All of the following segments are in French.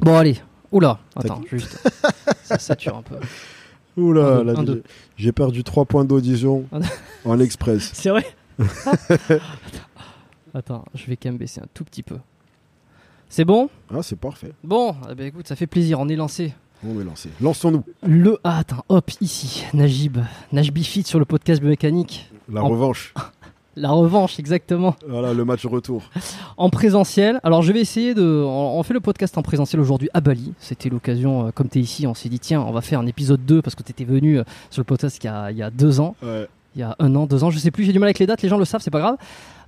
Bon, allez. Oula, attends, juste. ça sature un peu. Oula, j'ai- perdu 3 points d'audition en express. C'est vrai attends. attends, je vais quand même baisser un tout petit peu. C'est bon? Ah, c'est parfait. Bon, eh ben, écoute, ça fait plaisir, on est lancé. On est lancé. Lançons-nous. Le. Ah, attends, hop, ici, Najib. Najib Fit sur le podcast biomécanique. La En- revanche. La revanche, exactement. Voilà, le match retour. En présentiel. Alors, je vais essayer de. On, on fait le podcast en présentiel aujourd'hui à Bali. C'était l'occasion, euh, comme tu es ici, on s'est dit, tiens, on va faire un épisode 2 parce que tu étais venu euh, sur le podcast il y, a, il y a deux ans. Ouais. il y a un an, deux ans, je sais plus, j'ai du mal avec les dates, les gens le savent, c'est pas grave.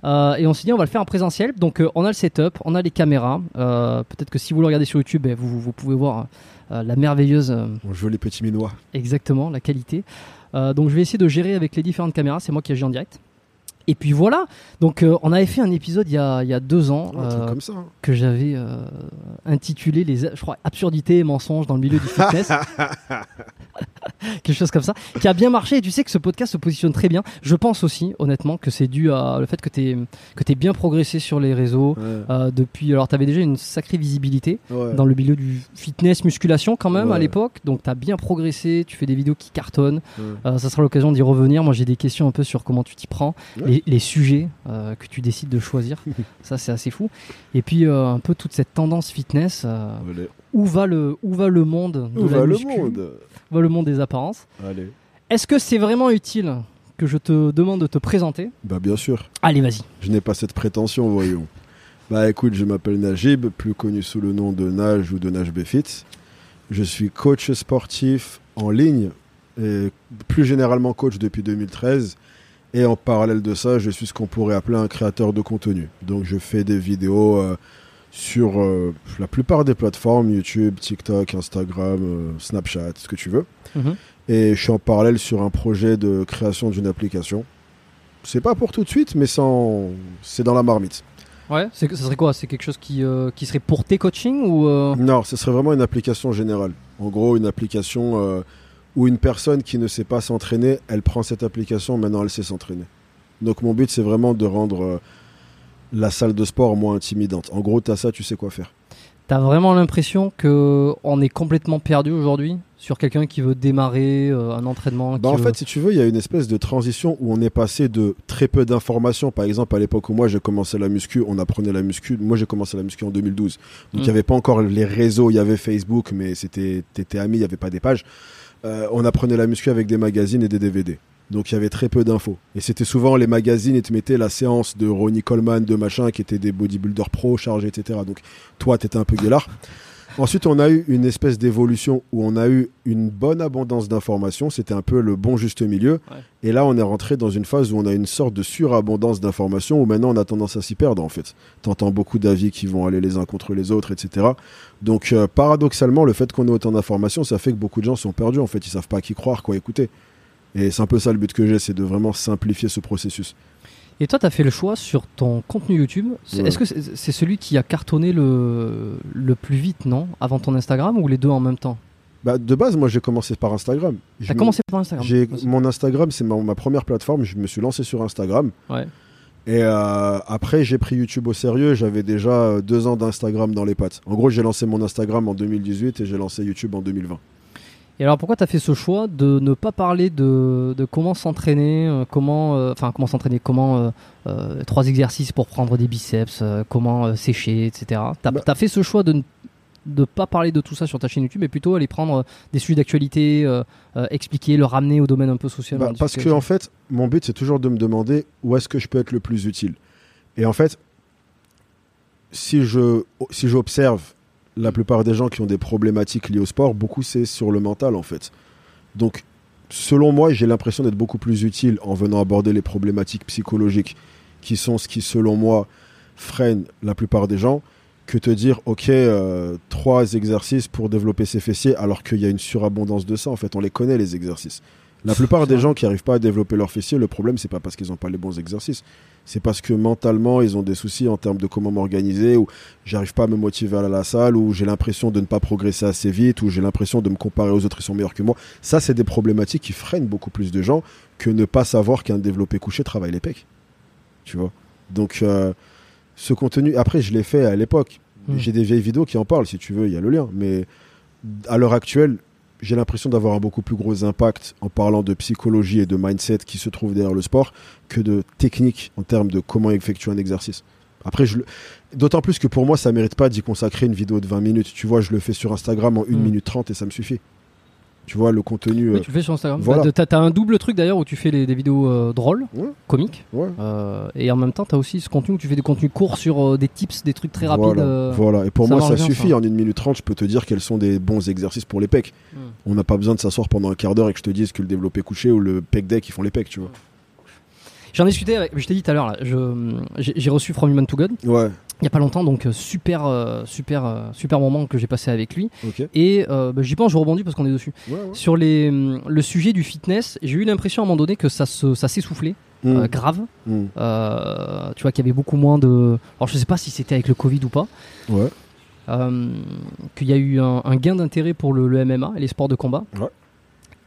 Euh, et on s'est dit, on va le faire en présentiel. Donc, on a le setup, on a les caméras. Peut-être que si vous le regardez sur YouTube, eh, vous, vous pouvez voir la merveilleuse, euh, Mon joli petit minois. exactement, la qualité. Donc, je vais essayer de gérer avec les différentes caméras. C'est moi qui agis en direct. Et puis voilà. Donc, euh, on avait fait un épisode il y a, il y a deux ans truc euh, comme ça. hein. que j'avais euh, intitulé les, je crois, absurdités et mensonges dans le milieu du fitness. Quelque chose comme ça, qui a bien marché. Et tu sais que ce podcast se positionne très bien. Je pense aussi, honnêtement, que c'est dû à le fait que tu que bien progressé sur les réseaux. Ouais. euh, depuis, alors tu avais déjà une sacrée visibilité Ouais. dans le milieu du fitness, musculation quand même à Ouais. l'époque. Donc tu as bien progressé, tu fais des vidéos qui cartonnent. Ouais. Ça sera l'occasion d'y revenir. Moi j'ai des questions un peu sur comment tu t'y prends, Ouais. Les, les sujets euh, que tu décides de choisir. ça c'est assez fou. Et puis euh, un peu toute cette tendance fitness. euh, où, va le, où va le monde de Où la va le monde? Où va le monde des apparences? Allez. Est-ce que c'est vraiment utile que je te demande de te présenter? Bah, bien sûr. Allez, vas-y. Je n'ai pas cette prétention, voyons. Bah écoute, je m'appelle Najib, plus connu sous le nom de Nage ou de Nage Befit. Je suis coach sportif en ligne et plus généralement coach depuis 2013. Et en parallèle de ça, je suis ce qu'on pourrait appeler un créateur de contenu. Donc je fais des vidéos euh, sur euh, la plupart des plateformes, YouTube, TikTok, Instagram, euh, Snapchat, ce que tu veux. Mhm. Et je suis en parallèle sur un projet de création d'une application. C'est pas pour tout de suite, mais sans... c'est dans la marmite. Ouais, ça serait quoi? C'est quelque chose qui, qui serait pour tes coachings ou Non, ce serait vraiment une application générale. En gros, une application où une personne qui ne sait pas s'entraîner, elle prend cette application, maintenant elle sait s'entraîner. Donc mon but, c'est vraiment de rendre euh, la salle de sport moins intimidante. En gros, tu as ça, tu sais quoi faire. T'as vraiment l'impression que on est complètement perdu aujourd'hui sur quelqu'un qui veut démarrer euh, un entraînement Bah, en veut- fait, si tu veux, il y a une espèce de transition où on est passé de très peu d'informations. Par exemple, à l'époque où moi j'ai commencé la muscu, on apprenait la muscu. Moi j'ai commencé la muscu en 2012. Donc il Mm. n'y avait pas encore les réseaux, il y avait Facebook, mais c'était t'étais ami, il n'y avait pas des pages. Euh, on apprenait la muscu avec des magazines et des DVD. Donc il y avait très peu d'infos. Et c'était souvent les magazines, ils te mettaient la séance de Ronnie Coleman, de machin, qui étaient des bodybuilders pro, chargés, etc. Donc toi, t'étais un peu guélard. Ensuite, on a eu une espèce d'évolution où on a eu une bonne abondance d'informations. C'était un peu le bon juste milieu. Ouais. Et là, on est rentré dans une phase où on a une sorte de surabondance d'informations où maintenant on a tendance à s'y perdre en fait. T'entends beaucoup d'avis qui vont aller les uns contre les autres, etc. Donc, euh, paradoxalement, le fait qu'on ait autant d'informations, ça fait que beaucoup de gens sont perdus en fait. Ils savent pas à qui croire, quoi écouter. Et c'est un peu ça le but que j'ai, c'est de vraiment simplifier ce processus. Et toi, tu as fait le choix sur ton contenu YouTube. Ouais. Est-ce que c'est celui qui a cartonné le, le plus vite, non? Avant ton Instagram ou les deux en même temps? Bah, de base, moi j'ai commencé par Instagram. Me- commencé par Instagram mon Instagram, c'est ma, ma première plateforme. Je me suis lancé sur Instagram. Ouais. Et euh, après, j'ai pris YouTube au sérieux. J'avais déjà euh, deux ans d'Instagram dans les pattes. En gros, j'ai lancé mon Instagram en 2018 et j'ai lancé YouTube en 2020. Et alors pourquoi tu as fait ce choix de ne pas parler de, de comment s'entraîner, euh, comment euh, enfin comment s'entraîner, comment euh, euh, trois exercices pour prendre des biceps, euh, comment sécher, etc. T'as Bah- as fait ce choix de ne de pas parler de tout ça sur ta chaîne YouTube, mais plutôt aller prendre des sujets d'actualité, expliquer, le ramener au domaine un peu social. Bah, parce que en fait, mon but c'est toujours de me demander où est-ce que je peux être le plus utile. Et en fait, si je si j'observe la plupart des gens qui ont des problématiques liées au sport, beaucoup c'est sur le mental en fait. Donc, selon moi, j'ai l'impression d'être beaucoup plus utile en venant aborder les problématiques psychologiques, qui sont ce qui, selon moi, freine la plupart des gens que te dire, ok, euh, trois exercices pour développer ses fessiers, alors qu'il y a une surabondance de ça. En fait, on les connaît, les exercices. La plupart des gens qui n'arrivent pas à développer leurs fessiers, le problème, c'est pas parce qu'ils n'ont pas les bons exercices. C'est parce que mentalement, ils ont des soucis en termes de comment m'organiser, ou j'arrive pas à me motiver à la salle, ou j'ai l'impression de ne pas progresser assez vite, ou j'ai l'impression de me comparer aux autres, ils sont meilleurs que moi. Ça, c'est des problématiques qui freinent beaucoup plus de gens que ne pas savoir qu'un développé couché travaille les pecs. Tu vois? Donc, euh, ce contenu, après, je l'ai fait à l'époque. Mm. J'ai des vieilles vidéos qui en parlent, si tu veux, il y a le lien. Mais à l'heure actuelle, j'ai l'impression d'avoir un beaucoup plus gros impact en parlant de psychologie et de mindset qui se trouve derrière le sport que de technique en termes de comment effectuer un exercice. Après, je le... d'autant plus que pour moi, ça mérite pas d'y consacrer une vidéo de 20 minutes. Tu vois, je le fais sur Instagram en 1 Mm. minute 30 et ça me suffit. Tu vois, le contenu. Oui, euh, tu le fais sur Instagram. voilà. Bah, T'as un double truc d'ailleurs où tu fais les- des vidéos euh, drôles, Ouais. comiques, ouais. euh, et en même temps, t'as aussi ce contenu où tu fais des contenus courts sur euh, des tips, des trucs très rapides. Voilà, voilà. Et pour ça moi, ça bien, suffit. ça. En 1 minute 30, je peux te dire quels sont des bons exercices pour les pecs. Mm. On n'a pas besoin de s'asseoir pendant un quart d'heure et que je te dise que le développé couché ou le pec deck, ils font les pecs, tu vois. J'en ai discuté avec, je t'ai dit tout à l'heure, j'ai reçu From Human to God Ouais, il y a pas longtemps, donc euh, super, euh, super, euh, super moment que j'ai passé avec lui. Et euh, bah, j'y pense, je rebondis parce qu'on est dessus. Ouais, ouais. Sur les, le sujet du fitness, j'ai eu l'impression à un moment donné que ça se- ça s'essoufflait, Mm, euh, grave. mm. Euh, tu vois qu'il y avait beaucoup moins de. Alors je sais pas si c'était avec le Covid ou pas. Ouais. qu'il y a eu un, un gain d'intérêt pour le, le MMA et les sports de combat. Ouais.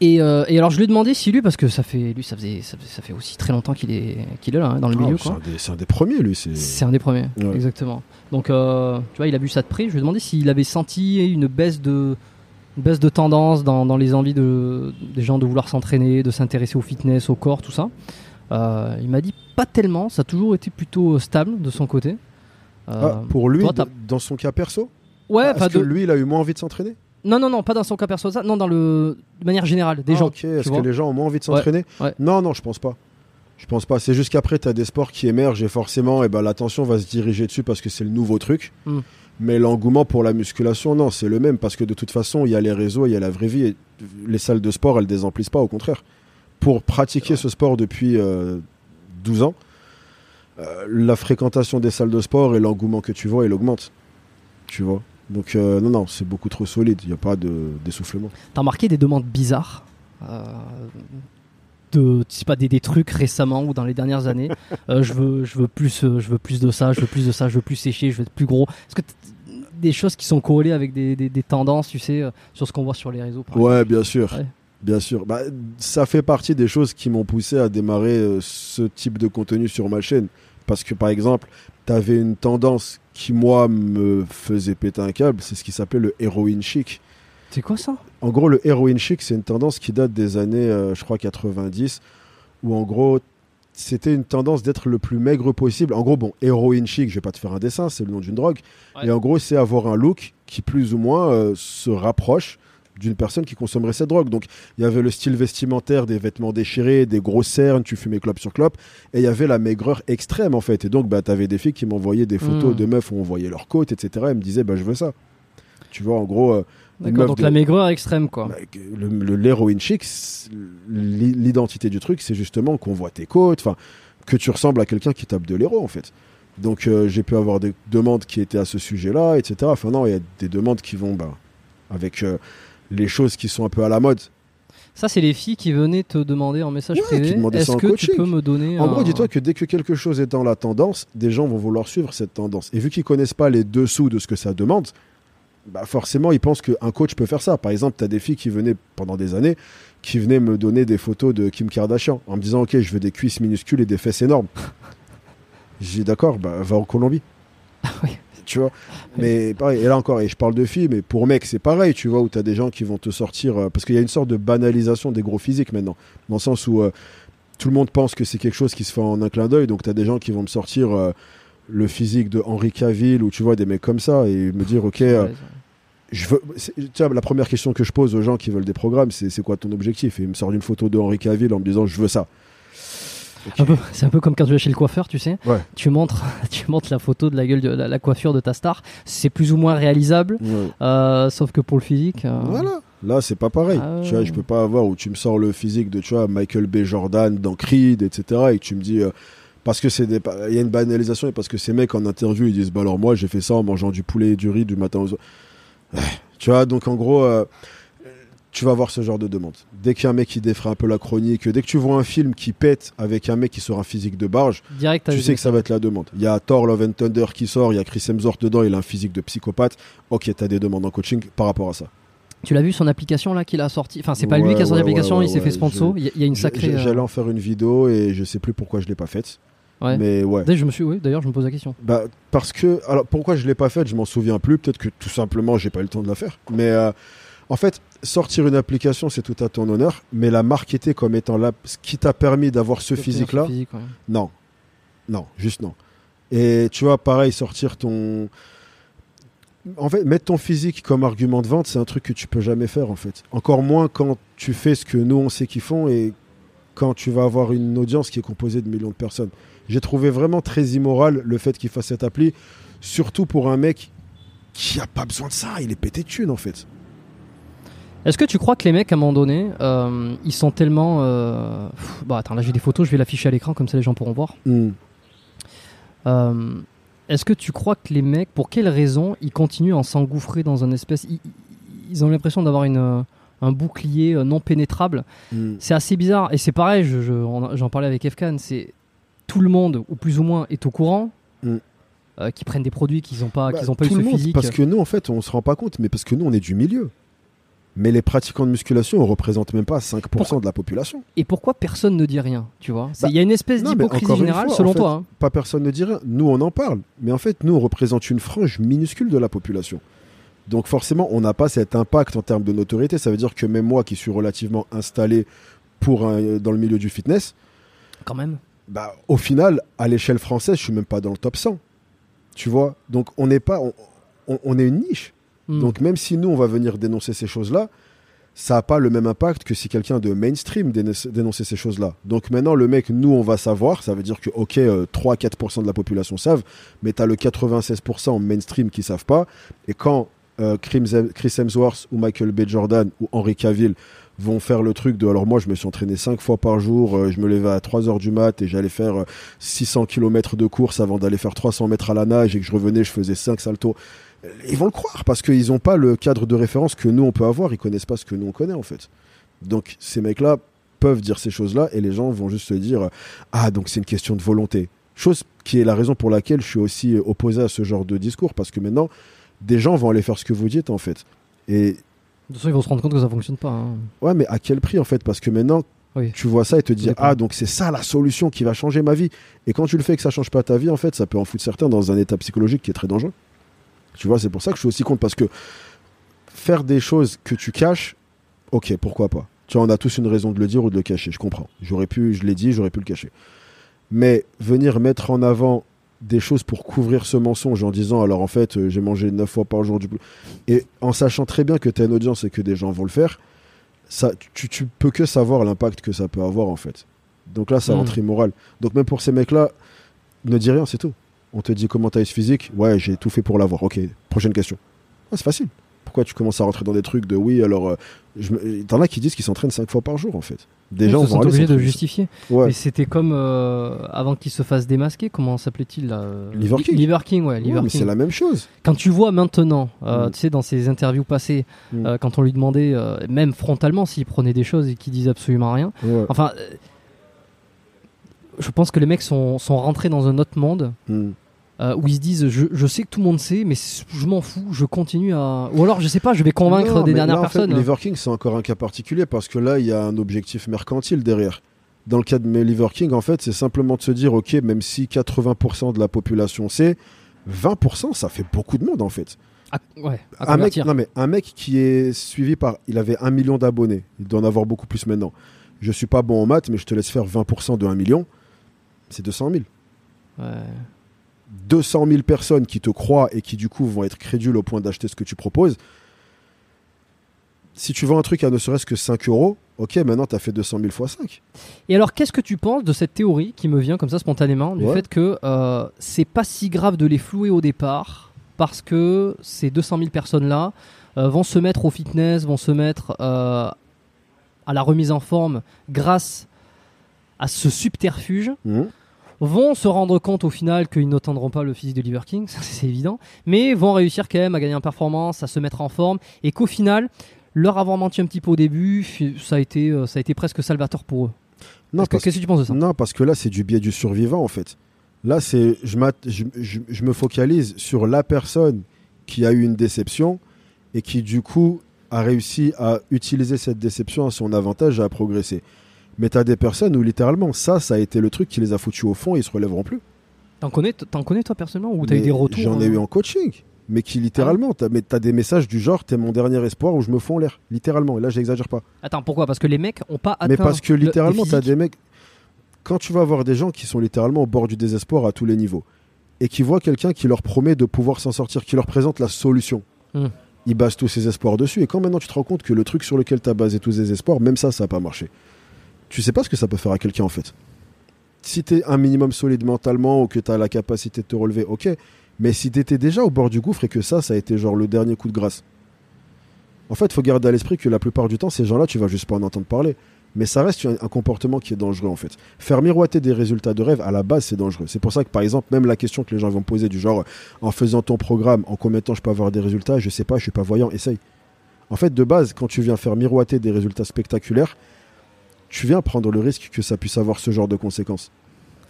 Et, euh, et alors je lui ai demandé si lui, parce que ça fait lui ça faisait ça, fait- ça fait aussi très longtemps qu'il est qu'il est là hein, dans le Ah, milieu c'est un, des- c'est un des premiers, lui. C'est... Un des premiers, Ouais. exactement. Donc euh, tu vois il a vu ça de près. Je lui ai demandé s'il avait senti une baisse de une baisse de tendance dans, dans les envies de, des gens de vouloir s'entraîner, de s'intéresser au fitness, au corps, tout ça. Euh, il m'a dit pas tellement, ça a toujours été plutôt stable de son côté. Ah, pour lui, toi, dans son cas perso? Ouais, enfin, que de- lui, il a eu moins envie de s'entraîner? Non, non, non, pas dans son cas perso, ça. Non, dans le... de manière générale, des Ah, gens. ok. Est-ce que les gens ont moins envie de s'entraîner ouais. Non, non, je pense pas. Je pense pas. C'est juste qu'après, tu as des sports qui émergent et forcément, eh ben, l'attention va se diriger dessus parce que c'est le nouveau truc. Mm. Mais l'engouement pour la musculation, non, c'est le même parce que de toute façon, il y a les réseaux, il y a la vraie vie. Et les salles de sport, elles désemplissent pas, au contraire. Pour pratiquer ce sport depuis euh, 12 ans, euh, la fréquentation des salles de sport et l'engouement que tu vois, il augmente. Tu vois? Donc, euh, non, non, c'est beaucoup trop solide. Il n'y a pas de- d'essoufflement. T'as remarqué des demandes bizarres euh, de, je sais pas, des, des trucs récemment ou dans les dernières années? Euh, je, veux, je, veux plus, je veux plus de ça, je veux plus de ça, je veux plus sécher, je veux être plus gros. Est-ce que des choses qui sont corrélées avec des, des- des tendances, tu sais, sur ce qu'on voit sur les réseaux par Ouais, bien sûr. Ouais. Bien sûr. Bah, ça fait partie des choses qui m'ont poussé à démarrer ce type de contenu sur ma chaîne. Parce que, par exemple, tu avais une tendance qui, moi, me faisait péter un câble. C'est ce qui s'appelait le héroïne chic. C'est quoi ça? En gros, le héroïne chic, c'est une tendance qui date des années, euh, je crois, 90, où en gros, c'était une tendance d'être le plus maigre possible. En gros, bon, héroïne chic, je vais pas te faire un dessin, c'est le nom d'une drogue. Ouais. Et en gros, c'est avoir un look qui plus ou moins euh, se rapproche d'une personne qui consommerait cette drogue. Donc, il y avait le style vestimentaire, des vêtements déchirés, des grosses cernes, tu fumais clope sur clope, et il y avait la maigreur extrême, en fait. Et donc, bah, tu avais des filles qui m'envoyaient des photos Mm. de meufs où on voyait leurs côtes, etc. Elles me disaient, bah, je veux ça. Tu vois, en gros, euh, D'accord, donc de- la maigreur extrême, quoi. bah, le- le- L'héroïne chic, l'identité du truc, c'est justement qu'on voit tes côtes, enfin, que tu ressembles à quelqu'un qui tape de l'héros, en fait. Donc, euh, j'ai pu avoir des demandes qui étaient à ce sujet-là, etc. Enfin, non, il y a des demandes qui vont bah, avec euh, les choses qui sont un peu à la mode. Ça, c'est les filles qui venaient te demander en message Ouais, privé. Est-ce que tu coaching. peux me donner En un- gros, dis-toi que dès que quelque chose est dans la tendance, des gens vont vouloir suivre cette tendance. Et vu qu'ils connaissent pas les dessous de ce que ça demande, bah forcément, ils pensent qu'un coach peut faire ça. Par exemple, tu as des filles qui venaient pendant des années, qui venaient me donner des photos de Kim Kardashian en me disant Ok, je veux des cuisses minuscules et des fesses énormes. J'ai dit D'accord, bah, va en Colombie. oui. Tu vois Mais pareil, et là encore, et je parle de filles, mais pour mecs, c'est pareil, tu vois, où tu as des gens qui vont te sortir. euh, parce qu'il y a une sorte de banalisation des gros physiques maintenant, dans le sens où. euh, tout le monde pense que c'est quelque chose qui se fait en un clin d'œil. Donc, tu as des gens qui vont me sortir euh, le physique de Henri Cavill ou tu vois des mecs comme ça et me dire, OK, je veux. Tu vois, la première question que je pose aux gens qui veulent des programmes, c'est c'est quoi ton objectif? Et ils me sortent une photo de Henri Cavill en me disant, je veux ça. C'est un peu comme quand tu vas chez le coiffeur, tu sais. Ouais. Tu montres, tu montres la photo de la gueule de la, la coiffure de ta star. C'est plus ou moins réalisable, Ouais. euh, sauf que pour le physique. euh, Voilà. Là, c'est pas pareil. Ah Tu vois, je peux pas avoir où tu me sors le physique de tu vois, Michael B. Jordan dans Creed, etc. Et que tu me dis, euh, Parce que c'est des- il y a une banalisation et parce que ces mecs en interview ils disent bah alors moi j'ai fait ça en mangeant du poulet et du riz du matin au soir. Ouais. Tu vois donc en gros tu vas voir ce genre de demande. Dès qu'il y a un mec qui défraie un peu la chronique, dès que tu vois un film qui pète avec un mec qui sort un physique de barge, Direct, tu sais que ça va être la demande. Il y a Thor Love and Thunder qui sort, il y a Chris Hemsworth dedans, il a un physique de psychopathe. Ok, t'as des demandes en coaching par rapport à ça. Tu l'as vu son application là qu'il a sorti? Enfin, c'est pas lui qui a sorti ouais, l'application, ouais, il s'est fait sponsor. Il y, a- une sacrée. j'ai- euh, J'allais en faire une vidéo et je sais plus pourquoi je l'ai pas faite. Ouais. Mais ouais. D'ailleurs, je me suis, oui, d'ailleurs, je me pose la question. Bah, parce que, alors pourquoi je l'ai pas faite, je m'en souviens plus. Peut-être que tout simplement, j'ai pas eu le temps de la faire. Mais euh, en fait, sortir une application, c'est tout à ton honneur. Mais la marketer comme étant là, ce qui t'a permis d'avoir ce physique-là, Physique, ouais. non, non, juste non. Et tu vois, pareil, sortir ton, en fait, mettre ton physique comme argument de vente, c'est un truc que tu peux jamais faire en fait. Encore moins quand tu fais ce que nous on sait qu'ils font et quand tu vas avoir une audience qui est composée de millions de personnes. J'ai trouvé vraiment très immoral le fait qu'il fasse cette appli, surtout pour un mec qui a pas besoin de ça. Il est pété de thunes en fait. Est-ce que tu crois que les mecs, à un moment donné, euh, ils sont tellement. euh, pff, Bah, attends, là j'ai des photos, je vais l'afficher à l'écran, comme ça les gens pourront voir. Hmm. Euh, Est-ce que tu crois que les mecs, pour quelles raisons, ils continuent à s'engouffrer dans un espèce. Ils, ils ont l'impression d'avoir une, un bouclier non pénétrable? Hmm. C'est assez bizarre. Et c'est pareil, je- je- on- j'en parlais avec Efkan, c'est. Tout le monde, ou plus ou moins, est au courant. Mm. euh, qui prennent des produits qu'ils n'ont pas, Bah, qu'ils ont pas eu tout ce monde, physique. Parce que nous, en fait, on se rend pas compte, mais parce que nous, on est du milieu. Mais les pratiquants de musculation, on représente même pas 5% Pourquoi de la population. Et pourquoi personne ne dit rien, tu vois Bah, Il y a une espèce d'hypocrisie générale, fois, selon en fait, toi. hein. Pas personne ne dit rien. Nous, on en parle. Mais en fait, nous, on représente une frange minuscule de la population. Donc forcément, on n'a pas cet impact en termes de notoriété. Ça veut dire que même moi, qui suis relativement installé pour un- dans le milieu du fitness, Quand même. bah, au final, à l'échelle française, je suis même pas dans le top 100. Tu vois? Donc on n'est pas, on, on- on est une niche. Hmm. Donc même si nous, on va venir dénoncer ces choses-là, ça n'a pas le même impact que si quelqu'un de mainstream dénonçait ces choses-là. Donc maintenant, le mec, nous, on va savoir. Ça veut dire que, ok, euh, 3-4% de la population savent, mais tu as le 96% mainstream qui savent pas. Et quand euh, Chris Chris Hemsworth ou Michael B. Jordan ou Henry Cavill vont faire le truc de alors moi je me suis entraîné 5 fois par jour, euh, je me levais à 3 heures du mat et j'allais faire euh, 600 km de course avant d'aller faire 300 mètres à la nage et que je revenais je faisais 5 saltos. Ils vont le croire parce qu'ils n'ont pas le cadre de référence que nous on peut avoir, ils connaissent pas ce que nous on connaît en fait. Donc ces mecs-là peuvent dire ces choses-là et les gens vont juste se dire ah donc c'est une question de volonté. Chose qui est la raison pour laquelle je suis aussi opposé à ce genre de discours parce que maintenant des gens vont aller faire ce que vous dites en fait. Et De toute façon, ils vont se rendre compte que ça fonctionne pas. hein. Ouais, mais à quel prix en fait? Parce que maintenant, Oui. tu vois ça et te dis ah donc c'est ça la solution qui va changer ma vie. Et quand tu le fais et que ça change pas ta vie, en fait, ça peut en foutre certains dans un état psychologique qui est très dangereux. Tu vois, c'est pour ça que je suis aussi contre parce que faire des choses que tu caches, ok, pourquoi pas. Tu vois, on a tous une raison de le dire ou de le cacher. Je comprends. J'aurais pu, je l'ai dit, j'aurais pu le cacher. Mais venir mettre en avant des choses pour couvrir ce mensonge en disant alors en fait euh, j'ai mangé 9 fois par jour du et en sachant très bien que tu as une audience et que des gens vont le faire ça, tu, tu peux que savoir l'impact que ça peut avoir en fait. Donc là, ça Mm. rentre immoral. Donc même pour ces mecs-là, ne dis rien, c'est tout. On te dit comment t'as ce physique, ouais, j'ai tout fait pour l'avoir. Ok, prochaine question. Ah, c'est facile. Pourquoi tu commences à rentrer dans des trucs de oui, alors. euh, T'en as qui disent qu'ils s'entraînent 5 fois par jour en fait. Des Ils gens se vont sont obligés de justifier. Ouais. Mais c'était comme euh, avant qu'il se fasse démasquer, comment s'appelait-il là euh, Liver Li- King. Liver King, ouais. Liver King. c'est la même chose. Quand tu vois maintenant, euh, Mm. tu sais, dans ses interviews passées, Mm. quand on lui demandait, même frontalement, s'il prenait des choses et qu'il disait absolument rien. Ouais. Enfin, je pense que les mecs sont, sont rentrés dans un autre monde Mm. euh, où ils se disent je, je sais que tout le monde sait, mais je m'en fous, je continue à. Ou alors, je sais pas, je vais convaincre Non, des dernières là, en fait, personnes. hein. Liver King, c'est encore un cas particulier parce que là, il y a un objectif mercantile derrière. Dans le cas de Liver King, en fait, c'est simplement de se dire, ok, même si 80% de la population sait, 20%, ça fait beaucoup de monde en fait. À- ouais, à Un mec, convertir. non mais un mec qui est suivi par, il avait un million d'abonnés, il doit en avoir beaucoup plus maintenant. Je suis pas bon en maths, mais je te laisse faire 20% de 1 million, c'est 200 000. Ouais. 200 000 personnes qui te croient et qui du coup vont être crédules au point d'acheter ce que tu proposes. Si tu vends un truc à ne serait-ce que 5 euros, ok, maintenant tu as fait 200 000 fois 5. Et alors, qu'est-ce que tu penses de cette théorie qui me vient comme ça spontanément, du Ouais. fait que euh, c'est pas si grave de les flouer au départ, parce que ces 200 000 personnes-là euh, vont se mettre au fitness, vont se mettre euh, à la remise en forme grâce à ce subterfuge. Mhm. Vont se rendre compte au final qu'ils n'attendront pas le physique de Liver King, c'est évident, mais vont réussir quand même à gagner en performance, à se mettre en forme, et qu'au final, leur avoir menti un petit peu au début, ça a été, euh, ça a été presque salvateur pour eux. Non, que- Qu'est-ce que tu penses de ça? Non, parce que là, c'est du biais du survivant, en fait. Là, c'est, je, je- je me focalise sur la personne qui a eu une déception et qui, du coup, a réussi à utiliser cette déception à son avantage et à progresser. Mais tu as des personnes où, littéralement, ça, ça a été le truc qui les a foutus au fond et ils se relèveront plus. T'en connais, t'en connais toi personnellement ou t'as eu des retours J'en ai hein eu en coaching. Mais qui littéralement, t'as, mais t'as des messages du genre, t'es mon dernier espoir où je me fous en l'air. Littéralement. Et là, j'exagère pas. Attends, pourquoi? Parce que les mecs ont pas atteint. Mais parce que le- littéralement, des tu as physiques. des mecs. Quand tu vas voir des gens qui sont littéralement au bord du désespoir à tous les niveaux et qui voient quelqu'un qui leur promet de pouvoir s'en sortir, qui leur présente la solution, Hmm. ils basent tous ses espoirs dessus. Et quand maintenant tu te rends compte que le truc sur lequel tu as basé tous tes espoirs, même ça, ça n'a pas marché, tu sais pas ce que ça peut faire à quelqu'un en fait. Si tu es un minimum solide mentalement ou que tu as la capacité de te relever, ok. Mais si tu étais déjà au bord du gouffre et que ça, ça a été genre le dernier coup de grâce. En fait, il faut garder à l'esprit que la plupart du temps, ces gens-là, tu vas juste pas en entendre parler. Mais ça reste un comportement qui est dangereux en fait. Faire miroiter des résultats de rêve, à la base, c'est dangereux. C'est pour ça que par exemple, même la question que les gens vont me poser du genre, en faisant ton programme, en combien de temps je peux avoir des résultats, je sais pas, je suis pas voyant, essaye. En fait, de base, quand tu viens faire miroiter des résultats spectaculaires, tu viens prendre le risque que ça puisse avoir ce genre de conséquences,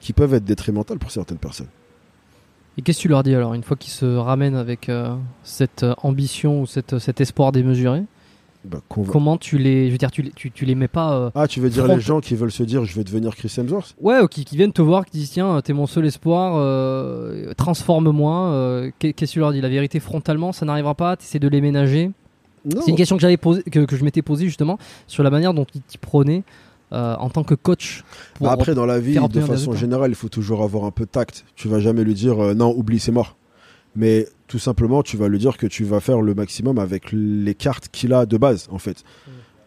qui peuvent être détrimentales pour certaines personnes. Et qu'est-ce que tu leur dis alors une fois qu'ils se ramènent avec euh, cette euh, ambition ou cette, cet espoir démesuré? Bah, Comment tu les, je veux dire, tu les, tu, tu les mets pas euh, Ah, tu veux dire front- les gens qui veulent se dire je vais devenir Chris Hemsworth? Ouais, ou qui, qui viennent te voir, qui disent tiens, t'es mon seul espoir, euh, transforme-moi. euh, qu'est- Qu'est-ce que tu leur dis? La vérité frontalement, ça n'arrivera pas. T'essaies de les ménager? C'est une question que j'avais posée, que, que je m'étais posée justement sur la manière dont ils t'y prenaient euh, en tant que coach. pour- Bah après, dans la vie, de façon générale, il faut toujours avoir un peu de tact. Tu vas jamais lui dire euh, non, oublie, c'est mort. Mais tout simplement, tu vas lui dire que tu vas faire le maximum avec les cartes qu'il a de base, en fait.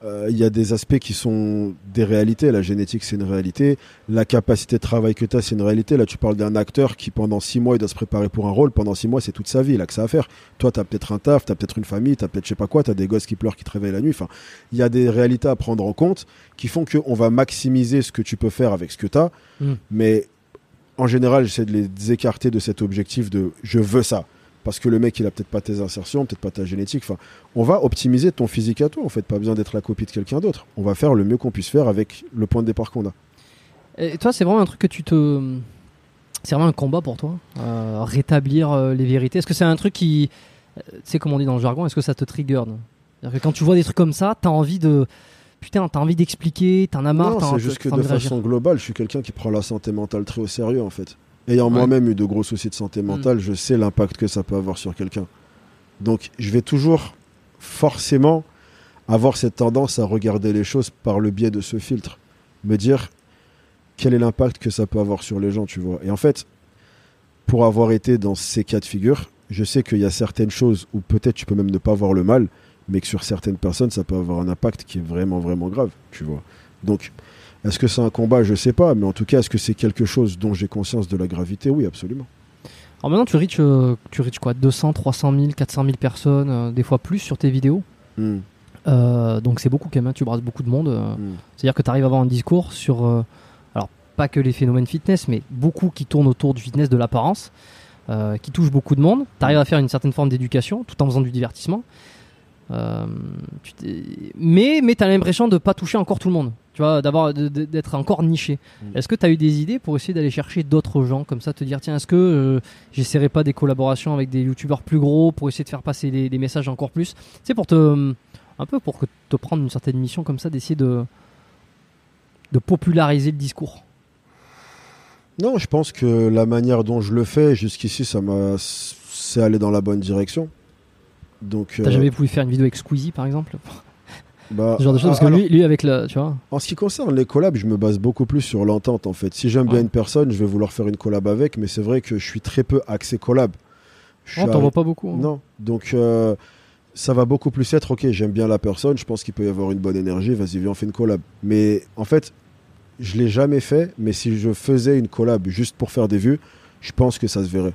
Euh, Il y a des aspects qui sont des réalités. La génétique, c'est une réalité. La capacité de travail que tu as, c'est une réalité. Là, tu parles d'un acteur qui, pendant six mois, il doit se préparer pour un rôle. Pendant six mois, c'est toute sa vie. Il a que ça à faire. Toi, tu as peut-être un taf, tu as peut-être une famille, tu as peut-être je sais pas quoi, tu as des gosses qui pleurent, qui te réveillent la nuit. Enfin, il y a des réalités à prendre en compte qui font qu'on va maximiser ce que tu peux faire avec ce que tu as. Mm. Mais en général, j'essaie de les écarter de cet objectif de je veux ça. Parce que le mec, il a peut-être pas tes insertions, peut-être pas ta génétique. Enfin, on va optimiser ton physique à toi. En fait, pas besoin d'être la copie de quelqu'un d'autre. On va faire le mieux qu'on puisse faire avec le point de départ qu'on a. Et toi, c'est vraiment un truc que tu te. C'est vraiment un combat pour toi euh, Rétablir euh, les vérités Est-ce que c'est un truc qui. euh, Tu sais, comme on dit dans le jargon, est-ce que ça te trigger que quand tu vois des trucs comme ça, t'as envie de. Putain, t'as envie d'expliquer, t'en as marre, Non, c'est juste que de façon globale, je suis quelqu'un qui prend la santé mentale très au sérieux, en fait. Ayant Ouais. Mm. moi-même eu de gros soucis de santé mentale, je sais l'impact que ça peut avoir sur quelqu'un. Donc, je vais toujours forcément avoir cette tendance à regarder les choses par le biais de ce filtre. Me dire quel est l'impact que ça peut avoir sur les gens, tu vois. Et en fait, pour avoir été dans ces cas de figure, je sais qu'il y a certaines choses où peut-être tu peux même ne pas voir le mal, mais que sur certaines personnes, ça peut avoir un impact qui est vraiment, vraiment grave, tu vois. Donc, est-ce que c'est un combat? Je sais pas, mais en tout cas, est-ce que c'est quelque chose dont j'ai conscience de la gravité? Oui, absolument. Alors maintenant, tu reach, euh, tu quoi? 200, 300 000, 400 000 personnes, euh, des fois plus sur tes vidéos. Hmm, Euh, donc c'est beaucoup quand même, tu brasses beaucoup de monde. hmm. C'est-à-dire que tu arrives à avoir un discours sur, alors pas que les phénomènes fitness, mais beaucoup qui tournent autour du fitness, de l'apparence, qui touchent beaucoup de monde. Tu arrives à faire une certaine forme d'éducation tout en faisant du divertissement. Tu mais mais tu as l'impression de pas toucher encore tout le monde, tu vois, d'avoir d'être encore niché. Mm. Est-ce que tu as eu des idées pour essayer d'aller chercher d'autres gens comme ça, te dire tiens, est-ce que euh, j'essaierai pas des collaborations avec des youtubeurs plus gros pour essayer de faire passer les, les messages encore plus? C'est pour te un peu pour que te prendre une certaine mission comme ça d'essayer de de populariser le discours. Non, je pense que la manière dont je le fais, jusqu'ici, ça m'a. C'est allé dans la bonne direction. Donc. T'as euh, jamais voulu faire une vidéo avec Squeezie par exemple? Bah, Ce genre de choses ah, parce que alors, lui, lui avec le tu vois. En ce qui concerne les collabs, je me base beaucoup plus sur l'entente en fait. Si j'aime bien Ouais. une personne, je vais vouloir faire une collab avec, mais c'est vrai que je suis très peu axé collab. Je Oh, suis t'en pas beaucoup. hein. Non. Donc euh, ça va beaucoup plus être ok, j'aime bien la personne, je pense qu'il peut y avoir une bonne énergie, vas-y, viens, on fait une collab. Mais en fait, je l'ai jamais fait, mais si je faisais une collab juste pour faire des vues, je pense que ça se verrait.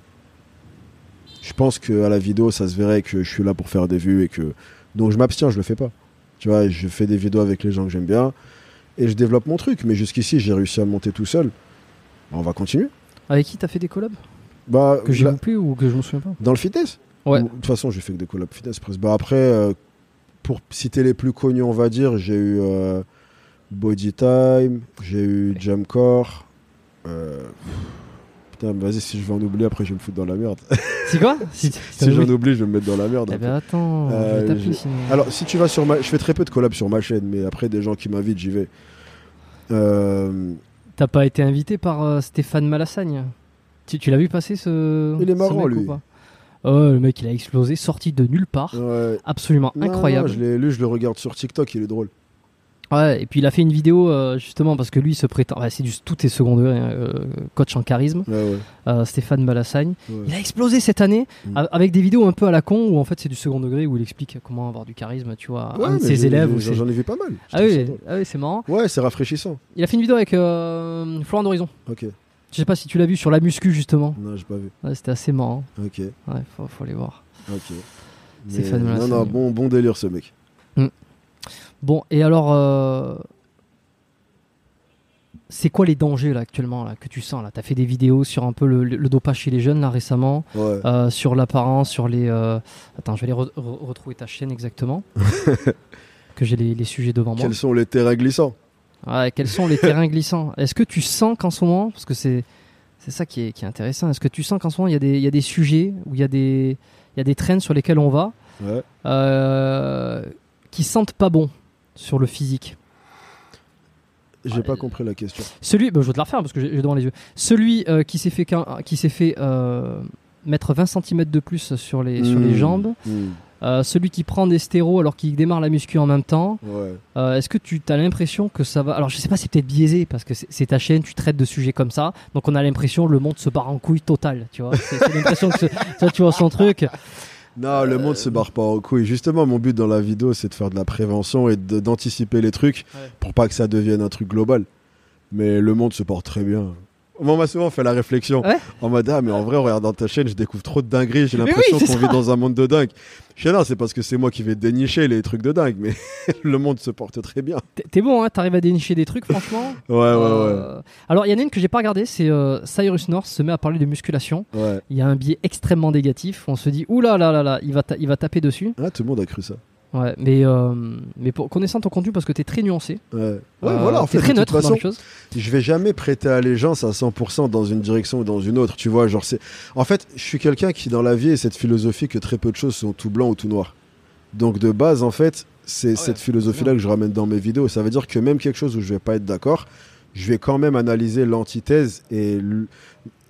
Je pense qu'à la vidéo, ça se verrait que je suis là pour faire des vues et que. Donc je m'abstiens, je le fais pas. Tu vois, je fais des vidéos avec les gens que j'aime bien et je développe mon truc. Mais jusqu'ici, j'ai réussi à monter tout seul. On va continuer. Avec qui t'as fait des collabs Bah, Que j'ai loupé ou que je me souviens pas dans le fitness Ouais. Ou- De toute façon, j'ai fait que des collabs fitness presque. Bah, après, euh, pour citer les plus connus, on va dire, j'ai eu euh, Body Time, j'ai eu Jamcore. Euh, Putain, vas-y, si je vais en oublier, après je vais me foutre dans la merde. C'est quoi Si, si j'en oublie, je vais me mettre dans la merde. Eh ben attends, je Euh, vais taper j'ai- sinon. Alors, si tu vas sur ma. Je fais très peu de collabs sur ma chaîne, mais après, des gens qui m'invitent, j'y vais. Euh, T'as pas été invité par euh, Stéphane Malassagne? Tu, tu l'as vu passer ce. Il est marrant, mec, lui. Ouais, le mec il a explosé, sorti de nulle part. ouais. Absolument Non, incroyable. non, je l'ai- lui, je le regarde sur TikTok, il est drôle. Ouais, et puis il a fait une vidéo euh, justement parce que lui il se prétend. ouais, c'est du tout est second degré, hein, euh, coach en charisme, Ouais, ouais. euh, Stéphane Malassagne. ouais. Il a explosé cette année Mm. avec des vidéos un peu à la con où en fait c'est du second degré où il explique comment avoir du charisme, tu vois, à un de ses élèves. J'en ai vu pas mal. Ah oui, ah oui c'est marrant. Ouais, c'est rafraîchissant. Il a fait une vidéo avec Florent d'Horizon. Ok. Je sais pas si tu l'as vu sur la muscu justement. Non, j'ai pas vu. Ouais, C'était assez marrant. Ok. Ouais, faut, faut aller voir. Ok. Non, Malassagne. non, bon, bon délire ce mec. Bon, et alors, euh, c'est quoi les dangers là actuellement là, que tu sens là? T'as fait des vidéos sur un peu le, le- le dopage chez les jeunes là récemment, Ouais. euh, sur l'apparence, sur les. euh, Attends, je vais aller re- re- retrouver ta chaîne exactement. que j'ai les, les sujets devant moi. Quels sont les terrains glissants? Ouais, quels sont les terrains glissants? Est-ce que tu sens qu'en ce moment, parce que c'est c'est ça qui est, qui est intéressant, est-ce que tu sens qu'en ce moment il y, a des- il y a des sujets où il y a des il y a des trends sur lesquels on va Ouais. euh, qui sentent pas bon? Sur le physique J'ai pas compris la question. Celui, bah, je vais te la refaire parce que j'ai devant les yeux. Celui euh, qui s'est fait, qui s'est fait euh, mettre 20 cm de plus sur les, sur les Hmm. jambes. Hmm. Euh, celui qui prend des stéros alors qu'il démarre la muscu en même temps. Ouais. Euh, Est-ce que tu as l'impression que ça va Alors je sais pas, c'est peut-être biaisé parce que c'est ta chaîne, tu traites de sujets comme ça, donc on a l'impression le monde se barre en couille totale, tu vois. C'est l'impression que ce- ça, tu vois son truc. Non, le monde se barre pas en couille. Justement, mon but dans la vidéo, c'est de faire de la prévention et d'anticiper les trucs Ouais. pour pas que ça devienne un truc global. Mais le monde se porte très bien. Moi, on m'a souvent fait la réflexion Ouais. en mode Ah, mais en vrai, en regardant ta chaîne, je découvre trop de dingueries. J'ai l'impression oui, qu'on vit dans un monde de dingue. Je non, c'est parce que c'est moi qui vais dénicher les trucs de dingue, mais le monde se porte très bien. T'es- bon, hein T'arrives à dénicher des trucs, franchement. Ouais, ouais, Euh, Alors il y en a une que j'ai pas regardé, c'est euh, Cyrus North se met à parler de musculation. ouais. Ouais. Il y a un biais extrêmement négatif. On se dit, ouh là là là là, il va, ta- il va taper dessus. Ah, tout le monde a cru ça. Ouais, mais, euh, mais pour, connaissant ton contenu, parce que tu es très nuancé, Ouais, ouais euh, voilà, en fait, très de toute neutre dans façon, les choses. je vais jamais prêter allégeance à 100% dans une direction ou dans une autre, tu vois, genre c'est en fait, je suis quelqu'un qui dans la vie a cette philosophie que très peu de choses sont tout blanc ou tout noir. Donc de base en fait, c'est Ah ouais, cette philosophie là que je ramène dans mes vidéos, ça veut dire que même quelque chose où je vais pas être d'accord, je vais quand même analyser l'antithèse et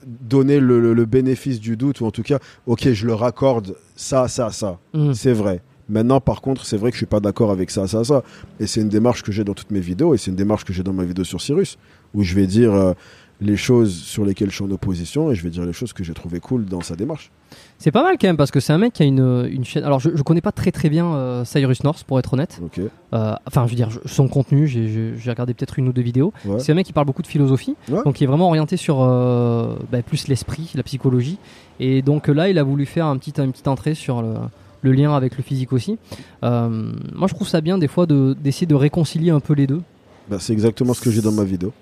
donner le, le- le bénéfice du doute ou en tout cas, OK, je le raccorde ça ça ça. Mm. C'est vrai. Maintenant, par contre, c'est vrai que je suis pas d'accord avec ça, ça, ça. Et c'est une démarche que j'ai dans toutes mes vidéos, et c'est une démarche que j'ai dans ma vidéo sur Cyrus, où je vais dire euh, les choses sur lesquelles je suis en opposition, et je vais dire les choses que j'ai trouvées cool dans sa démarche. C'est pas mal quand même, parce que c'est un mec qui a une, une chaîne. Alors je, je connais pas très très bien euh, Cyrus North, pour être honnête. Ok. Euh, enfin, je veux dire, je- son contenu, j'ai- regardé peut-être une ou deux vidéos. Ouais. C'est un mec qui parle beaucoup de philosophie, Ouais. donc il est vraiment orienté sur bah, plus l'esprit, la psychologie. Et donc là, il a voulu faire un petit, une petite entrée sur le, le lien avec le physique aussi. Euh, moi, je trouve ça bien des fois de- d'essayer de réconcilier un peu les deux. Bah, c'est exactement ce que j'ai dans ma vidéo.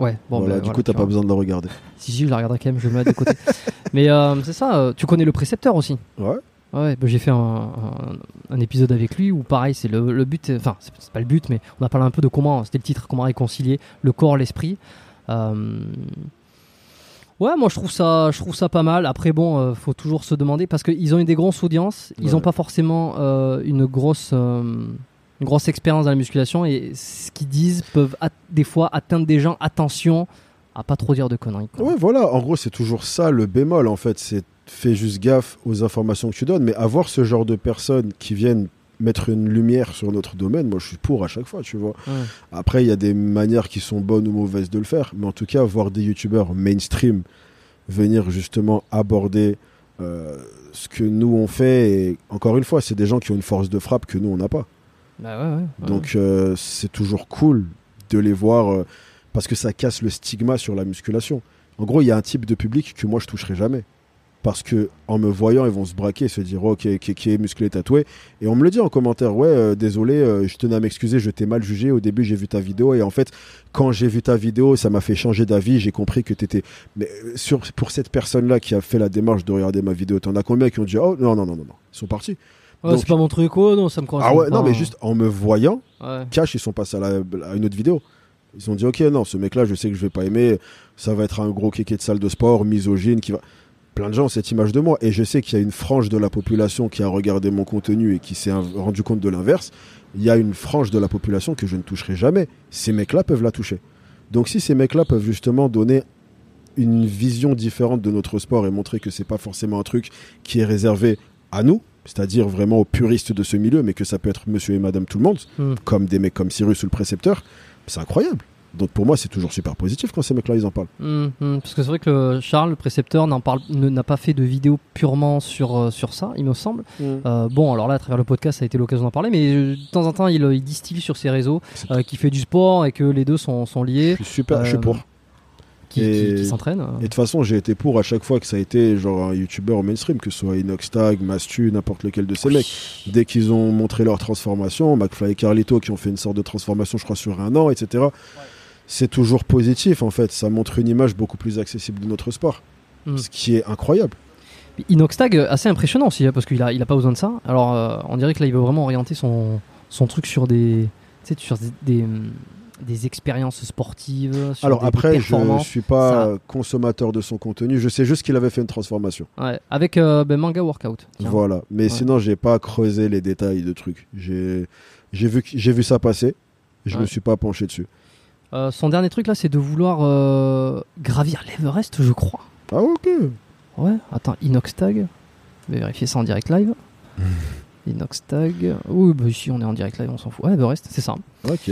Ouais, bon, voilà, bah, du voilà, coup, t'as pas vois. besoin de la regarder. Si, si, je la regarderai quand même, je vais me mettre de côté. Mais euh, c'est ça, euh, tu connais le précepteur aussi? Ouais. Ouais, bah, j'ai fait un, un- un épisode avec lui où pareil, c'est le, le but, enfin, c'est c'est pas le but, mais on a parlé un peu de comment, c'était le titre, comment réconcilier le corps, l'esprit. Euh, Ouais, moi je trouve ça, je trouve ça pas mal. Après, bon, euh, faut toujours se demander parce qu'ils ont eu des grosses audiences, ils Ouais. n'ont pas forcément euh, une grosse, euh, une grosse expérience dans la musculation et ce qu'ils disent peuvent des fois atteindre des gens. Attention à pas trop dire de conneries. quoi. Ouais, voilà. En gros, c'est toujours ça le bémol, en fait. C'est fais juste gaffe aux informations que tu donnes, mais avoir ce genre de personnes qui viennent mettre une lumière sur notre domaine, moi je suis pour à chaque fois, tu vois. Ouais. Après, il y a des manières qui sont bonnes ou mauvaises de le faire, mais en tout cas, voir des youtubeurs mainstream venir justement aborder euh, ce que nous on fait, et encore une fois, c'est des gens qui ont une force de frappe que nous on n'a pas. Bah ouais, ouais, ouais. Donc euh, c'est toujours cool de les voir euh, parce que ça casse le stigma sur la musculation. En gros, il y a un type de public que moi je toucherai jamais. Parce que en me voyant, ils vont se braquer, se dire, ok, qui est musclé, tatoué. Et on me le dit en commentaire, ouais, euh, désolé, euh, je tenais à m'excuser, je t'ai mal jugé. Au début, j'ai vu ta vidéo et en fait, quand j'ai vu ta vidéo, ça m'a fait changer d'avis. J'ai compris que t'étais. Mais euh, sur, pour cette personne-là qui a fait la démarche de regarder ma vidéo, t'en as combien qui ont dit, oh non, non, non, non, non, ils sont partis. Ouais, c'est pas mon truc, oh non, ça me correspond Ah ouais, pas. non, mais juste en me voyant, Ouais. cash, ils sont passés à, la- à une autre vidéo. Ils ont dit, ok, non, ce mec-là, je sais que je vais pas aimer. Ça va être un gros kéké de salle de sport, misogyne, qui va. Plein de gens ont cette image de moi. Et je sais qu'il y a une frange de la population qui a regardé mon contenu et qui s'est rendu compte de l'inverse. Il y a une frange de la population que je ne toucherai jamais. Ces mecs-là peuvent la toucher. Donc si ces mecs-là peuvent justement donner une vision différente de notre sport et montrer que c'est pas forcément un truc qui est réservé à nous, c'est-à-dire vraiment aux puristes de ce milieu, mais que ça peut être monsieur et madame tout le monde, Hmm. comme des mecs comme Cyrus ou le précepteur, c'est incroyable. Donc pour moi, c'est toujours super positif quand ces mecs-là, ils en parlent. Hum, parce que c'est vrai que le- Charles, le précepteur, n'en parle, ne- n'a pas fait de vidéo purement sur, euh, sur ça, il me semble. Euh, bon, alors là, à travers le podcast, ça a été l'occasion d'en parler, mais euh, de temps en temps, il, il distille sur ses réseaux euh, qu'il fait du sport et que les deux sont, sont Je liés, suis super, je suis pour. qui, Et- qui- qui s'entraînent. Et de toute façon, j'ai été pour à chaque fois que ça a été genre un youtubeur au mainstream, que ce soit Inoxtag, Mastu, n'importe lequel de ces mecs. Dès qu'ils ont montré leur transformation, McFly et Carlito qui ont fait une sorte de transformation, je crois, sur un an, etc. C'est toujours positif en fait. Ça montre une image beaucoup plus accessible de notre sport. Mm. Ce qui est incroyable. Inoxtag, euh, assez impressionnant aussi, hein, parce qu'il a, il a pas besoin de ça. Alors, euh, on dirait que là, il veut vraiment orienter son, son truc sur des, sur des, des, des expériences sportives. Sur Alors des- après, je performances. suis pas Ça- consommateur de son contenu. Je sais juste qu'il avait fait une transformation. Ouais, avec euh, ben, Manga Workout. tiens. Voilà. Mais Ouais. sinon, j'ai pas creusé les détails de trucs. J'ai vu, vu ça passer. Je Ouais. me suis pas penché dessus. Euh, son dernier truc là, c'est de vouloir euh, gravir l'Everest, je crois. Ah ok. Ouais, attends, Inoxtag. Je vais vérifier ça en direct live. Inoxtag. Oui, bah ici on est en direct live, on s'en fout. Ouais, Everest, c'est ça. Ok.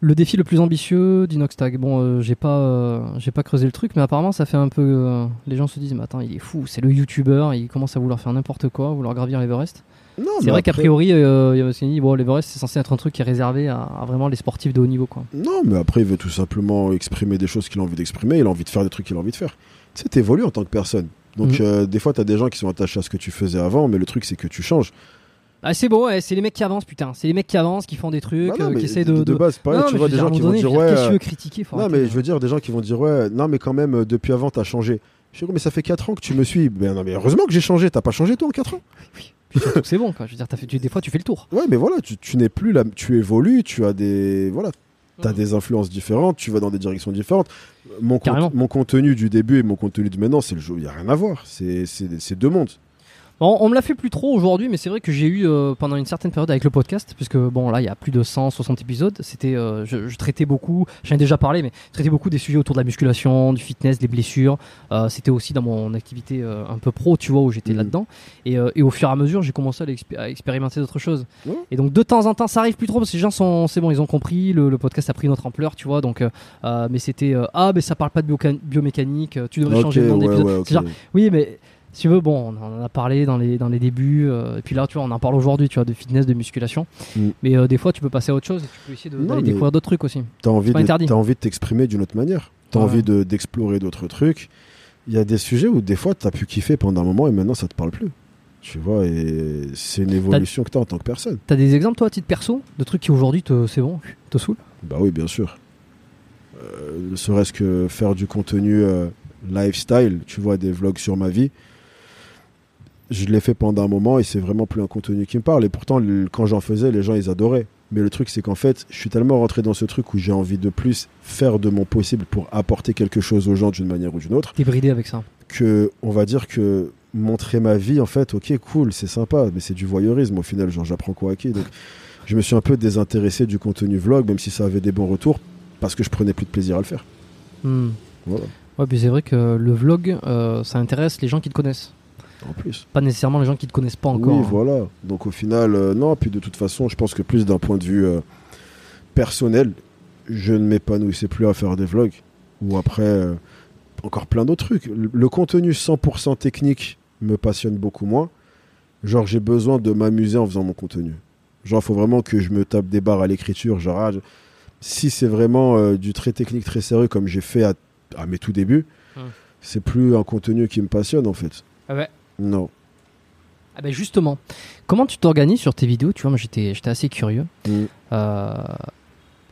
Le défi le plus ambitieux d'Inoxtag. Bon, euh, j'ai pas, euh, j'ai pas creusé le truc, mais apparemment ça fait un peu. les gens se disent, mais attends, il est fou, c'est le YouTuber, il commence à vouloir faire n'importe quoi, vouloir gravir l'Everest. Non, C'est vrai qu'a priori, euh, il y a aussi dit, bon, l'Everest c'est censé être un truc qui est réservé à, à vraiment les sportifs de haut niveau, quoi. Non, mais après, il veut tout simplement exprimer des choses qu'il a envie d'exprimer. Il a envie de faire des trucs qu'il a envie de faire. Tu sais, t'évolues en tant que personne. Donc, Mhm. euh, des fois, t'as des gens qui sont attachés à ce que tu faisais avant, mais le truc, c'est que tu changes. Ah, c'est bon, ouais, c'est les mecs qui avancent, putain. C'est les mecs qui avancent, qui font des trucs, Bah non, euh, qui essaient de. de, base, pareil, Non, tu vois des gens qui vont dire, ouais. Qu'est-ce que tu veux critiquer Non, mais je veux dire, des gens qui vont dire, ouais, non, mais quand même, euh, depuis avant, t'as changé. Je dis, mais ça fait 4 ans que tu me suis. Ben non, mais heureusement que j'ai changé. T'as pas changé, toi, en 4 ans? c'est bon, quoi. Je veux dire, fait, tu- des fois, tu fais le tour. Ouais, mais voilà, tu, tu n'es plus là. Tu évolues, tu as des. Voilà. T'as Mhm. des influences différentes, tu vas dans des directions différentes. Mon, con- mon contenu du début et mon contenu de maintenant, c'est le jeu. Il n'y a rien à voir. C'est deux mondes. Bon, on me l'a fait plus trop aujourd'hui, mais c'est vrai que j'ai eu euh, pendant une certaine période avec le podcast, puisque bon là il y a plus de 160 épisodes. C'était, euh, je, je traitais beaucoup, j'en ai déjà parlé, mais je traitais beaucoup des sujets autour de la musculation, du fitness, des blessures. Euh, C'était aussi dans mon activité euh, un peu pro, tu vois, où j'étais Mhm. là-dedans. Et, euh, et au fur et à mesure, j'ai commencé à, expérimenter d'autres choses. Et donc de temps en temps, ça arrive plus trop parce que les gens sont, c'est bon, ils ont compris. Le, le podcast a pris notre ampleur, tu vois. Donc, euh, mais c'était euh, ah, mais ça parle pas de biomécanique. Tu devrais changer le nom ouais, d'épisode. ouais, oui, mais si tu veux, bon, on en a parlé dans les, dans les débuts, euh, et puis là, tu vois, on en parle aujourd'hui, tu vois, de fitness, de musculation. Mm. Mais euh, des fois, tu peux passer à autre chose et tu peux essayer d'aller découvrir d'autres trucs aussi. Interdit. t'as envie de t'exprimer d'une autre manière. T'as Ouais. envie de- d'explorer d'autres trucs. Il y a des sujets où des fois t'as pu kiffer pendant un moment et maintenant ça te parle plus. Tu vois, et c'est une évolution que t'as en tant que personne. T'as des exemples, toi, à titre perso, de trucs qui aujourd'hui, te, c'est bon, te saoulent? Bah oui, bien sûr. Euh, ne serait-ce que faire du contenu lifestyle, tu vois, des vlogs sur ma vie. Je l'ai fait pendant un moment et c'est vraiment plus un contenu qui me parle. Et pourtant, le- quand j'en faisais, les gens, ils adoraient. Mais le truc, c'est qu'en fait, je suis tellement rentré dans ce truc où j'ai envie de plus faire de mon possible pour apporter quelque chose aux gens d'une manière ou d'une autre, T'es bridé avec ça. que on va dire que montrer ma vie, en fait, ok, cool, c'est sympa, mais c'est du voyeurisme au final. Genre, j'apprends quoi à qui Donc, je me suis un peu désintéressé du contenu vlog, même si ça avait des bons retours, parce que je prenais plus de plaisir à le faire. Hmm. Voilà, Ouais, puis c'est vrai que le vlog, euh, ça intéresse les gens qui te connaissent. En plus. Pas nécessairement les gens qui te connaissent pas encore. Oui, hein. voilà. Donc au final, euh, non. Puis de toute façon, je pense que plus d'un point de vue euh, personnel, je ne m'épanouissais plus à faire des vlogs. Ou après, euh, encore plein d'autres trucs. Le, le contenu 100% technique me passionne beaucoup moins. Genre, j'ai besoin de m'amuser en faisant mon contenu. Genre, il faut vraiment que je me tape des barres à l'écriture. Genre, ah, je- si c'est vraiment euh, du très technique, très sérieux, comme j'ai fait à, à mes tout débuts, Hum. c'est plus un contenu qui me passionne en fait. Ah ouais. Non. Ah ben justement, comment tu t'organises sur tes vidéos? Tu vois, moi j'étais, j'étais assez curieux. Mm. Euh,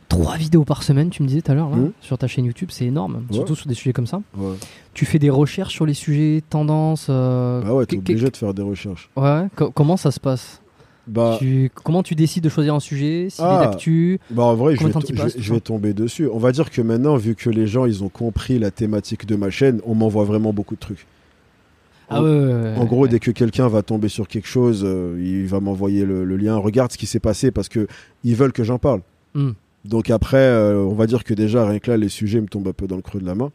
trois vidéos par semaine, tu me disais tout à l'heure, là, Mm. sur ta chaîne YouTube, c'est énorme, Ouais. surtout sur des sujets comme ça. Ouais. Tu fais des recherches sur les sujets, tendances. euh, Bah ouais, t'es obligé de faire des recherches. Ouais, co- comment ça se passe? Bah, Tu- Comment tu décides de choisir un sujet S'il Ah. d'actu bah en vrai, je vais, je, vais tomber dessus. On va dire que maintenant, vu que les gens, ils ont compris la thématique de ma chaîne, on m'envoie vraiment beaucoup de trucs. Ah ouais, En gros, dès que quelqu'un va tomber sur quelque chose, euh, il va m'envoyer le, le lien. Regarde ce qui s'est passé parce que ils veulent que j'en parle. Hmm. Donc après, euh, on va dire que déjà, rien que là, les sujets me tombent un peu dans le creux de la main.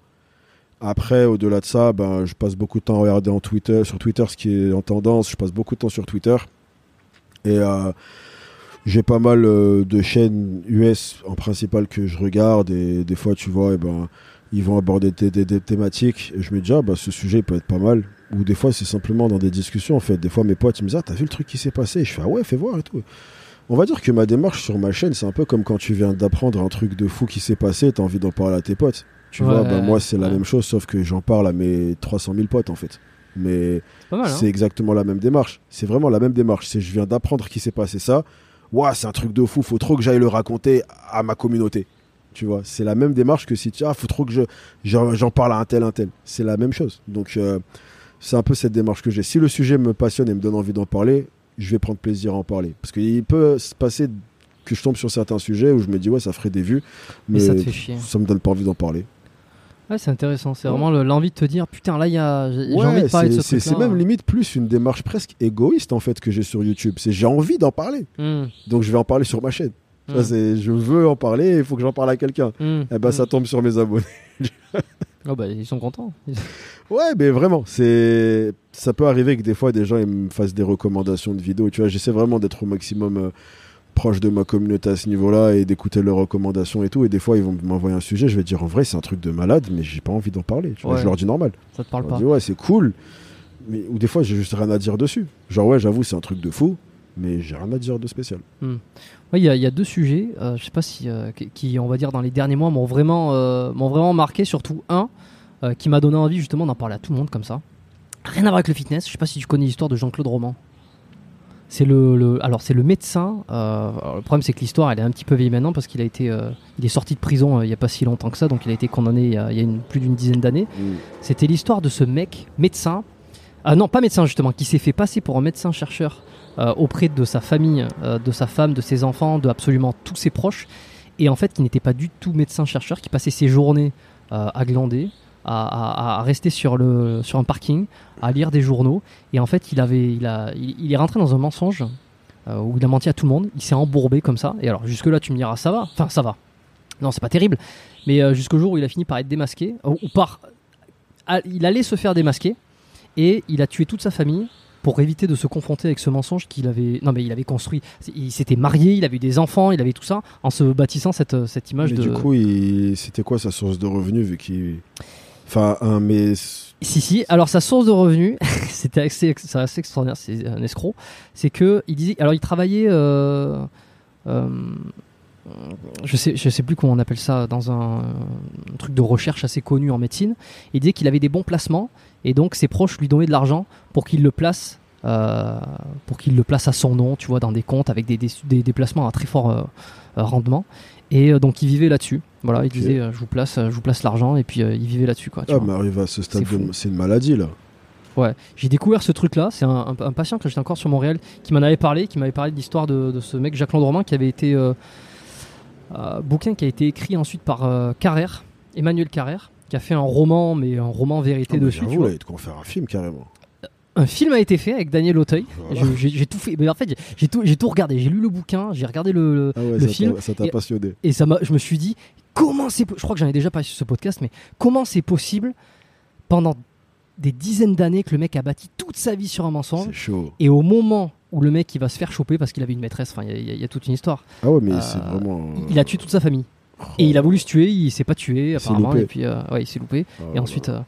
Après, au-delà de ça, ben, je passe beaucoup de temps à regarder en Twitter, sur Twitter ce qui est en tendance. Je passe beaucoup de temps sur Twitter. Et euh, j'ai pas mal de chaînes US en principal que je regarde. Et des fois, tu vois, eh ben, ils vont aborder des, des- des thématiques. Et je me dis, ah, bah, ce sujet peut être pas mal. Ou des fois, c'est simplement dans des discussions, en fait. Des fois, mes potes, ils me disent, ah, t'as vu le truc qui s'est passé? Et Je fais, ah ouais, fais voir et tout. On va dire que ma démarche sur ma chaîne, c'est un peu comme quand tu viens d'apprendre un truc de fou qui s'est passé, t'as envie d'en parler à tes potes. Tu vois, bah, moi, c'est la même chose, sauf que j'en parle à mes 300 000 potes, en fait. Mais C'est hein c'est exactement la même démarche. C'est vraiment la même démarche. C'est je viens d'apprendre qu'il s'est passé ça. Ouah, c'est un truc de fou. Faut trop que j'aille le raconter à ma communauté. Tu vois, c'est la même démarche que si tu ah, faut trop que je j'en j'en parle à un tel un tel. C'est la même chose. Donc euh, c'est un peu cette démarche que j'ai. Si le sujet me passionne et me donne envie d'en parler, je vais prendre plaisir à en parler. Parce qu'il peut se passer que je tombe sur certains sujets où je me dis ouais ça ferait des vues, Mais mais, ça te fait chier. ça me donne pas envie d'en parler. Ouais, c'est intéressant. C'est Ouais. vraiment le- l'envie de te dire putain, là, il y a... j'ai Ouais, envie de parler de ce c'est même limite plus une démarche presque égoïste en fait que j'ai sur YouTube. C'est j'ai envie d'en parler. Hmm, Donc je vais en parler sur ma chaîne. Hmm, je veux en parler, il faut que j'en parle à quelqu'un. hmm, Et ben ça tombe sur mes abonnés. Oh, bah, ils sont contents. Ouais, mais vraiment, c'est ça peut arriver que des fois des gens ils me fassent des recommandations de vidéos. Tu vois, j'essaie vraiment d'être au maximum euh, proche de ma communauté à ce niveau-là et d'écouter leurs recommandations et tout. Et des fois ils vont m'envoyer un sujet, je vais dire en vrai c'est un truc de malade, mais j'ai pas envie d'en parler. Tu vois, Ouais. je leur dis normal. Ça te parle Je pas. dis ouais c'est cool, mais ou des fois j'ai juste rien à dire dessus. Genre ouais j'avoue c'est un truc de fou, mais j'ai rien à dire de spécial. Il y, a- il y a deux sujets, euh, je sais pas si, euh, qui, on va dire, dans les derniers mois, m'ont vraiment, euh, m'ont vraiment marqué. Surtout un euh, qui m'a donné envie justement d'en parler à tout le monde comme ça. Rien à voir avec le fitness. Je sais pas si tu connais l'histoire de Jean-Claude Roman. C'est le, le- alors c'est le médecin. alors, le problème c'est que l'histoire elle est un petit peu vieille maintenant parce qu'il a été, il est sorti de prison il y a pas si longtemps que ça, donc il a été condamné il y a, il y a une- plus d'une dizaine d'années. C'était l'histoire de ce mec, médecin, ah non, pas médecin justement, qui s'est fait passer pour un médecin chercheur euh, auprès de sa famille, euh, de sa femme, de ses enfants, de absolument tous ses proches, et en fait qui n'était pas du tout médecin chercheur, qui passait ses journées euh, à glander, à, rester sur, le, sur un parking, à lire des journaux, et en fait il, avait, il, a, il, est rentré dans un mensonge où il a menti à tout le monde, il s'est embourbé comme ça, et alors jusque là tu me diras ça va, enfin ça va, non c'est pas terrible, mais jusqu'au jour où il a fini par être démasqué, ou, par... il allait se faire démasquer, et il a tué toute sa famille pour éviter de se confronter avec ce mensonge qu'il avait non mais il avait construit il s'était marié il avait eu des enfants il avait tout ça en se bâtissant cette, cette image Mais de du coup, il- c'était quoi sa source de revenus vu qu'il. Enfin, un, mais. si si alors sa source de revenus c'était assez, c'est assez extraordinaire c'est un escroc c'est que il disait alors il travaillait euh, euh, je sais je sais plus comment on appelle ça dans un, un truc de recherche assez connu en médecine il disait qu'il avait des bons placements et donc ses proches lui donnaient de l'argent pour qu'il le place euh, pour qu'il le place à son nom tu vois dans des comptes avec des, des, des- des placements à très fort euh, euh, rendement. Et donc il vivait là-dessus. Voilà il disait je vous place je vous place l'argent. Et puis il vivait là-dessus quoi tu Ah, vois. mais arrivé à ce stade, C'est une maladie là. Ouais, j'ai découvert ce truc-là. C'est un, un- un patient que j'étais encore sur Montréal qui m'en avait parlé, qui m'avait parlé de l'histoire de, de ce mec Jacques Landromain qui avait été euh, euh, bouquin qui a été écrit ensuite par euh, Carrère, Emmanuel Carrère, qui a fait un roman, mais un roman vérité Ah, dessus. vois. là, qu'on faire un film carrément. Un film a été fait avec Daniel Auteuil. Voilà. J'ai tout fait. Mais en fait, j'ai tout, regardé. J'ai lu le bouquin, j'ai regardé le, Ah ouais, le ça film. ça t'a passionné. et ça je me suis dit, comment c'est, je crois que j'en ai déjà parlé sur ce podcast, mais comment c'est possible pendant des dizaines d'années que le mec a bâti toute sa vie sur un mensonge C'est chaud. Et au moment où le mec il va se faire choper parce qu'il avait une maîtresse, enfin il y a- y, y toute une histoire. Ah ouais, mais Euh, c'est vraiment. Il a tué toute sa famille. Et il a voulu se tuer, il s'est pas tué apparemment. Et puis euh, ouais, il s'est loupé. Ah, Et ensuite euh,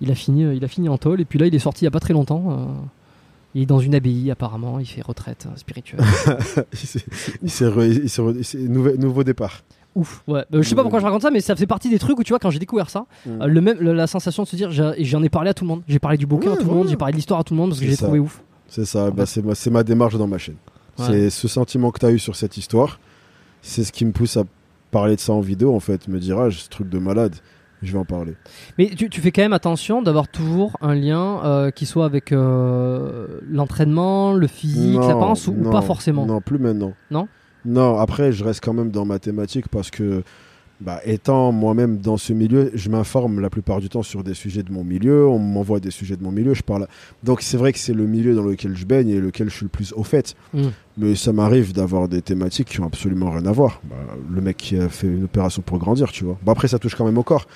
il a fini, euh, il a fini en tôle. Et puis là il est sorti il y a pas très longtemps. euh, il est dans une abbaye apparemment. Il fait retraite spirituelle. il s'est- nouveau départ. Ouf, ouais. Je sais pas pourquoi je raconte ça, mais ça fait partie des trucs où tu vois, quand j'ai découvert ça, Mm. le même, la sensation de se dire, j'en ai parlé à tout le monde. J'ai parlé du bouquin Ouais, à tout le monde, j'ai parlé de l'histoire à tout le monde parce que j'ai trouvé ouf. C'est ça, bah, c'est ma, ma démarche dans ma chaîne. C'est ce sentiment que tu as eu sur cette histoire, c'est ce qui me pousse à parler de ça en vidéo, en fait. Me dire, ah, ce truc de malade, je vais en parler. Mais tu, tu fais quand même attention d'avoir toujours un lien euh, qui soit avec euh, l'entraînement, le physique, l'apparence ou, ou pas forcément? Non, plus maintenant. Non? Non, après, je reste quand même dans ma thématique parce que, bah, étant moi-même dans ce milieu, je m'informe la plupart du temps sur des sujets de mon milieu, on m'envoie des sujets de mon milieu, je parle. Donc, c'est vrai que c'est le milieu dans lequel je baigne et lequel je suis le plus au fait. Mm. Mais ça m'arrive d'avoir des thématiques qui ont absolument rien à voir. Bah, le mec qui a fait une opération pour grandir, tu vois. Bon, après, ça touche quand même au corps.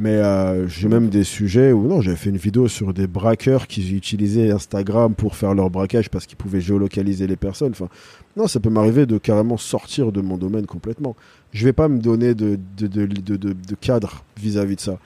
Mais euh, j'ai même des sujets où, non, j'avais fait une vidéo sur des braqueurs qui utilisaient Instagram pour faire leur braquage parce qu'ils pouvaient géolocaliser les personnes. Enfin, non, ça peut m'arriver de carrément sortir de mon domaine complètement. Je vais pas me donner de, de, de, de, cadre vis-à-vis de ça.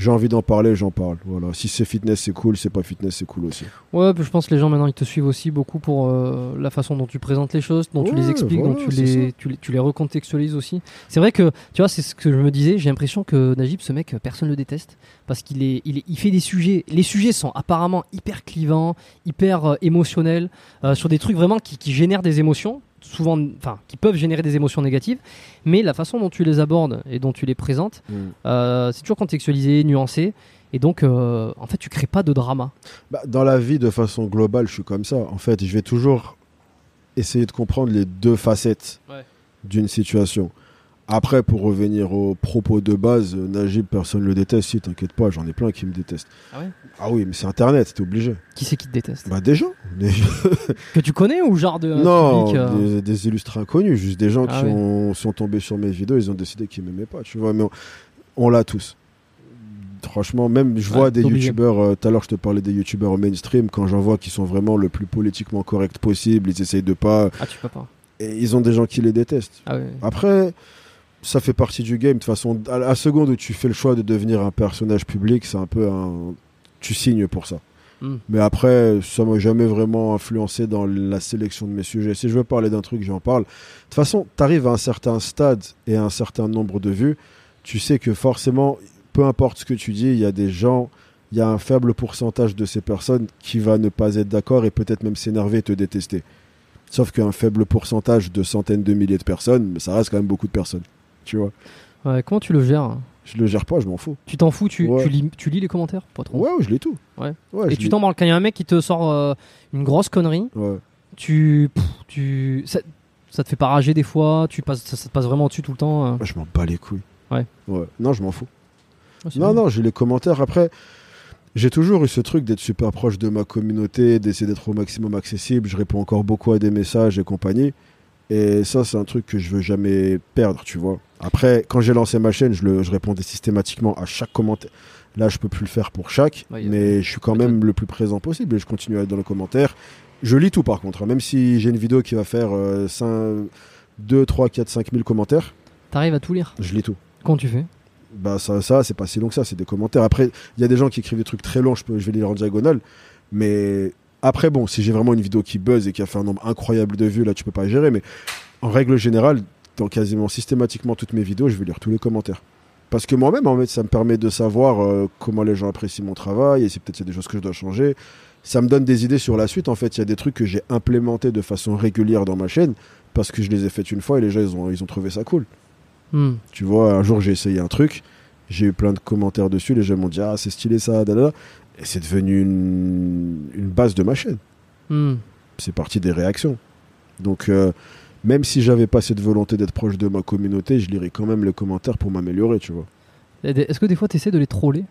J'ai envie d'en parler, j'en parle. Voilà. Si c'est fitness, c'est cool. C'est pas fitness, c'est cool aussi. Ouais, puis je pense que les gens maintenant ils te suivent aussi beaucoup pour euh, la façon dont tu présentes les choses, dont tu les expliques, dont tu les, tu les, tu les recontextualises aussi. C'est vrai que, tu vois, c'est ce que je me disais, j'ai l'impression que Najib, ce mec, personne le déteste parce qu'il est, il est, il fait des sujets. Les sujets sont apparemment hyper clivants, hyper euh, émotionnels, euh, sur des trucs vraiment qui, qui génèrent des émotions, souvent, enfin, qui peuvent générer des émotions négatives, mais la façon dont tu les abordes et dont tu les présentes, euh, c'est toujours contextualisé, nuancé. Et donc, euh, en fait, tu crées pas de drama. Bah, dans la vie, de façon globale, je suis comme ça. En fait, je vais toujours essayer de comprendre les deux facettes Ouais. d'une situation. Après, pour revenir aux propos de base, euh, Najib, personne ne le déteste. Si, t'inquiète pas, j'en ai plein qui me détestent. Ah ouais? Ah oui, mais c'est Internet, t'es obligé. Qui c'est qui te déteste? Bah, des gens. Des- Que tu connais ou genre de non, public, euh, des, des illustres inconnus. Juste des gens Ah qui ouais. ont, sont tombés sur mes vidéos, ils ont décidé qu'ils m'aimaient pas, tu vois. Mais on, on l'a tous. Franchement, même je Ouais, vois des youtubeurs, euh, tout à l'heure je te parlais des youtubeurs mainstream, quand j'en vois qui sont vraiment le plus politiquement correct possible, ils essayent de pas. Ah, tu peux pas. Et ils ont des gens qui les détestent. Ah ouais. Après, ça fait partie du game. De toute façon, à la seconde où tu fais le choix de devenir un personnage public, c'est un peu un. Tu signes pour ça. Hmm. Mais après, ça m'a jamais vraiment influencé dans la sélection de mes sujets. Si je veux parler d'un truc, j'en parle. De toute façon, tu arrives à un certain stade et à un certain nombre de vues, tu sais que forcément, peu importe ce que tu dis, il y a des gens, il y a un faible pourcentage de ces personnes qui va ne pas être d'accord et peut-être même s'énerver et te détester. Sauf qu'un faible pourcentage de centaines de milliers de personnes, ça reste quand même beaucoup de personnes. Tu vois Ouais, comment tu le gères Je le gère pas, je m'en fous. Tu t'en fous tu, Ouais. tu, lis, tu lis les commentaires Pas trop. Ouais, ouais, je lis tout. Ouais. Et tu t'en branles quand il y a un mec qui te sort euh, une grosse connerie, Ouais. tu. pff, tu ça, ça te fait pas rager des fois, tu passes, ça, ça te passe vraiment au-dessus tout le temps. euh. Je m'en bats les couilles. Ouais. Ouais. Non, je m'en fous. C'est Non, bien. non, j'ai les commentaires. Après, j'ai toujours eu ce truc d'être super proche de ma communauté, d'essayer d'être au maximum accessible. Je réponds encore beaucoup à des messages et compagnie. Et ça, c'est un truc que je veux jamais perdre, tu vois. Après, quand j'ai lancé ma chaîne, je, le, je répondais systématiquement à chaque commentaire. Là, je peux plus le faire pour chaque, Ouais, y a- mais je suis quand même le plus présent possible et je continue à être dans les commentaires. Je lis tout par contre, hein. même si j'ai une vidéo qui va faire euh, 5, 2, 3, 4, 5 000 commentaires, T'arrives à tout lire? je lis tout. Comment tu fais? Bah ça, ça c'est pas si long que ça, c'est des commentaires. Après, il y a des gens qui écrivent des trucs très longs, je, peux, je vais les lire en diagonale. Mais après, bon, si j'ai vraiment une vidéo qui buzz et qui a fait un nombre incroyable de vues, là, tu peux pas gérer. Mais en règle générale, dans quasiment systématiquement toutes mes vidéos, je vais lire tous les commentaires. Parce que moi-même, en fait, ça me permet de savoir euh, comment les gens apprécient mon travail et si peut-être il y a des choses que je dois changer. Ça me donne des idées sur la suite. En fait, il y a des trucs que j'ai implémentés de façon régulière dans ma chaîne parce que je les ai faites une fois et les gens, ils ont, ils ont trouvé ça cool. Hmm. Tu vois, un jour j'ai essayé un truc, j'ai eu plein de commentaires dessus, les gens m'ont dit ah c'est stylé ça, dadada. et c'est devenu une, une base de ma chaîne. Hmm. C'est parti des réactions. Donc euh, même si j'avais pas cette volonté d'être proche de ma communauté, je lirais quand même les commentaires pour m'améliorer, tu vois. Est-ce que des fois tu essaies de les troller?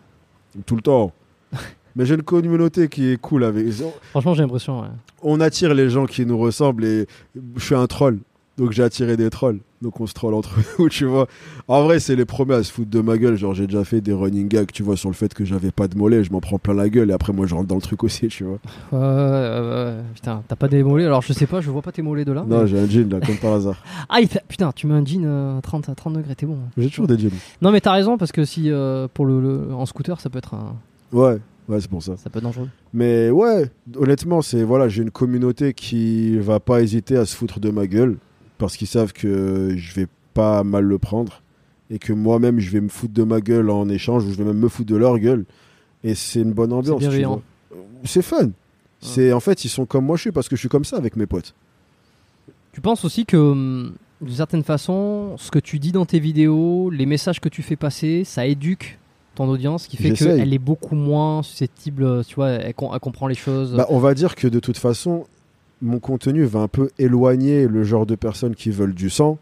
Tout le temps. Mais j'ai une communauté qui est cool avec. Franchement, j'ai l'impression. ouais. On attire les gens qui nous ressemblent et je suis un troll. Donc j'ai attiré des trolls. Donc on se troll entre nous, tu vois. En vrai, c'est les premiers à se foutre de ma gueule. Genre, j'ai déjà fait des running gags, tu vois, sur le fait que j'avais pas de mollet. Je m'en prends plein la gueule et après, moi, je rentre dans le truc aussi, tu vois. Ouais, ouais, ouais, ouais. Putain, t'as pas des mollets? Alors je sais pas, je vois pas tes mollets de là. Non, mais- j'ai un jean là, comme par hasard. Ah, il fait- putain, tu mets un jean euh, à 30, à 30 degrés, t'es bon. J'ai toujours des jeans. Non, mais t'as raison parce que si euh, pour le, le- en scooter, ça peut être un- Ouais, ouais, c'est pour ça. ça peut être dangereux. Mais ouais, honnêtement, c'est voilà, j'ai une communauté qui va pas hésiter à se foutre de ma gueule parce qu'ils savent que je vais pas mal le prendre et que moi-même je vais me foutre de ma gueule en échange ou je vais même me foutre de leur gueule et c'est une bonne ambiance. C'est fun. C'est en fait ils sont comme moi je suis parce que je suis comme ça avec mes potes. Tu penses aussi que, hum, d'une certaine façon, ce que tu dis dans tes vidéos, les messages que tu fais passer, ça éduque ton audience, qui fait qu'elle est beaucoup moins susceptible, tu vois, elle, com- elle comprend les choses. Bah, on va dire que de toute façon, mon contenu va un peu éloigner le genre de personnes qui veulent du sang,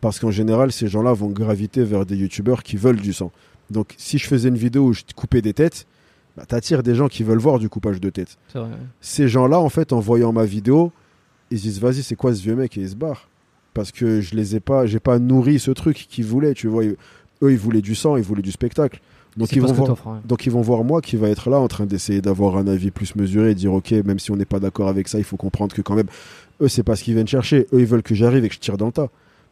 parce qu'en général, ces gens-là vont graviter vers des youtubeurs qui veulent du sang. Donc, si je faisais une vidéo où je coupais des têtes, bah, t'attires des gens qui veulent voir du coupage de vrai, ouais. Ces gens-là, en fait, en voyant ma vidéo, ils se disent, vas-y, c'est quoi ce vieux mec? Et ils se barrent. Parce que je les ai pas, j'ai pas nourri ce truc qu'ils voulaient, tu vois. Ils- Eux, ils voulaient du sang, ils voulaient du spectacle. Donc, ils vont voir. ouais. Donc ils vont voir moi qui va être là en train d'essayer d'avoir un avis plus mesuré et dire ok même si on n'est pas d'accord avec ça il faut comprendre que quand même eux c'est pas ce qu'ils viennent chercher eux ils veulent que j'arrive et que je tire dans le tas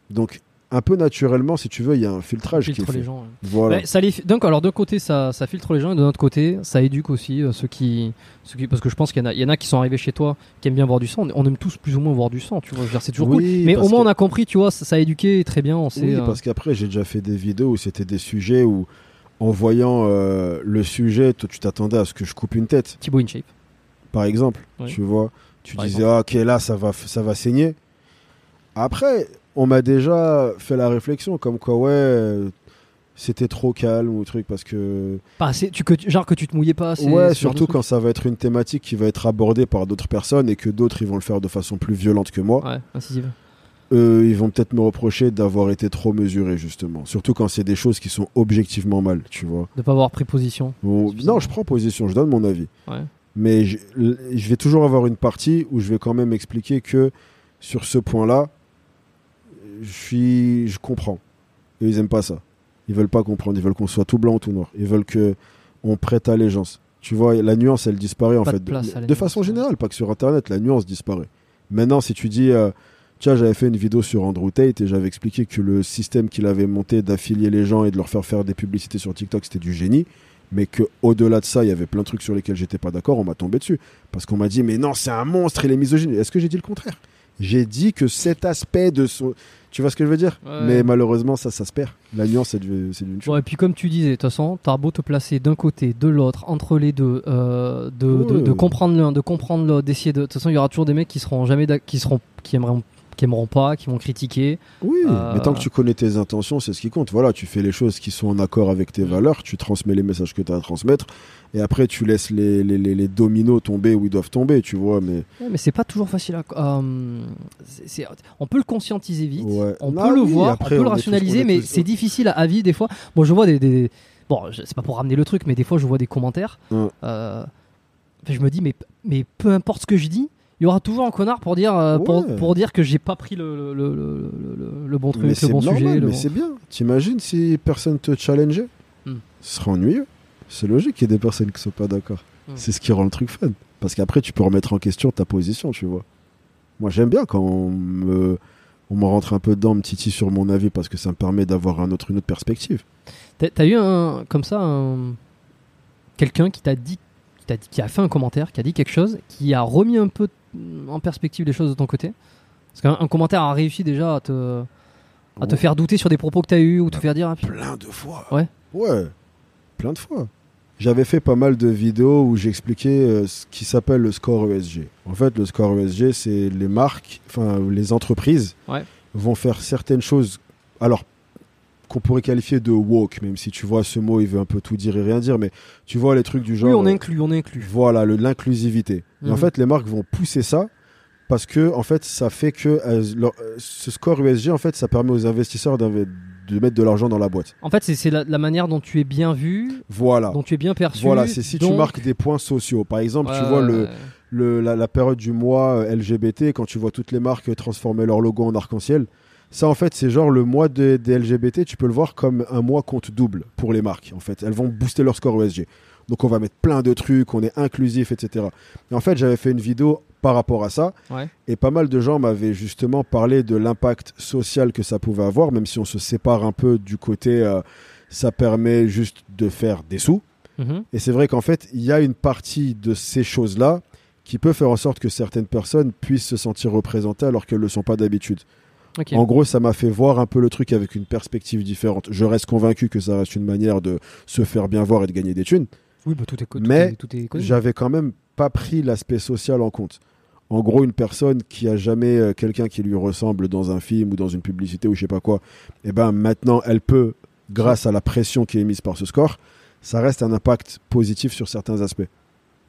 donc un peu naturellement si tu veux il y a un filtrage qui filtre est fait les gens. ouais. voilà Ouais, ça les, donc alors d'un côté ça, ça filtre les gens et de l'autre côté ça éduque aussi euh, ceux, qui, ceux qui parce que je pense qu'il y en a il y en a qui sont arrivés chez toi qui aiment bien voir du sang on aime tous plus ou moins voir du sang tu vois je veux dire, c'est toujours cool mais au moins que- on a compris tu vois ça, ça a éduqué très bien on sait oui euh, parce qu'après j'ai déjà fait des vidéos où c'était des sujets où en voyant euh, le sujet toi, tu t'attendais à ce que je coupe une tête. Thibaut InShape par exemple Oui. tu vois tu Par disais ah, ok là ça va ça va saigner. Après on m'a déjà fait la réflexion comme quoi ouais c'était trop calme ou truc parce que pas assez tu que tu- genre que tu te mouillais pas assez ouais surtout quand ça va être une thématique qui va être abordée par d'autres personnes et que d'autres ils vont le faire de façon plus violente que moi. Ouais incisive eux, ils vont peut-être me reprocher d'avoir été trop mesuré justement surtout quand c'est des choses qui sont objectivement mal tu vois de pas avoir pris position Bon, non je prends position je donne mon avis ouais mais je, je vais toujours avoir une partie où je vais quand même expliquer que sur ce point-là, je suis, je comprends. Et ils aiment pas ça. Ils veulent pas comprendre. Ils veulent qu'on soit tout blanc ou tout noir. Ils veulent que on prête allégeance. Tu vois, la nuance, elle disparaît en Pas de fait. la de façon générale, pas que sur Internet, la nuance disparaît. Maintenant, si tu dis, euh, tiens, j'avais fait une vidéo sur Andrew Tate et j'avais expliqué que le système qu'il avait monté d'affilier les gens et de leur faire faire des publicités sur TikTok, c'était du génie mais que au-delà de ça, il y avait plein de trucs sur lesquels j'étais pas d'accord, on m'a tombé dessus parce qu'on m'a dit mais non, c'est un monstre, il est misogyne. Est-ce que j'ai dit le contraire? J'ai dit que cet aspect de son tu vois ce que je veux dire? Ouais. Mais malheureusement, ça ça se perd. La nuance c'est du- c'est d'une chose. Et puis comme tu disais, de toute façon, t'as beau te placer d'un côté, de l'autre, entre les deux, euh, de, de, Ouais. de comprendre l'un, de comprendre l'autre, d'essayer de. De toute façon, il y aura toujours des mecs qui seront jamais, qui seront, qui aimeront, qui aimeront pas, qui vont critiquer. Oui, Euh, mais tant que tu connais tes intentions, c'est ce qui compte. Voilà, tu fais les choses qui sont en accord avec tes valeurs, tu transmets les messages que tu as à transmettre, et après tu laisses les, les, les- les dominos tomber où ils doivent tomber, tu vois. Mais Ouais, mais c'est pas toujours facile à. euh, on peut le conscientiser vite, Ouais. on Ah peut le voir, après, on peut on le tous- rationaliser, mais tous- c'est difficile à, vivre des fois. Bon, je vois des. des- bon, je- c'est pas pour ramener le truc, mais des fois, je vois des commentaires. Euh, enfin, je me dis, mais, mais peu importe ce que je dis. Il y aura toujours un connard pour dire, euh, pour, Ouais. pour dire que j'ai pas pris le, le, le, bon truc, mais le bon normal, sujet. mais bon- c'est bien. T'imagines si personne te challengeait Hmm. Ce serait ennuyeux. C'est logique qu'il y ait des personnes qui sont pas d'accord. Hmm. C'est ce qui rend le truc fun. Parce qu'après, tu peux remettre en question ta position, tu vois. Moi, j'aime bien quand on me, on me rentre un peu dedans, me titille sur mon avis, parce que ça me permet d'avoir un autre, une autre perspective. T'as eu un, comme ça, un- quelqu'un qui t'a dit, qui t'a dit, qui a fait un commentaire, qui a dit quelque chose, qui a remis un peu en perspective les choses de ton côté Parce qu'un un commentaire a réussi déjà à te, à te Ouais. faire douter sur des propos que t'as eu ou te faire dire. ah. Plein de fois. Ouais. Ouais, plein de fois. J'avais fait pas mal de vidéos où j'expliquais euh, ce qui s'appelle le score ESG. En fait, le score ESG, c'est les marques, enfin les entreprises Ouais. vont faire certaines choses, alors qu'on pourrait qualifier de woke, même si tu vois ce mot, il veut un peu tout dire et rien dire, mais tu vois les trucs du genre. oui, on euh, inclut, on inclut. voilà, l'inclusivité. En Mhm. fait, les marques vont pousser ça parce que, en fait, ça fait que euh, leur- euh, ce score ESG, en fait, ça permet aux investisseurs de mettre de l'argent dans la boîte. En fait, c'est- la, la manière dont tu es bien vu, Voilà. dont tu es bien perçu. Voilà, c'est si tu marques des points sociaux. Par exemple, tu vois le- la, la période du mois euh, LGBT, quand tu vois toutes les marques transformer leur logo en arc-en-ciel. Ça, en fait, c'est genre le mois des des LGBT, tu peux le voir comme un mois compte double pour les marques. En fait, elles vont booster leur score ESG. Donc, on va mettre plein de trucs, on est inclusif, etc. Et en fait, j'avais fait une vidéo par rapport à ça. Ouais. Et pas mal de gens m'avaient justement parlé de l'impact social que ça pouvait avoir, même si on se sépare un peu du côté, euh, ça permet juste de faire des sous. Mhm. Et c'est vrai qu'en fait, il y a une partie de ces choses-là qui peut faire en sorte que certaines personnes puissent se sentir représentées alors qu'elles ne le sont pas d'habitude. En gros, ça m'a fait voir un peu le truc avec une perspective différente. Je reste convaincu que ça reste une manière de se faire bien voir et de gagner des thunes. Oui, bah, tout est tout Mais. J'avais quand même pas pris l'aspect social en compte. En gros, une personne qui a jamais euh, quelqu'un qui lui ressemble dans un film ou dans une publicité ou je sais pas quoi, et ben maintenant elle peut, grâce à la pression qui est mise par ce score, ça reste un impact positif sur certains aspects.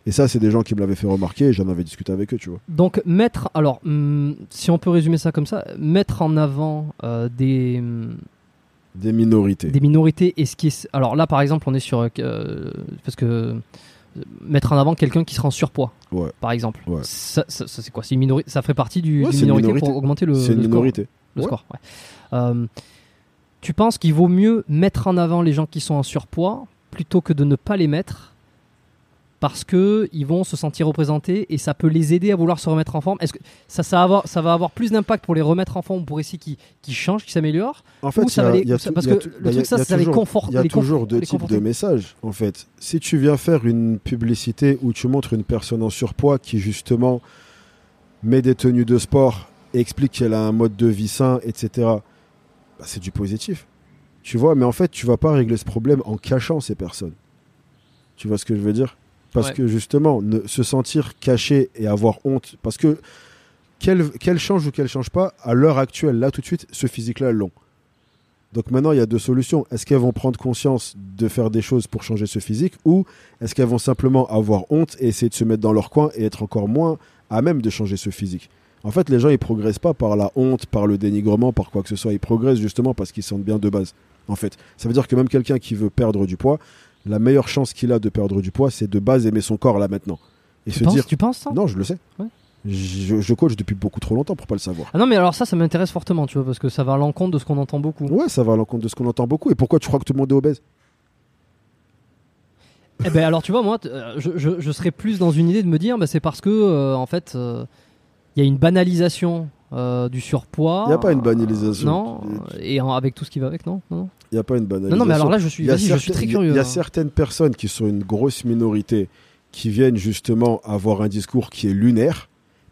Et ça, c'est des gens qui me l'avaient fait remarquer et j'en avais discuté avec eux, tu vois. Donc mettre, alors hum, si on peut résumer ça comme ça, mettre en avant euh, des, hum, Des minorités. des minorités et ce qui est, alors là par exemple on est sur euh, parce que euh, mettre en avant quelqu'un qui sera en surpoids, Ouais. par exemple. Ouais. Ça, ça- ça, c'est quoi? C'est une minorité, ça ferait partie du, Ouais, d'une c'est une minorité, minorité. pour augmenter le, C'est une le score? minorité. Le Ouais. score, ouais. Euh, tu penses qu'il vaut mieux mettre en avant les gens qui sont en surpoids plutôt que de ne pas les mettre parce que ils vont se sentir représentés et ça peut les aider à vouloir se remettre en forme. Est-ce que ça, ça, va avoir, ça va avoir plus d'impact pour les remettre en forme ou pour essayer qu'ils qu'ils changent, qu'ils s'améliorent En fait, ça va les- tout- parce que tout- le bah, truc, ça, les toujours- conforte- Il y a toujours deux types de messages, en fait. Si tu viens faire une publicité où tu montres une personne en surpoids qui, justement, met des tenues de sport, et explique qu'elle a un mode de vie sain, etc., bah, c'est du positif. Tu vois, mais en fait, tu vas pas régler ce problème en cachant ces personnes. Tu vois ce que je veux dire? Parce Ouais. que, justement, ne, se sentir caché et avoir honte, parce que qu'elle change ou qu'elle change pas, à l'heure actuelle, là tout de suite, ce physique-là, l'ont. Donc maintenant, il y a deux solutions. Est-ce qu'elles vont prendre conscience de faire des choses pour changer ce physique ou est-ce qu'elles vont simplement avoir honte et essayer de se mettre dans leur coin et être encore moins à même de changer ce physique? En fait, les gens, ils progressent pas par la honte, par le dénigrement, par quoi que ce soit. Ils progressent justement parce qu'ils se sentent bien de base. En fait, ça veut dire que même quelqu'un qui veut perdre du poids, la meilleure chance qu'il a de perdre du poids, c'est de base aimer son corps là maintenant. Et Tu se penses, dire, tu penses ça non, je le sais. Ouais. Je, je coach depuis beaucoup trop longtemps pour pas le savoir. Ah non, mais alors ça, ça m'intéresse fortement, tu vois, parce que ça va à l'encontre de ce qu'on entend beaucoup. Ouais, ça va à l'encontre de ce qu'on entend beaucoup. Et pourquoi tu crois que tout le monde est obèse? Eh ben alors tu vois moi euh, je, je- je serais plus dans une idée de me dire bah, c'est parce que euh, en fait euh, il y a une banalisation euh, du surpoids. Il y a pas une banalisation. non et en- avec tout ce qui va avec non. Il n'y a pas une banalisation. non, mais alors là je suis Il y a vas-y, je suis certaines- très curieux. Il y a hein. certaines personnes qui sont une grosse minorité qui viennent justement avoir un discours qui est lunaire,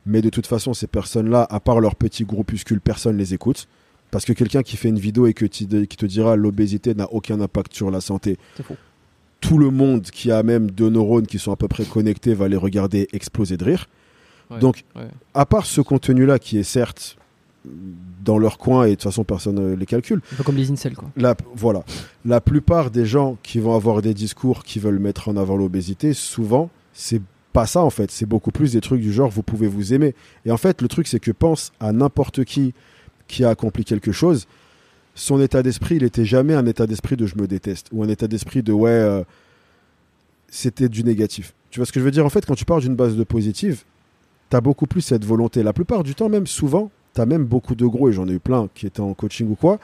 mais de toute façon, ces personnes-là, à part leur petit groupuscule, personne les écoute. Parce que quelqu'un qui fait une vidéo et que qui te dira l'obésité n'a aucun impact sur la santé, C'est faux. tout le monde qui a même deux neurones qui sont à peu près connectés va les regarder exploser de rire. Ouais, Donc, ouais. à part ce contenu-là qui est certes dans leur coin et de toute façon personne ne les calcule, Un peu comme les incels quoi. la, voilà. La plupart des gens qui vont avoir des discours qui veulent mettre en avant l'obésité, souvent, c'est pas ça en fait. C'est beaucoup plus des trucs du genre vous pouvez vous aimer. Et en fait, le truc, c'est que pense à n'importe qui qui a accompli quelque chose. Son état d'esprit, il était jamais un état d'esprit de je me déteste ou un état d'esprit de ouais, euh, c'était du négatif. Tu vois ce que je veux dire? En fait, quand tu pars d'une base de positive, t'as beaucoup plus cette volonté. La plupart du temps, même souvent, t'as même beaucoup de gros, et j'en ai eu plein qui étaient en coaching ou quoi,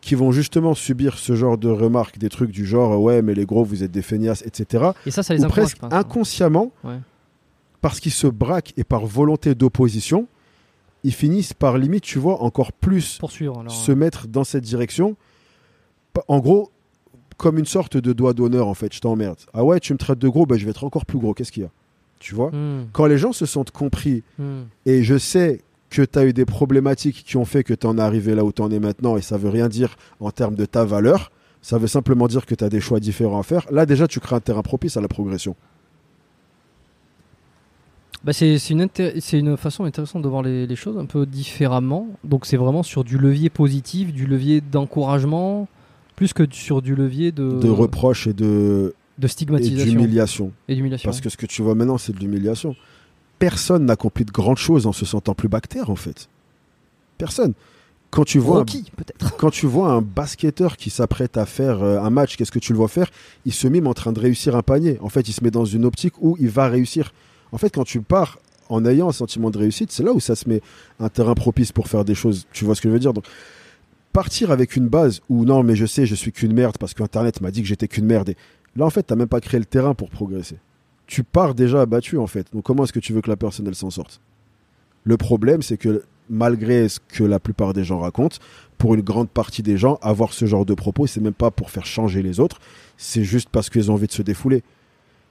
qui vont justement subir ce genre de remarques, des trucs du genre ouais, mais les gros, vous êtes des feignasses, etc. Et ça ça les Ou presque inconsciemment, Ouais. parce qu'ils se braquent et par volonté d'opposition, ils finissent par limite, tu vois, encore plus poursuivre alors. se mettre dans cette direction. En gros, comme une sorte de doigt d'honneur, en fait, je t'emmerde. Ah ouais, tu me traites de gros, bah, je vais être encore plus gros. Qu'est-ce qu'il y a? Tu vois Hmm, Quand les gens se sentent compris, hmm. et je sais que tu as eu des problématiques qui ont fait que tu en es arrivé là où tu en es maintenant, et ça veut rien dire en termes de ta valeur, ça veut simplement dire que tu as des choix différents à faire. Là, déjà, tu crées un terrain propice à la progression. Bah, c'est une, une façon intéressante de voir les, les choses un peu différemment. Donc c'est vraiment sur du levier positif, du levier d'encouragement, plus que sur du levier de, De reproches et de de et stigmatisation d'humiliation. et d'humiliation. Parce que ce que tu vois maintenant, c'est de l'humiliation. Personne n'accomplit de grandes choses en se sentant plus bactère, en fait. Personne. Quand tu vois, un, Rocky, peut-être. quand tu vois un basketteur qui s'apprête à faire euh, un match, qu'est-ce que tu le vois faire? Il se mime en train de réussir un panier. En fait, il se met dans une optique où il va réussir. En fait, quand tu pars en ayant un sentiment de réussite, c'est là où ça se met un terrain propice pour faire des choses. Tu vois ce que je veux dire? Donc, partir avec une base où non, mais je sais, je suis qu'une merde parce qu'Internet m'a dit que j'étais qu'une merde. Et là, en fait, t'as même pas créé le terrain pour progresser. Tu pars déjà abattu, en fait. Donc, comment est-ce que tu veux que la personne, elle s'en sorte? Le problème, c'est que malgré ce que la plupart des gens racontent, pour une grande partie des gens, avoir ce genre de propos, c'est même pas pour faire changer les autres, c'est juste parce qu'ils ont envie de se défouler.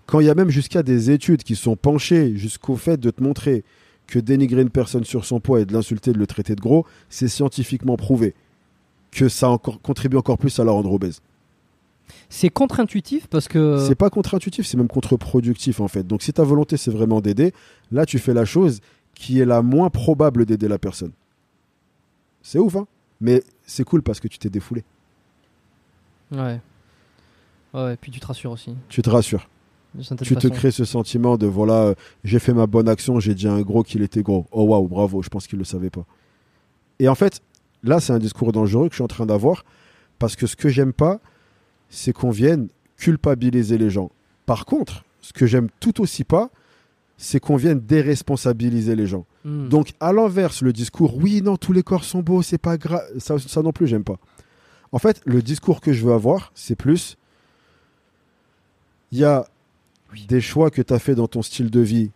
Quand il y a même jusqu'à des études qui sont penchées jusqu'au fait de te montrer que dénigrer une personne sur son poids et de l'insulter, de le traiter de gros, c'est scientifiquement prouvé que ça contribue encore plus à la rendre obèse. C'est contre-intuitif parce que. C'est pas contre-intuitif, c'est même contre-productif en fait. Donc si ta volonté c'est vraiment d'aider, là tu fais la chose qui est la moins probable d'aider la personne. C'est ouf, hein Mais c'est cool parce que tu t'es défoulé. Ouais. Ouais, puis tu te rassures aussi. Tu te rassures. Tu te crées ce sentiment de voilà, euh, j'ai fait ma bonne action, j'ai dit à un gros qu'il était gros. Oh waouh, bravo, je pense qu'il le savait pas. Et en fait, là, c'est un discours dangereux que je suis en train d'avoir parce que ce que j'aime pas, c'est qu'on vienne culpabiliser les gens. Par contre, ce que j'aime tout aussi pas, c'est qu'on vienne déresponsabiliser les gens. Hmm. Donc, à l'inverse, le discours, oui, non, tous les corps sont beaux, c'est pas grave, ça, ça non plus, j'aime pas. En fait, le discours que je veux avoir, c'est plus, il y a des choix que tu as fait dans ton style de vie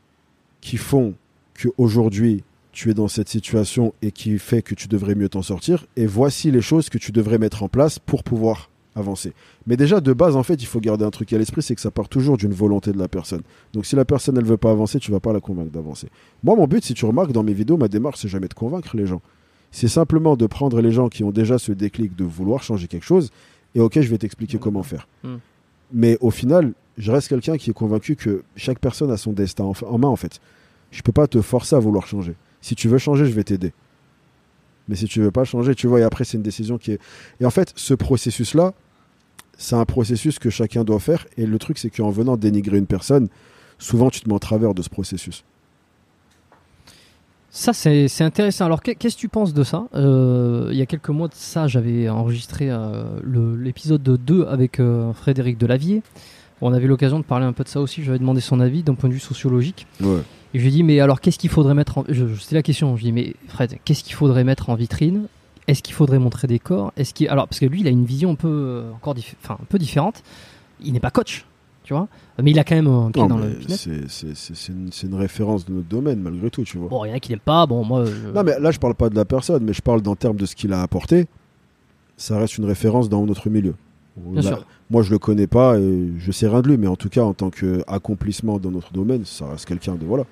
qui font qu'aujourd'hui, tu es dans cette situation et qui fait que tu devrais mieux t'en sortir. Et voici les choses que tu devrais mettre en place pour pouvoir avancer. Mais déjà, de base, en fait, il faut garder un truc à l'esprit, c'est que ça part toujours d'une volonté de la personne. Donc si la personne, elle veut pas avancer, tu vas pas la convaincre d'avancer. Moi, mon but, si tu remarques dans mes vidéos, ma démarche, c'est jamais de convaincre les gens. C'est simplement de prendre les gens qui ont déjà ce déclic de vouloir changer quelque chose, et ok, je vais t'expliquer comment faire. Mm. Mais au final, je reste quelqu'un qui est convaincu que chaque personne a son destin en, en main, en fait. Je peux pas te forcer à vouloir changer. Si tu veux changer, je vais t'aider. Mais si tu veux pas changer, tu vois, et après, c'est une décision qui est. Et en fait, ce processus-là, c'est un processus que chacun doit faire. Et le truc, c'est qu'en venant dénigrer une personne, souvent tu te mets en travers de ce processus. Ça, c'est intéressant. Alors, qu'est- qu'est-ce que tu penses de ça? Euh, Il y a quelques mois de ça, j'avais enregistré euh, l'épisode 2 avec euh, Frédéric Delavier. On avait l'occasion de parler un peu de ça aussi. J'avais demandé son avis d'un point de vue sociologique. Ouais. Et je lui ai dit, mais alors qu'est-ce qu'il faudrait mettre en... C'était la question. Je lui ai dit, mais Fred, qu'est-ce qu'il faudrait mettre en vitrine? Est-ce qu'il faudrait montrer des corps? Est-ce qu'il... Alors, parce que lui, il a une vision un peu, euh, encore dif- enfin, un peu différente. Il n'est pas coach, tu vois. Mais il a quand même un pied Non, dans le c'est c'est- c'est- c'est une, une référence de notre domaine, malgré tout, tu vois. Bon, il y en a qui l'aiment pas. Bon, moi. je- Non, mais là, je parle pas de la personne, mais je parle en termes de ce qu'il a apporté. Ça reste une référence dans notre milieu. Bien Là, sûr. Moi, je le connais pas et je sais rien de lui, mais en tout cas, en tant qu'accomplissement dans notre domaine, ça reste quelqu'un de voilà.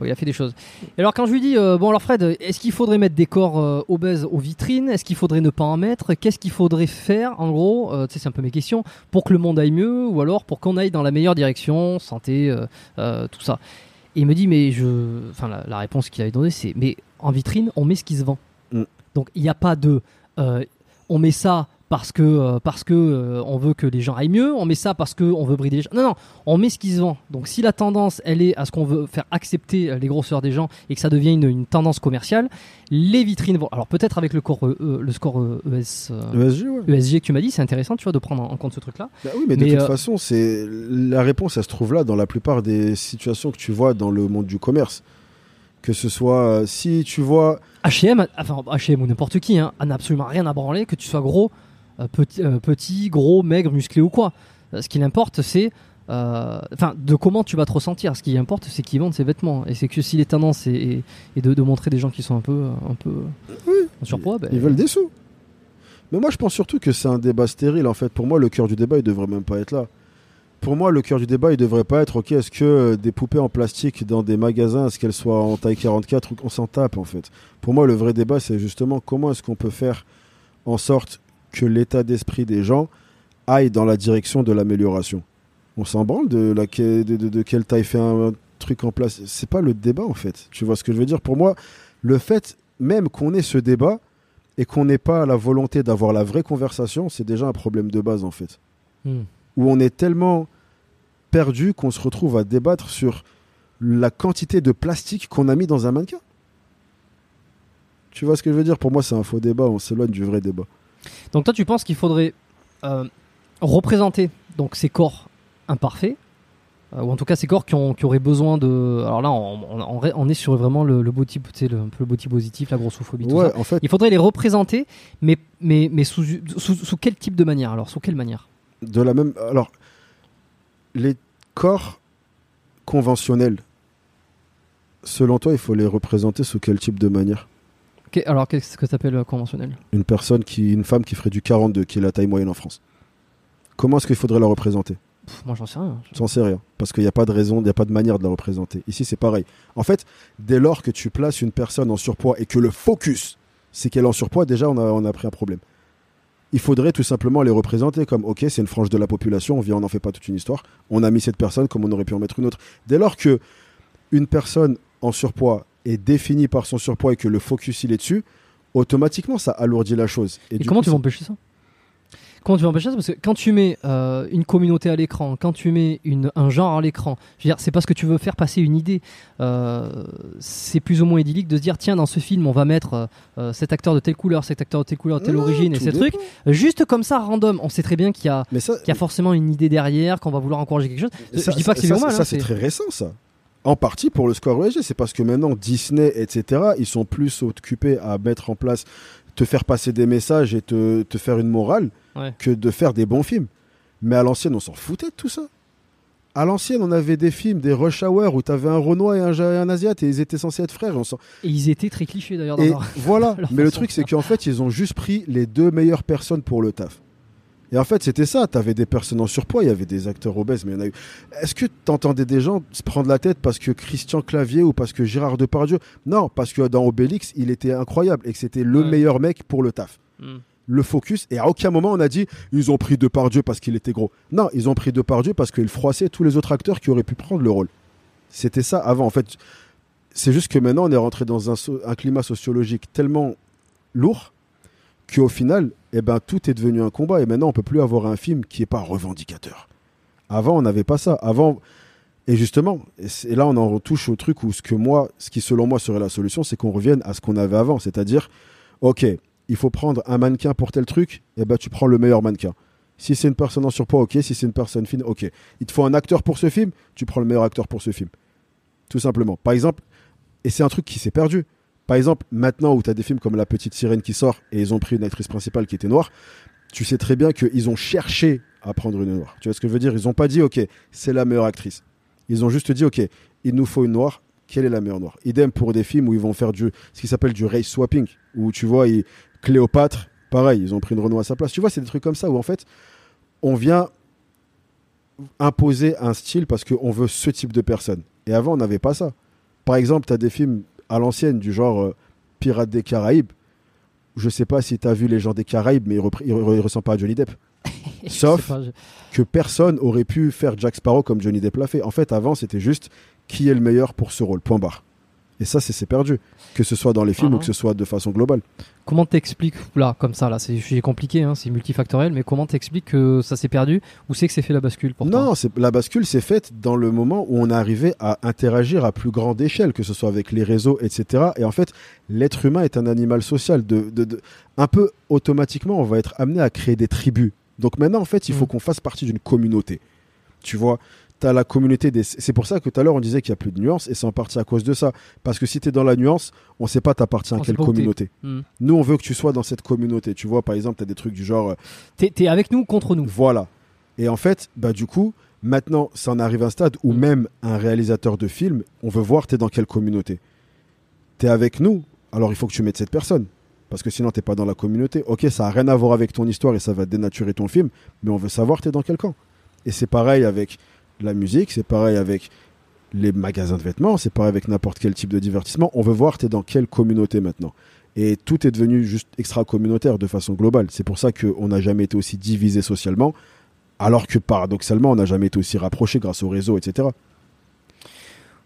Oui, il a fait des choses. Et alors quand je lui dis, euh, bon alors Fred, est-ce qu'il faudrait mettre des corps euh, obèses aux vitrines? Est-ce qu'il faudrait ne pas en mettre? Qu'est-ce qu'il faudrait faire en gros euh, Tu sais, c'est un peu mes questions. Pour que le monde aille mieux ou alors pour qu'on aille dans la meilleure direction, santé, euh, tout ça? Et il me dit, mais je... Enfin, la, la réponse qu'il avait donnée, c'est, mais en vitrine, on met ce qui se vend. Mm. Donc il n'y a pas de... on met ça parce que euh, parce que euh, on veut que les gens aillent mieux, on met ça parce que on veut brider les gens. Non non, on met ce qui se vend. Donc si la tendance elle est à ce qu'on veut faire accepter euh, les grosseurs des gens et que ça devient une, une tendance commerciale, les vitrines vont. Alors peut-être avec le, corps, euh, le score euh, ES, euh, ESG, ouais. ESG que tu m'as dit, c'est intéressant, tu vois, de prendre en, compte ce truc-là. Bah oui, mais de Mais, toute euh, façon, c'est la réponse, elle se trouve là dans la plupart des situations que tu vois dans le monde du commerce. Que ce soit si tu vois H&M, enfin H&M ou n'importe qui, hein, n'a absolument rien à branler que tu sois gros, petit, euh, petit, gros, maigre, musclé ou quoi. Euh, ce qui importe, c'est euh, enfin de comment tu vas te ressentir. Ce qui importe, c'est qu'ils vendent ses vêtements. Et c'est que si les tendances est de, de montrer des gens qui sont un peu, un peu en surpoids, ben, Ils veulent des sous. Mais moi, je pense surtout que c'est un débat stérile. En fait, pour moi, le cœur du débat, il devrait même pas être là. Pour moi, le cœur du débat, il devrait pas être ok. Est-ce que euh, des poupées en plastique dans des magasins, est-ce qu'elles soient en taille 44 ou qu'on s'en tape en fait Pour moi, le vrai débat, c'est justement comment est-ce qu'on peut faire en sorte que l'état d'esprit des gens aille dans la direction de l'amélioration. On s'en branle de, la, de, de- de quelle taille fait un truc en place. C'est pas le débat en fait. Tu vois ce que je veux dire? Pour moi, le fait même qu'on ait ce débat et qu'on n'ait pas la volonté d'avoir la vraie conversation, c'est déjà un problème de base en fait. hmm. Où on est tellement perdu qu'on se retrouve à débattre sur la quantité de plastique qu'on a mis dans un mannequin. Tu vois ce que je veux dire? Pour moi, c'est un faux débat. On s'éloigne du vrai débat. Donc toi, tu penses qu'il faudrait euh, représenter donc ces corps imparfaits, euh, ou en tout cas ces corps qui, ont, qui auraient besoin de. Alors là, on, est sur vraiment le, le body positif, la grossophobie, tout Ouais, ça. en fait, Il faudrait les représenter, mais, mais, mais sous, sous, sous quel type de manière Alors, sous quelle manière? De la même. Alors, les corps conventionnels, selon toi, il faut les représenter sous quel type de manière? Alors, qu'est-ce que tu appelles conventionnel? Une personne qui, une femme qui ferait du 42, qui est la taille moyenne en France. Comment est-ce qu'il faudrait la représenter? Pff, moi, j'en sais rien. J'en sais rien. Parce qu'il n'y a pas de raison, il n'y a pas de manière de la représenter. Ici, c'est pareil. En fait, dès lors que tu places une personne en surpoids et que le focus, c'est qu'elle est en surpoids, déjà, on a, on a pris un problème. Il faudrait tout simplement les représenter comme, ok, c'est une frange de la population, on vient, on n'en fait pas toute une histoire. On a mis cette personne comme on aurait pu en mettre une autre. Dès lors que une personne en surpoids est définie par son surpoids et que le focus, il est dessus, automatiquement, ça alourdit la chose. Et, du comment coup, tu vas empêcher ça? Comment tu vas empêcher ça? Parce que quand tu mets euh, une communauté à l'écran, quand tu mets une, un genre à l'écran, je veux dire, c'est parce que tu veux faire passer une idée. Euh, c'est plus ou moins idyllique de se dire tiens, dans ce film, on va mettre euh, cet acteur de telle couleur, cet acteur de telle couleur, de telle Non, origine et ces trucs. Juste comme ça, random. On sait très bien qu'il y a, ça, y a forcément une idée derrière, qu'on va vouloir encourager quelque chose. Je Ça- dis pas que c'est normal. Ça, hein, c'est très récent, ça. En partie pour le score ESG, c'est parce que maintenant Disney, etc., ils sont plus occupés à mettre en place, te faire passer des messages et te, te faire une morale Ouais. que de faire des bons films. Mais à l'ancienne, on s'en foutait de tout ça. À l'ancienne, on avait des films, des Rush Hour où tu avais un Renoir et un, un Asiate et ils étaient censés être frères. et on Et ils étaient très clichés d'ailleurs. leur- voilà. Mais le truc, c'est qu'en fait, ils ont juste pris les deux meilleures personnes pour le taf. Et en fait, c'était ça. T'avais des personnes en surpoids, il y avait des acteurs obèses, mais il y en a eu. Est-ce que t'entendais des gens se prendre la tête parce que Christian Clavier ou parce que Gérard Depardieu? Non, parce que dans Obélix, il était incroyable et que c'était le Ouais. meilleur mec pour le taf. Hmm. Le focus, et à aucun moment on a dit ils ont pris Depardieu parce qu'il était gros. Non, ils ont pris Depardieu parce qu'il froissait tous les autres acteurs qui auraient pu prendre le rôle. C'était ça avant. En fait, c'est juste que maintenant on est rentré dans un, so- un climat sociologique tellement lourd qu'au final, eh ben, tout est devenu un combat. Et maintenant, on peut plus avoir un film qui est pas revendicateur. Avant, on n'avait pas ça. Avant, et justement, et, là, on en retouche au truc où ce que moi, ce qui selon moi serait la solution, c'est qu'on revienne à ce qu'on avait avant. C'est-à-dire, ok, il faut prendre un mannequin pour tel truc, et ben, tu prends le meilleur mannequin. Si c'est une personne en surpoids, ok. Si c'est une personne fine, ok. Il te faut un acteur pour ce film, tu prends le meilleur acteur pour ce film. Tout simplement. Par exemple, et c'est un truc qui s'est perdu. Par exemple, maintenant où tu as des films comme La Petite Sirène qui sort et ils ont pris une actrice principale qui était noire, tu sais très bien qu'ils ont cherché à prendre une noire. Tu vois ce que je veux dire? Ils n'ont pas dit, ok, c'est la meilleure actrice. Ils ont juste dit, ok, il nous faut une noire. Quelle est la meilleure noire? Idem pour des films où ils vont faire du, ce qui s'appelle du race swapping, où tu vois, Cléopâtre, pareil, ils ont pris une Renoir à sa place. Tu vois, c'est des trucs comme ça où en fait, on vient imposer un style parce qu'on veut ce type de personne. Et avant, on n'avait pas ça. Par exemple, tu as des films à l'ancienne du genre euh, Pirates des Caraïbes. Je sais pas si tu as vu Les gens des Caraïbes, mais il, il re- il ressemble pas à Johnny Depp. Sauf- sais pas, je- Que personne aurait pu faire Jack Sparrow comme Johnny Depp l'a fait. En fait, avant, c'était juste qui est le meilleur pour ce rôle, point barre. Et ça, c'est c'est perdu. Que ce soit dans les films Ah ou que ce soit de façon globale. Comment t'expliques là comme ça là c'est un sujet compliqué hein, c'est multifactoriel mais comment t'expliques que ça s'est perdu ou c'est que c'est fait la bascule pour Non, la bascule s'est faite dans le moment où on est arrivé à interagir à plus grande échelle, que ce soit avec les réseaux, etc. Et en fait, l'être humain est un animal social. De, de- de- un peu automatiquement, on va être amené à créer des tribus. Donc maintenant, en fait, il faut Mm. qu'on fasse partie d'une communauté. Tu vois? Tu as la communauté des... C'est pour ça que tout à l'heure, on disait qu'il n'y a plus de nuances, et c'est en partie à cause de ça. Parce que si tu es dans la nuance, on ne sait pas t'appartiens à quelle t'es. communauté. Hmm. Nous, on veut que tu sois dans cette communauté. Tu vois, par exemple, tu as des trucs du genre... euh, T'es t'es avec nous ou contre nous voilà. Et en fait, bah du coup, maintenant, ça en arrive à un stade où Mm. même un réalisateur de film, on veut voir t'es dans quelle communauté. T'es avec nous, alors il faut que tu mettes cette personne. Parce que sinon, t'es pas dans la communauté. Ok, ça a rien à voir avec ton histoire et ça va dénaturer ton film, mais on veut savoir t'es dans quel camp. Et c'est pareil avec la musique, c'est pareil avec les magasins de vêtements, c'est pareil avec n'importe quel type de divertissement. On veut voir t'es dans quelle communauté maintenant. Et tout est devenu juste extra-communautaire de façon globale. C'est pour ça qu'on n'a jamais été aussi divisé socialement, alors que paradoxalement, on n'a jamais été aussi rapproché grâce au réseau, etc.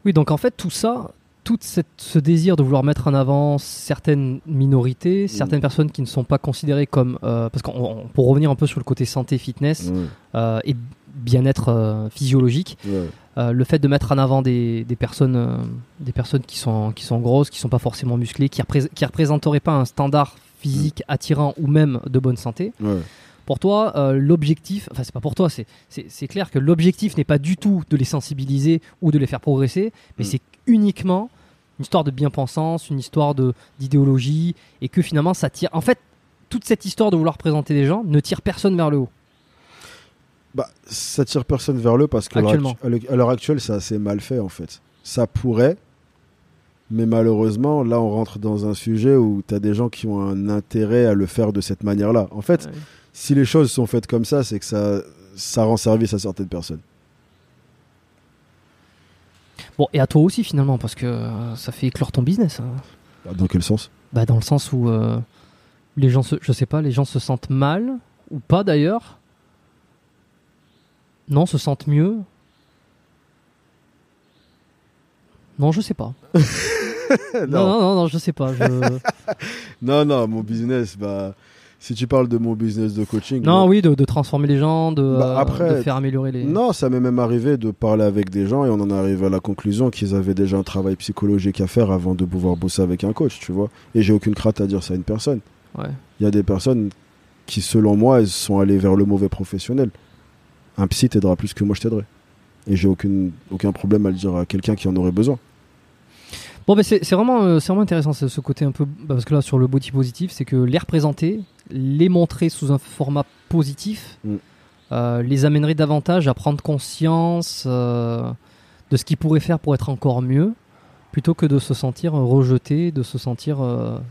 Oui, donc en fait, tout ça, tout cette- ce désir de vouloir mettre en avant certaines minorités, certaines personnes qui ne sont pas considérées comme. euh, parce qu'on pour revenir un peu sur le côté santé, fitness euh, et bien-être euh, physiologique, Ouais. euh, le fait de mettre en avant des, des personnes, euh, des personnes qui, sont, qui sont grosses, qui sont pas forcément musclées, qui ne qui représenteraient pas un standard physique attirant ou même de bonne santé. Ouais. Pour toi, euh, l'objectif, enfin c'est pas pour toi, c'est- clair que l'objectif n'est pas du tout de les sensibiliser ou de les faire progresser, mais Mm. c'est uniquement une histoire de bien-pensance, une histoire d'idéologie, et que finalement ça tire. En fait, toute cette histoire de vouloir présenter des gens ne tire personne vers le haut. Bah, ça tire personne vers le parce que Actuellement. à l'heure actu- à l'heure actuelle, c'est assez mal fait en fait. Ça pourrait, mais malheureusement, là, on rentre dans un sujet où tu as des gens qui ont un intérêt à le faire de cette manière-là. En fait, si les choses sont faites comme ça, c'est que ça, ça rend service à certaines personnes. Bon, et à toi aussi finalement, parce que euh, ça fait éclore ton business. hein. Bah, Dans quel sens? Bah, dans le sens où euh, les gens, se, je sais pas, les gens se sentent mal ou pas d'ailleurs. Non, se sentent mieux. Non, je sais pas. non, non, non, non, je sais pas. je- non, non, mon business, bah, si tu parles de mon business de coaching. non, bah, oui, de, de transformer les gens, de, Bah, euh, après, de faire améliorer les. Non, ça m'est même arrivé de parler avec des gens et on en est arrivé à la conclusion qu'ils avaient déjà un travail psychologique à faire avant de pouvoir bosser avec un coach, tu vois. Et j'ai aucune crainte à dire ça à une personne. Ouais. Il y a des personnes qui, selon moi, elles sont allées vers le mauvais professionnel. Un psy t'aidera plus que moi je t'aiderai. Et j'ai aucune, aucun problème à le dire à quelqu'un qui en aurait besoin. Bon, c'est c'est vraiment, euh, c'est vraiment intéressant ce, ce côté un peu. bah, parce que là, sur le body positif, c'est que les représenter, les montrer sous un format positif, Mm. euh, les amènerait davantage à prendre conscience euh, de ce qu'ils pourraient faire pour être encore mieux, plutôt que de se sentir rejeté, de se sentir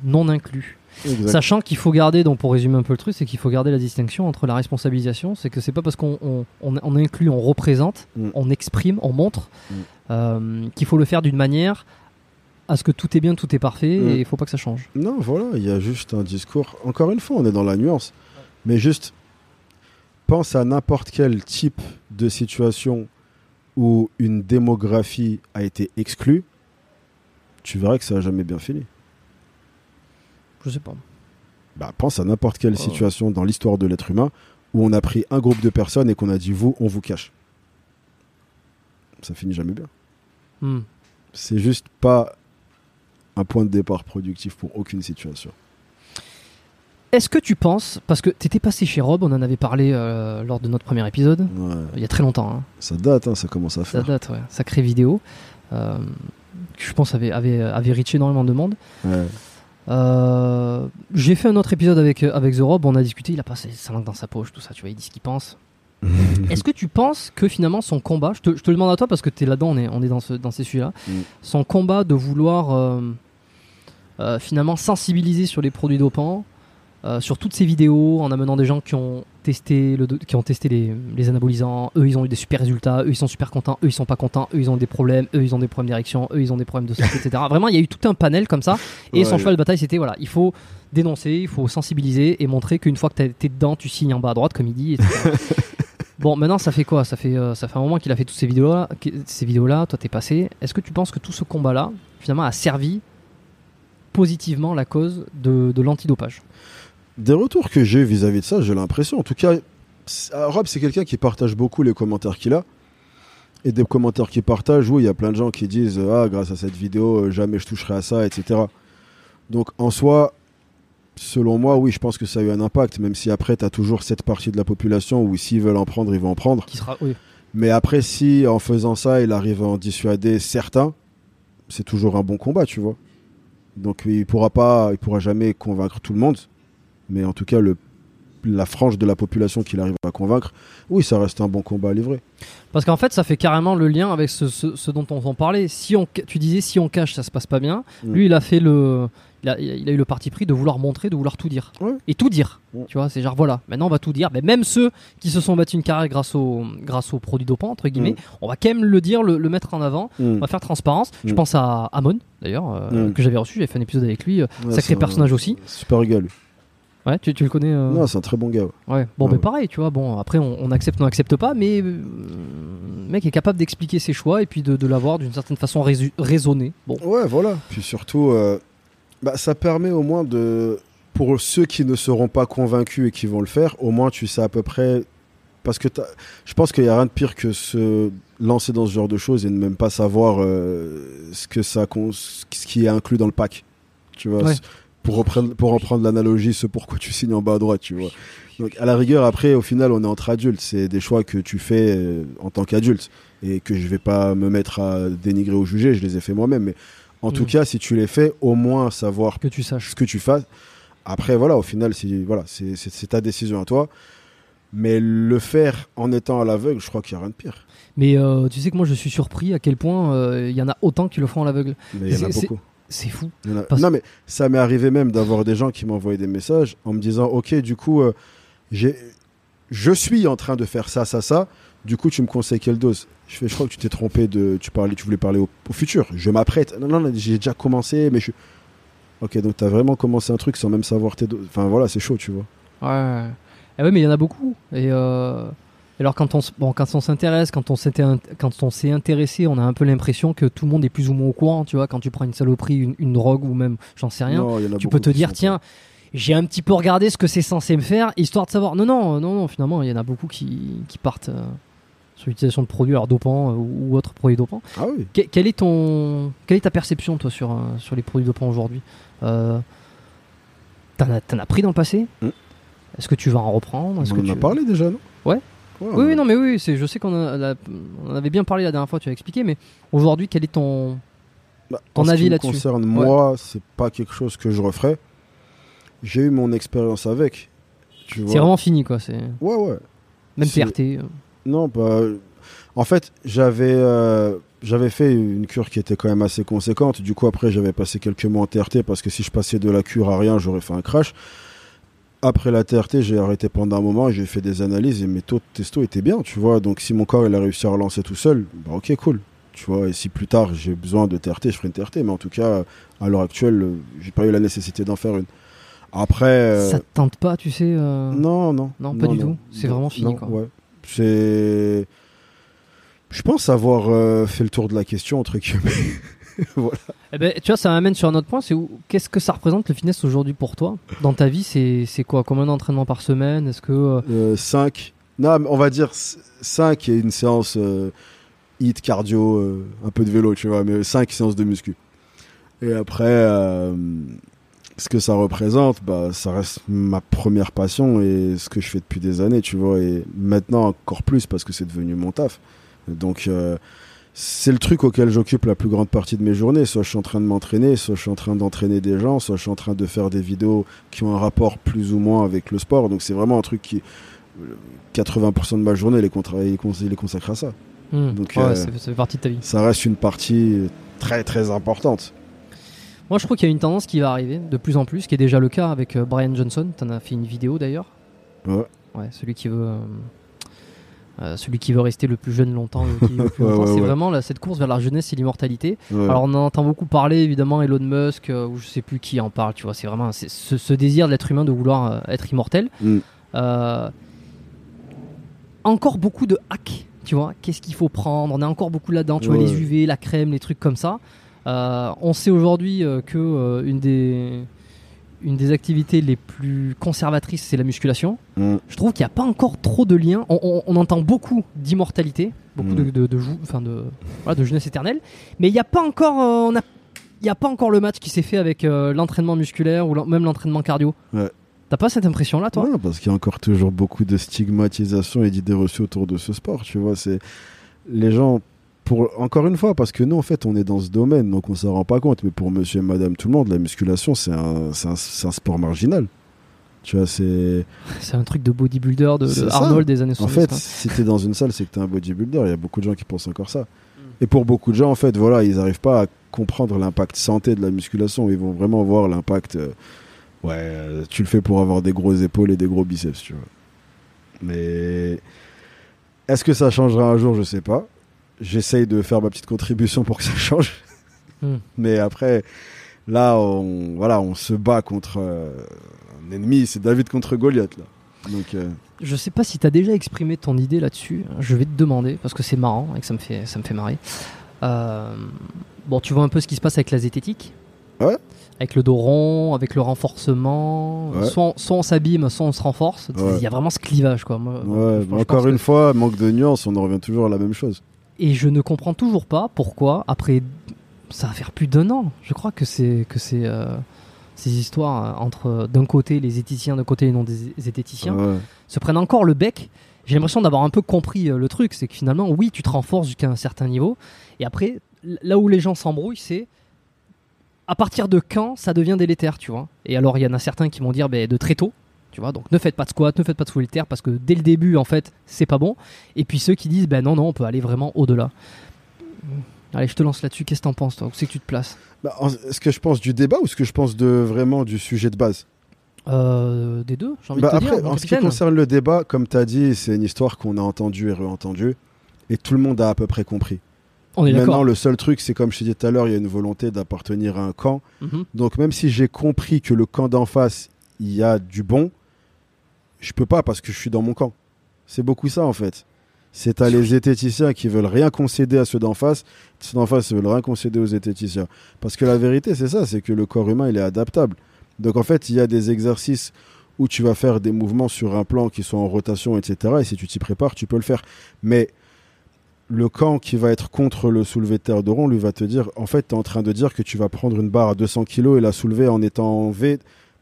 non inclus. Exact. Sachant qu'il faut garder, donc pour résumer un peu le truc, c'est qu'il faut garder la distinction entre la responsabilisation, c'est que c'est pas parce qu'on on, on- on inclut, on représente, Mm. on exprime, on montre, Mm. euh, qu'il faut le faire d'une manière à ce que tout est bien, tout est parfait, Mm. et il faut pas que ça change. Non, voilà, il y a juste un discours. Encore une fois, on est dans la nuance. Mais juste, pense à n'importe quel type de situation où une démographie a été exclue. Tu verras que ça n'a jamais bien fini. Je sais pas. Bah, pense à n'importe quelle Oh. situation dans l'histoire de l'être humain où on a pris un groupe de personnes et qu'on a dit vous, on vous cache. Ça finit jamais bien. Hmm. C'est juste pas un point de départ productif pour aucune situation. Est-ce que tu penses, parce que tu étais passé chez Rob, on en avait parlé euh, lors de notre premier épisode, Ouais, il y a très longtemps, hein. ça date, hein, ça commence à ça faire. date, ouais. sacrée vidéo, euh, je pense avait, avait, avait reaché énormément de monde. Ouais. Euh, j'ai fait un autre épisode avec, euh, avec The Rob, on a discuté, il a passé sa langue dans sa poche, tout ça, tu vois, il dit ce qu'il pense. Est-ce que tu penses que finalement son combat, je te, je te le demande à toi parce que tu es là-dedans, on est, on est dans, ce, dans ces sujets-là, Mm. son combat de vouloir euh, euh, finalement sensibiliser sur les produits dopants, sur toutes ces vidéos, en amenant des gens qui ont testé, le, qui ont testé les, les anabolisants, eux ils ont eu des super résultats, eux ils sont super contents, eux ils sont pas contents, eux ils ont des problèmes, eux ils ont des problèmes d'érection, eux ils ont des problèmes de santé, etc. Vraiment, il y a eu tout un panel comme ça. Et son cheval de bataille, c'était voilà, il faut dénoncer, il faut sensibiliser et montrer qu'une fois que été dedans, tu signes en bas à droite, comme il dit. etc. bon, maintenant, ça fait quoi? Ça fait, euh, ça fait un moment qu'il a fait toutes ces vidéos-là. Ces vidéos-là, toi, t'es passé. Est-ce que tu penses que tout ce combat-là, finalement, a servi positivement la cause de, de l'antidopage? Des retours que j'ai vis-à-vis de ça, j'ai l'impression. En tout cas, ah, Rob, c'est quelqu'un qui partage beaucoup les commentaires qu'il a. Et des commentaires qu'il partage où il y a plein de gens qui disent Ah, grâce à cette vidéo, euh, jamais je toucherai à ça, etc. Donc, en soi, selon moi, oui, je pense que ça a eu un impact, même si après, tu as toujours cette partie de la population où s'ils veulent en prendre, ils vont en prendre. qui sera, oui. Mais après, si en faisant ça, il arrive à en dissuader certains, c'est toujours un bon combat, tu vois. Donc il pourra pas, il pourra jamais convaincre tout le monde, mais en tout cas le, la frange de la population qu'il arrive à convaincre, oui, ça reste un bon combat à livrer. Parce qu'en fait, ça fait carrément le lien avec ce, ce- ce dont on en parlait. Si on, tu disais si on cache, ça se passe pas bien. Mm. Lui, il a fait le, il a, il a eu le parti pris de vouloir montrer, de vouloir tout dire Ouais. et tout dire. Ouais. Tu vois, c'est genre voilà. Maintenant, on va tout dire. Mais même ceux qui se sont battus une carrière grâce aux grâce aux produits dopants entre guillemets, Mm. on va quand même le dire, le, le mettre en avant. Mm. On va faire transparence. Je Mm. pense à Amon d'ailleurs euh, Mm. que j'avais reçu. J'avais fait un épisode avec lui. euh, Ouais, sacré un personnage aussi. Super lui. Ouais, tu, tu le connais. euh Non, c'est un très bon gars. ouais. Ouais. Bon, mais ouais. pareil, tu vois. Bon, après, on, on accepte, on n'accepte pas, mais euh, le mec est capable d'expliquer ses choix et puis de, de l'avoir d'une certaine façon raisu- raisonné. Bon. Ouais, voilà. Puis surtout, euh, bah, ça permet au moins de, pour ceux qui ne seront pas convaincus et qui vont le faire, au moins tu sais à peu près, parce que je pense qu'il y a rien de pire que se lancer dans ce genre de choses et ne même pas savoir ce que ça, ce qui est inclus dans le pack. Tu vois. Ouais. Pour, reprendre, pour en prendre l'analogie, ce pourquoi tu signes en bas à droite, tu vois. Donc, à la rigueur, après, au final, on est entre adultes. C'est des choix que tu fais euh, en tant qu'adulte et que je vais pas me mettre à dénigrer ou juger. Je les ai fait moi-même. Mais en tout Mm. cas, si tu les fais, au moins savoir Que tu saches. ce que tu fasses. Après, voilà, au final, c'est voilà, c'est c'est- ta décision à toi. Mais le faire en étant à l'aveugle, je crois qu'il n'y a rien de pire. Mais euh, tu sais que moi, je suis surpris à quel point euh, il y en a autant qui le font à l'aveugle. Mais il y en a beaucoup. C'est fou. A- Parce- Non, mais ça m'est arrivé même d'avoir des gens qui m'envoyaient des messages en me disant Ok, du coup, euh, j'ai je suis en train de faire ça, ça, ça. Du coup, tu me conseilles quelle dose? Je fais, je crois que tu t'es trompé de. Tu parlais, tu voulais parler au, au futur. Je m'apprête. Non, non, non, j'ai déjà commencé, mais je. Ok, donc t'as vraiment commencé un truc sans même savoir tes doses. Enfin voilà, c'est chaud, tu vois. Ouais. Eh ouais, mais il y en a beaucoup. Et euh, alors quand on bon, quand on s'intéresse, quand on s'était quand on s'est intéressé, on a un peu l'impression que tout le monde est plus ou moins au courant, tu vois, quand tu prends une saloperie, une, une drogue ou même j'en sais rien, Non, a tu peux te dire tiens, j'ai un petit peu regardé ce que c'est censé me faire histoire de savoir. Non non, non non, finalement, il y en a beaucoup qui, qui partent euh, sur l'utilisation de produits alors dopants euh, ou, autres produits dopants. Ah oui. Que- quelle est ton quelle est ta perception toi sur euh, sur les produits dopants aujourd'hui? Euh, T'en as, as pris dans le passé? Mm. Est-ce que tu vas en reprendre? On en a tu- parlé déjà, non? Ouais. Ouais, Oui, oui, non, mais oui, c'est, je sais qu'on en avait bien parlé la dernière fois, tu as expliqué, mais aujourd'hui, quel est ton. Bah, Ton en ce avis là-dessus? concerne, moi, c'est pas quelque chose que je referais. J'ai eu mon expérience avec. Tu vois. C'est vraiment fini, quoi. C'est... Ouais, ouais. Même TRT. euh. Non, bah, en fait, j'avais euh, j'avais fait une cure qui était quand même assez conséquente. Du coup, après, j'avais passé quelques mois en TRT parce que si je passais de la cure à rien, j'aurais fait un crash. Après la TRT, j'ai arrêté pendant un moment et j'ai fait des analyses et mes taux de testo étaient bien, tu vois. Donc, si mon corps il a réussi à relancer tout seul, bah ok, cool. Tu vois, et si plus tard j'ai besoin de TRT, je ferai une TRT. Mais en tout cas, à l'heure actuelle, j'ai pas eu la nécessité d'en faire une. Après. euh, Ça te tente pas, tu sais euh, non, non. Non, pas du tout. C'est vraiment fini, quoi. Ouais. C'est. Je pense avoir euh, fait le tour de la question, entre guillemets. Eh ben, tu vois, ça m'amène sur un autre point, c'est où, qu'est-ce que ça représente le fitness aujourd'hui pour toi? Dans ta vie, c'est, c'est quoi? Combien d'entraînements par semaine? Est-ce que. euh, 5. Non, on va dire 5 et une séance euh, hit, cardio, euh, un peu de vélo, tu vois, mais 5 séances de muscu. Et après, euh, ce que ça représente, bah, ça reste ma première passion et ce que je fais depuis des années, tu vois, et maintenant encore plus parce que c'est devenu mon taf. Donc, euh, c'est le truc auquel j'occupe la plus grande partie de mes journées. Soit je suis en train de m'entraîner, soit je suis en train d'entraîner des gens, soit je suis en train de faire des vidéos qui ont un rapport plus ou moins avec le sport. Donc, c'est vraiment un truc qui, 80% de ma journée, il est, consacré à ça. hmm, Donc, ouais, euh, partie de ta vie. Ça reste une partie très très importante. Moi, je trouve qu'il y a une tendance qui va arriver de plus en plus, qui est déjà le cas avec euh, Brian Johnson. Tu en as fait une vidéo d'ailleurs? Ouais. Ouais, celui qui veut. euh, euh, celui qui veut rester le plus jeune longtemps, Ouais, ouais, c'est vraiment là, cette course vers la jeunesse et l'immortalité. Ouais. Alors on en entend beaucoup parler évidemment Elon Musk euh, ou je sais plus qui en parle, tu vois, c'est vraiment c'est ce, ce désir de l'être humain de vouloir euh, être immortel. Mm. Encore beaucoup de hacks, tu vois, qu'est-ce qu'il faut prendre, on est encore beaucoup là-dedans, tu vois, les UV, la crème, les trucs comme ça. On sait aujourd'hui que une des une des activités les plus conservatrices, c'est la musculation. Mm. Je trouve qu'il n'y a pas encore trop de liens. On, on- on entend beaucoup d'immortalité, beaucoup Mm. de, de, enfin de, voilà, de jeunesse éternelle, mais il n'y a pas encore, euh, on a, il y a pas encore le match qui s'est fait avec euh, l'entraînement musculaire ou même l'entraînement cardio. Ouais. T'as pas cette impression-là, toi? Non, parce qu'il y a encore toujours beaucoup de stigmatisation et d'idées reçues autour de ce sport. Tu vois, c'est les gens. Pour encore une fois, parce que nous, en fait, on est dans ce domaine, donc on s'en rend pas compte. Mais pour Monsieur et Madame tout le monde, la musculation, c'est un, un, un sport marginal. Tu vois, c'est. C'est un truc de bodybuilder de. Arnold des années En 70. fait, hein. si t'es dans une salle, c'est que t'es un bodybuilder. Il y a beaucoup de gens qui pensent encore ça. Et pour beaucoup de gens, en fait, voilà, ils n'arrivent pas à comprendre l'impact santé de la musculation. Ils vont vraiment voir l'impact. euh, ouais, euh, tu le fais pour avoir des grosses épaules et des gros biceps, tu vois. Mais est-ce que ça changera un jour? Je sais pas. J'essaye de faire ma petite contribution pour que ça change. Hmm. Mais après, là, on, voilà, on se bat contre euh, un ennemi. C'est David contre Goliath, là. Donc, euh, Je sais pas si t'as déjà exprimé ton idée là-dessus. Je vais te demander parce que c'est marrant et que ça me fait, ça me fait marrer. Euh, bon, tu vois un peu ce qui se passe avec la zététique? Ouais. Avec le dos rond, avec le renforcement. Ouais. Soit, on- soit on s'abîme, soit on se renforce. Il Ouais. y a vraiment ce clivage, quoi. Moi, Ouais, moi, encore que- une fois, manque de nuances, on en revient toujours à la même chose. Et je ne comprends toujours pas pourquoi, après, ça va faire plus d'un an, je crois que c'est que c'est euh, ces histoires euh, entre d'un côté les zététiciens, d'un côté les non des zététiciens, Ouais. se prennent encore le bec. J'ai l'impression d'avoir un peu compris euh, le truc, c'est que finalement, oui, tu te renforces jusqu'à un certain niveau, et après, là où les gens s'embrouillent, c'est à partir de quand ça devient délétère, tu vois? Et alors, il y en a certains qui vont dire ben, de très tôt, tu vois, donc ne faites pas de squat, ne faites pas de solitaire, parce que dès le début, en fait, c'est pas bon. Et puis ceux qui disent, ben non, non, on peut aller vraiment au-delà. Allez, je te lance là-dessus, qu'est-ce que t'en penses, toi? Où c'est que tu te places? Bah, ce que je pense du débat ou ce que je pense de vraiment du sujet de base? Euh, des deux, j'ai envie Bah, de te après, dire. en ce qui concerne le débat, comme tu as dit, c'est une histoire qu'on a entendue et re-entendue. Et tout le monde a à peu près compris. On est Maintenant, le seul truc, c'est comme je t'ai dit tout à l'heure, il y a une volonté d'appartenir à un camp. Mhm. Donc, même si j'ai compris que le camp d'en face, il y a du bon, je peux pas parce que je suis dans mon camp. C'est beaucoup ça, en fait. C'est à les zététiciens qui veulent rien concéder à ceux d'en face, ceux d'en face veulent rien concéder aux zététiciens. Parce que la vérité, c'est ça, c'est que le corps humain, il est adaptable. Donc, en fait, il y a des exercices où tu vas faire des mouvements sur un plan qui sont en rotation, etc. Et si tu t'y prépares, tu peux le faire. Mais le camp qui va être contre le soulevé de terre de rond, lui va te dire, en fait, tu es en train de dire que tu vas prendre une barre à 200 kg et la soulever en étant en V.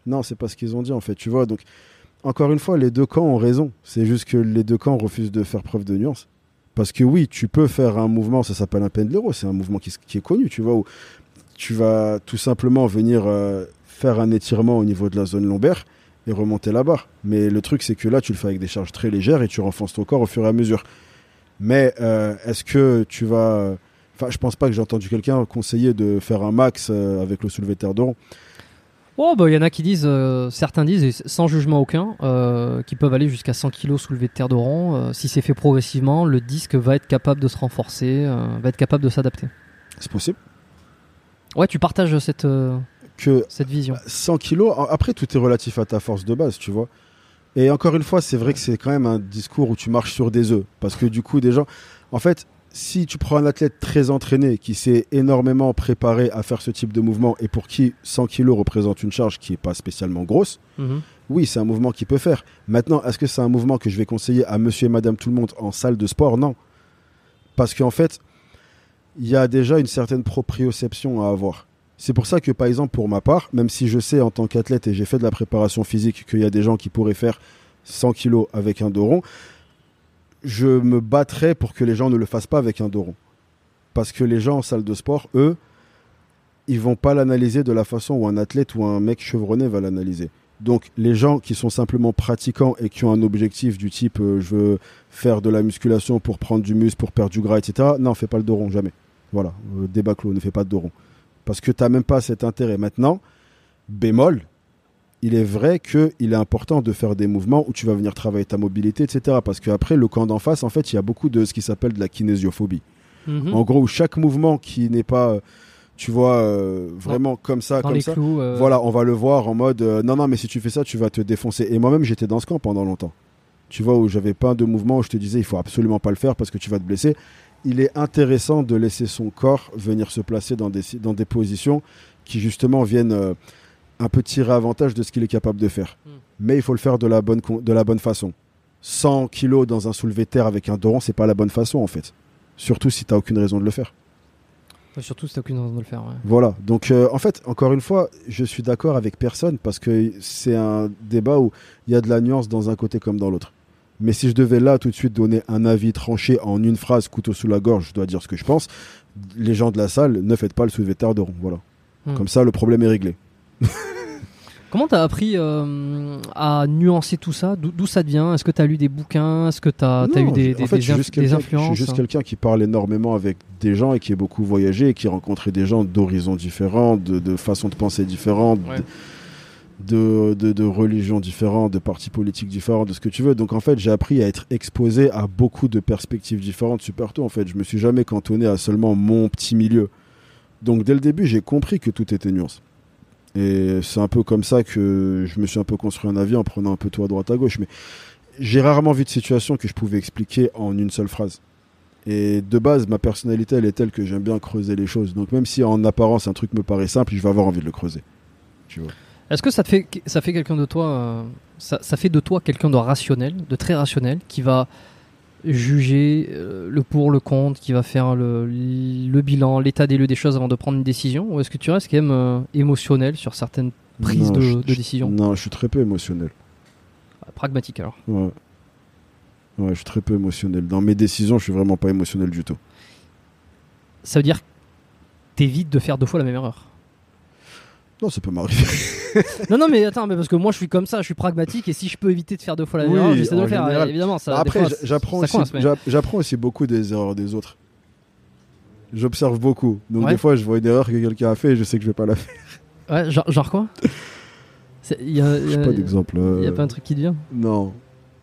Non, c'est pas ce qu'ils ont dit, en fait, tu vois. Donc, encore une fois, les deux camps ont raison. C'est juste que les deux camps refusent de faire preuve de nuance. Parce que oui, tu peux faire un mouvement, ça s'appelle un pendlero, c'est un mouvement qui, est connu, tu vois, où tu vas tout simplement venir euh, faire un étirement au niveau de la zone lombaire et remonter la barre. Mais le truc, c'est que là, tu le fais avec des charges très légères et tu renforces ton corps au fur et à mesure. Mais euh, est-ce que tu vas. Enfin, je pense pas que j'ai entendu quelqu'un conseiller de faire un max euh, avec le soulevé terre. Oh, bah, il y en a qui disent, euh, certains disent, et sans jugement aucun, euh, qui peuvent aller jusqu'à 100 kg soulevé de terre de rond. Euh, si c'est fait progressivement, le disque va être capable de se renforcer, euh, va être capable de s'adapter. C'est possible Ouais, tu partages cette, euh, que cette vision. 100 kilos, a- après tout est relatif à ta force de base, tu vois. Et encore une fois, c'est vrai que c'est quand même un discours où tu marches sur des œufs. Parce que du coup, des gens. En fait, si tu prends un athlète très entraîné qui s'est énormément préparé à faire ce type de mouvement et pour qui 100 kilos représente une charge qui n'est pas spécialement grosse, Mhm. oui, c'est un mouvement qu'il peut faire. Maintenant, est-ce que c'est un mouvement que je vais conseiller à monsieur et madame tout le monde en salle de sport? Non. Parce qu'en fait, il y a déjà une certaine proprioception à avoir. C'est pour ça que, par exemple, pour ma part, même si je sais en tant qu'athlète et j'ai fait de la préparation physique qu'il y a des gens qui pourraient faire 100 kilos avec un dos rond, je me battrais pour que les gens ne le fassent pas avec un dos rond. Parce que les gens en salle de sport, eux, ils vont pas l'analyser de la façon où un athlète ou un mec chevronné va l'analyser. Donc les gens qui sont simplement pratiquants et qui ont un objectif du type euh, je veux faire de la musculation pour prendre du muscle, pour perdre du gras, etc. Non, fais pas le dos rond, jamais. Voilà, euh, débat clos, ne fais pas de dos rond. Parce que tu n'as même pas cet intérêt. Maintenant, bémol, il est vrai qu'il est important de faire des mouvements où tu vas venir travailler ta mobilité, etc. Parce qu'après, le camp d'en face, en fait, il y a beaucoup de ce qui s'appelle de la kinésiophobie. Mhm. En gros, chaque mouvement qui n'est pas, euh, tu vois, euh, vraiment comme ça, Dans comme ça, clous. euh, voilà, on va le voir en mode euh, non, non, mais si tu fais ça, tu vas te défoncer. Et moi-même, j'étais dans ce camp pendant longtemps. Tu vois, où j'avais pas de mouvement où je te disais il faut absolument pas le faire parce que tu vas te blesser. Il est intéressant de laisser son corps venir se placer dans des, dans des positions qui justement viennent un peu tirer avantage de ce qu'il est capable de faire. Mm. Mais il faut le faire de la bonne, de la bonne façon. 100 kilos dans un soulevé terre avec un doron, c'est pas la bonne façon en fait. Surtout si tu aucune raison de le faire. Surtout si t'as aucune raison de le faire. ouais. Voilà. Donc, euh, en fait, encore une fois, je suis d'accord avec personne parce que c'est un débat où il y a de la nuance dans un côté comme dans l'autre. Mais si je devais là tout de suite donner un avis tranché en une phrase, couteau sous la gorge, je dois dire ce que je pense. Les gens de la salle, ne faites pas le soulevé terre de rond. Voilà. Hmm. Comme ça, le problème est réglé. Comment t'as appris euh, à nuancer tout ça? D'où ça te vient Est-ce que t'as lu des bouquins? Est-ce que t'as as eu des, en fait, des je suis juste des quelqu'un- influences Je suis juste quelqu'un qui parle énormément avec des gens et qui est beaucoup voyagé et qui rencontrait des gens d'horizons différents, de, de façons de penser différentes, Ouais. de, de, de religions différentes, de partis politiques différents, de ce que tu veux. Donc en fait, j'ai appris à être exposé à beaucoup de perspectives différentes super tôt. En fait, je me suis jamais cantonné à seulement mon petit milieu. Donc dès le début, j'ai compris que tout était nuance. Et c'est un peu comme ça que je me suis un peu construit un avis en prenant un peu tout à droite à gauche. Mais j'ai rarement vu de situation que je pouvais expliquer en une seule phrase. Et de base, ma personnalité, elle est telle que j'aime bien creuser les choses. Donc même si en apparence un truc me paraît simple, je vais avoir envie de le creuser. Tu vois. Est-ce que ça fait, ça fait quelqu'un de toi, euh, ça fait de toi quelqu'un de rationnel, de très rationnel, qui va juger euh, le pour, le contre, qui va faire le, le bilan, l'état des lieux des choses avant de prendre une décision Ou est-ce que tu restes quand même euh, émotionnel sur certaines prises Non, de, je- de je- décision? Non, je suis très peu émotionnel. Pragmatique alors. Ouais. Ouais, je suis très peu émotionnel. Dans mes décisions, je suis vraiment pas émotionnel du tout. Ça veut dire que t'évites de faire deux fois la même erreur. Non, ça peut m'arriver. non, non, mais attends, mais parce que moi je suis comme ça, je suis pragmatique et si je peux éviter de faire deux fois la même erreur, j'essaie de le faire. général. Évidemment, ça. des Après, fois, j'apprends ça aussi, coince, mais- j'a- j'apprends aussi beaucoup des erreurs des autres. J'observe beaucoup. Donc Ouais. des fois, je vois une erreur que quelqu'un a fait et je sais que je vais pas la faire. Ouais, genre, genre quoi? C'est- Il y a, il y J'ai a- pas d'exemple. il y a euh, pas un truc qui te vient? Non.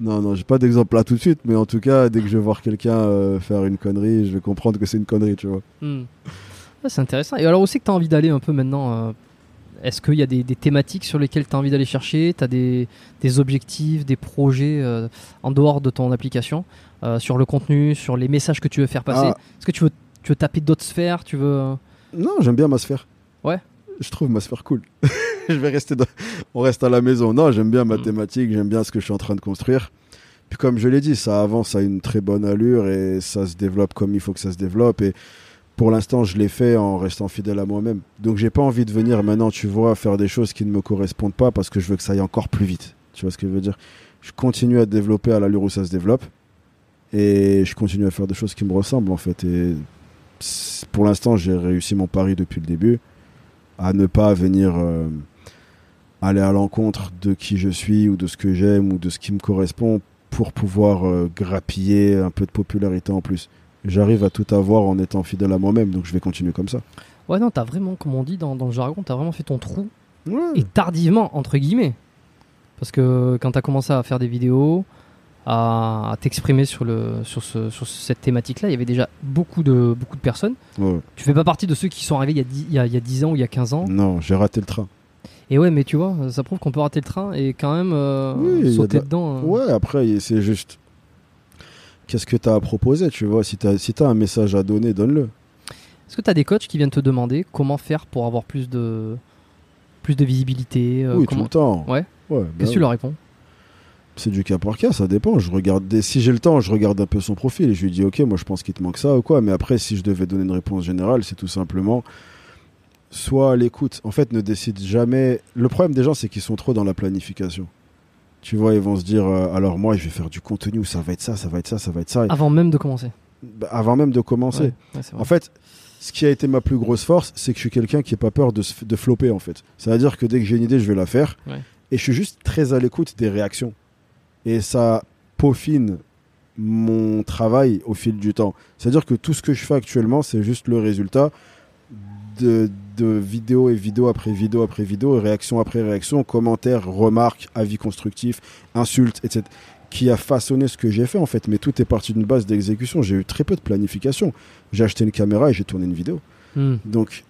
Non, non, j'ai pas d'exemple là tout de suite, mais en tout cas, dès que je vais voir quelqu'un euh, faire une connerie, je vais comprendre que c'est une connerie, tu vois. Hmm. C'est intéressant. Et alors, où c'est que tu as envie d'aller un peu maintenant euh, Est-ce qu'il y a des, des thématiques sur lesquelles tu as envie d'aller chercher? Tu as des, des objectifs, des projets euh, en dehors de ton application euh, Sur le contenu, sur les messages que tu veux faire passer? Ah. Est-ce que tu veux, tu veux taper d'autres sphères? Tu veux. euh, Non, j'aime bien ma sphère. Ouais. Je trouve ma sphère cool. je vais rester dans... On reste à la maison. Non, j'aime bien ma Mm. thématique, j'aime bien ce que je suis en train de construire. Puis comme je l'ai dit, ça avance à une très bonne allure et ça se développe comme il faut que ça se développe. Et pour l'instant, je l'ai fait en restant fidèle à moi-même. Donc j'ai pas envie de venir maintenant, tu vois, faire des choses qui ne me correspondent pas parce que je veux que ça aille encore plus vite. Tu vois ce que je veux dire? Je continue à développer à l'allure où ça se développe. Et je continue à faire des choses qui me ressemblent en fait. Et pour l'instant, j'ai réussi mon pari depuis le début à ne pas venir euh, aller à l'encontre de qui je suis ou de ce que j'aime ou de ce qui me correspond pour pouvoir euh, grappiller un peu de popularité en plus. J'arrive à tout avoir en étant fidèle à moi-même, donc je vais continuer comme ça. Ouais, non, t'as vraiment, comme on dit dans, dans le jargon, t'as vraiment fait ton trou Ouais. et tardivement entre guillemets parce que quand tu as commencé à faire des vidéos à, à t'exprimer sur le sur ce sur cette thématique là il y avait déjà beaucoup de beaucoup de personnes Ouais. tu fais pas partie de ceux qui sont arrivés il y a 10, il y a, il y a 10 ans ou il y a 15 ans Non, j'ai raté le train. et ouais mais tu vois ça prouve qu'on peut rater le train et quand même euh, Oui, sauter de dedans hein. Ouais, après, c'est juste. Qu'est-ce que tu as à proposer, tu vois Si tu as, si t'as un message à donner, donne-le. est-ce que tu as des coachs qui viennent te demander comment faire pour avoir plus de plus de visibilité euh, oui, comment... tout le temps. Ouais. Ouais, bah qu'est-ce que tu leur réponds? C'est du cas par cas, ça dépend. Je regarde des... Si j'ai le temps, je regarde un peu son profil et je lui dis, ok, moi je pense qu'il te manque ça ou quoi. Mais après, si je devais donner une réponse générale, c'est tout simplement soit à l'écoute. En fait, ne décide jamais. Le problème des gens, c'est qu'ils sont trop dans la planification. Tu vois, ils vont se dire, euh, alors moi, je vais faire du contenu, ça va être ça, ça va être ça, ça va être ça. Avant même de commencer bah, avant même de commencer. Ouais, ouais. En fait, ce qui a été ma plus grosse force, c'est que je suis quelqu'un qui n'a pas peur de, de flopper, en fait. C'est-à-dire que dès que j'ai une idée, je vais la faire. Ouais. Et je suis juste très à l'écoute des réactions. Et ça peaufine mon travail au fil du temps. C'est-à-dire que tout ce que je fais actuellement, c'est juste le résultat de, de vidéo et vidéo après vidéo après vidéo, réaction après réaction, commentaires, remarques, avis constructifs, insultes, etc. qui a façonné ce que j'ai fait en fait. Mais tout est parti d'une base d'exécution. J'ai eu très peu de planification. J'ai acheté une caméra et j'ai tourné une vidéo. Hmm. Donc,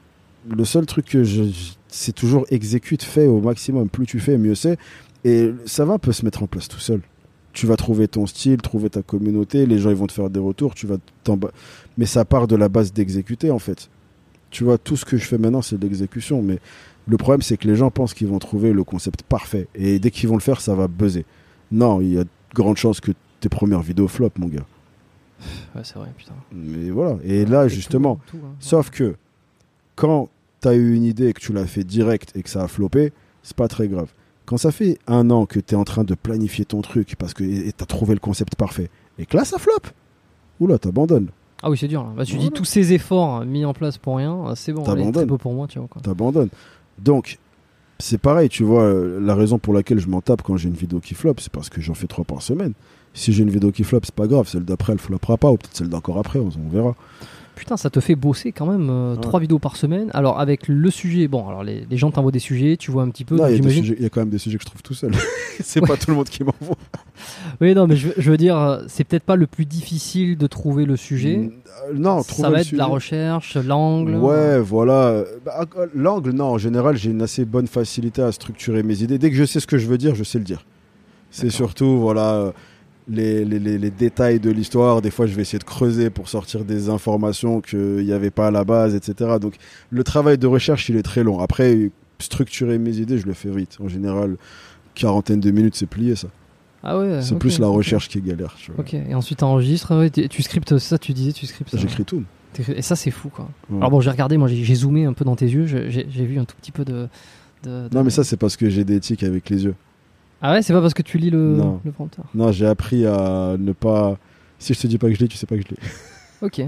le seul truc que je, c'est toujours exécute, fais au maximum. Plus tu fais, mieux c'est. Et ça va un peu se mettre en place tout seul. Tu vas trouver ton style, trouver ta communauté, les gens ils vont te faire des retours, tu vas Mais ça part de la base d'exécuter en fait. Tu vois, tout ce que je fais maintenant c'est de l'exécution. Mais le problème c'est que les gens pensent qu'ils vont trouver le concept parfait. Et dès qu'ils vont le faire, ça va buzzer. Non, il y a de grandes chances que tes premières vidéos flop, mon gars. Ouais, c'est vrai putain Mais voilà. Et là, justement, tout, tout, hein. Sauf que quand tu as eu une idée et que tu l'as fait direct et que ça a floppé, c'est pas très grave. Quand ça fait un an que tu es en train de planifier ton truc parce que tu as trouvé le concept parfait et que là ça floppe, oula, t'abandonnes. Ah oui, c'est dur. Là. Bah, tu dis tous ces efforts mis en place pour rien, euh, c'est bon. T'abandonnes. beau pour moi, tu vois. Quoi. T'abandonnes. Donc, c'est pareil, tu vois, euh, la raison pour laquelle je m'en tape quand j'ai une vidéo qui floppe, c'est parce que j'en fais trois par semaine. Si j'ai une vidéo qui floppe, c'est pas grave, celle d'après elle floppera pas, ou peut-être celle d'encore après, on verra. Putain, ça te fait bosser quand même euh, Ouais. trois vidéos par semaine. Alors avec le sujet, bon, alors les, les gens t'envoient des sujets, tu vois un petit peu. Il y, a quand même des sujets que je trouve tout seul. c'est Ouais. pas tout le monde qui m'envoie. Oui, non, mais je, veux- je veux dire, c'est peut-être pas le plus difficile de trouver le sujet. Euh, Non, ça trouver va le être la recherche, l'angle. Ouais, voilà. Bah, euh, L'angle, non, en général, j'ai une assez bonne facilité à structurer mes idées. Dès que je sais ce que je veux dire, je sais le dire. C'est surtout, voilà, les, les, les- les détails de l'histoire. Des fois, je vais essayer de creuser pour sortir des informations qu'il n'y avait pas à la base, etc. Donc, le travail de recherche, il est très long. Après, structurer mes idées, je le fais vite. En général, quarantaine de minutes, c'est plié, ça. Ah ouais. C'est plus la recherche qui est galère. tu vois. Ok, et ensuite t'enregistres, ouais, tu scriptes ça, tu disais, tu scriptes. ça. J'écris tout. Et ça, c'est fou, quoi. Ouais. Alors bon, j'ai regardé, moi j'ai zoomé un peu dans tes yeux, j'ai j'ai vu un tout petit peu de. de- de- Non, mais ça, c'est parce que j'ai des tics avec les yeux. Ah ouais, c'est pas parce que tu lis le, Non. le prompteur. Non, j'ai appris à ne pas. Si je te dis pas que je l'ai, tu sais pas que je l'ai. Ok.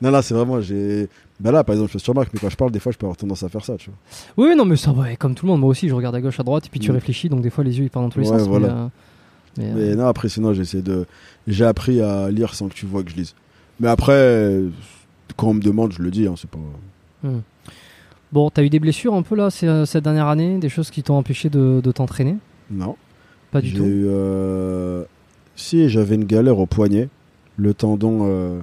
Non, là, c'est vraiment. j'ai Bah là, par exemple, je suis sur Marc, mais quand je parle, des fois, je peux avoir tendance à faire ça, tu vois. Oui, non, mais ça va, comme tout le monde, moi aussi, je regarde à gauche, à droite, et puis tu Mm. réfléchis, donc des fois les yeux ils partent dans tous les Ouais, sens. voilà. Mais, euh, mais, Mais euh, non, après, sinon, j'essaie de. J'ai appris à lire sans que tu vois que je lise. Mais après, quand on me demande, je le dis, hein, c'est pas. Bon, Bon, t'as eu des blessures un peu là ces- cette dernière année, des choses qui t'ont empêché de, de t'entraîner? Non. Pas du J'ai tout. eu, euh, Si, j'avais une galère au poignet. Le tendon. euh,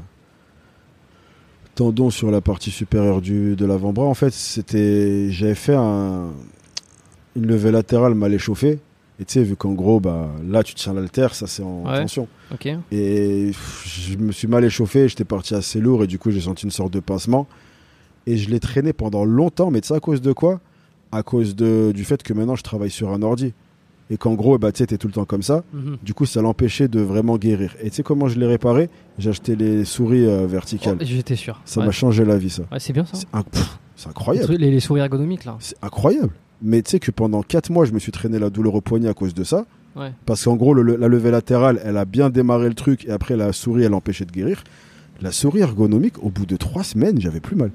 Tendon sur la partie supérieure du, de l'avant-bras. En fait, c'était. J'avais fait un... une levée latérale mal échauffée. Et tu sais, vu qu'en gros, bah, là, tu tiens l'haltère, ça c'est en Ouais. tension. Ok. Et pff, je me suis mal échauffé, j'étais parti assez lourd et du coup j'ai senti une sorte de pincement. Et je l'ai traîné pendant longtemps, mais tu sais à cause de quoi? À cause de, du fait que maintenant je travaille sur un ordi. Et qu'en gros, bah, tu sais, t'es tout le temps comme ça. Mhm. Du coup, ça l'empêchait de vraiment guérir. Et tu sais comment je l'ai réparé? J'ai acheté les souris euh, verticales. Oh, J'étais sûr. ça ouais. m'a changé la vie, ça. Ouais, c'est bien ça. C'est inc- incroyable. les- les souris ergonomiques là. C'est incroyable. Mais tu sais que pendant 4 mois, je me suis traîné la douleur au poignet à cause de ça. Ouais. Parce qu'en gros, le- la levée latérale, elle a bien démarré le truc et après la souris, elle empêchait de guérir. La souris ergonomique, au bout de 3 semaines, j'avais plus mal.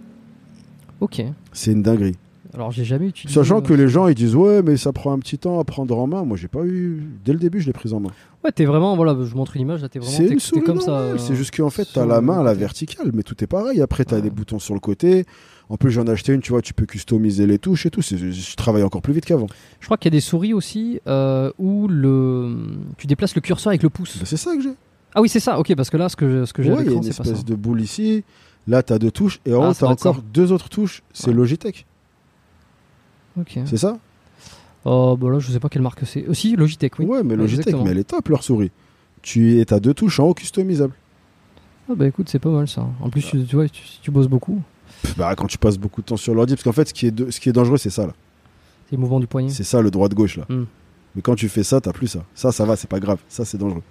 Ok. C'est une dinguerie. Alors j'ai jamais utilisé. Sachant que les gens, ils disent ouais, mais ça prend un petit temps à prendre en main. Moi, j'ai pas eu. Dès le début, je l'ai prise en main. Ouais, t'es vraiment. Voilà, je montre une image là. T'es vraiment. C'est t'es souris comme ça. euh, C'est juste qu'en fait, t'as la main à la verticale, mais tout est pareil. Après, t'as Ouais. des boutons sur le côté. En plus, j'en ai acheté une, tu vois, tu peux customiser les touches et tout. Je travaille encore plus vite qu'avant. Je crois qu'il y a des souris aussi euh, où le tu déplaces le curseur avec le pouce. Bah, c'est ça que j'ai. Ah oui, c'est ça. Ok, parce que là, ce que ce que j'ai à Ouais, il y a une espèce de boule ici. Là, t'as deux touches. Et en Ah, haut, doit être encore deux autres touches. C'est Ouais. Logitech. C'est ça? Oh, bah là, je sais pas quelle marque c'est. Aussi, Logitech, oui. Ouais, mais Logitech, exactement. mais elle est top, leur souris. Tu as deux touches en haut customisables. Ah bah écoute, c'est pas mal ça. En plus, tu, tu vois, tu, tu bosses beaucoup, Bah, quand tu passes beaucoup de temps sur l'ordi, parce qu'en fait, ce qui est, de- ce qui est dangereux, c'est ça, là. c'est le mouvement du poignet. C'est ça, le droit-gauche, là. Mm. Mais quand tu fais ça, t'as plus ça. Ça, ça va, c'est pas grave. Ça, c'est dangereux.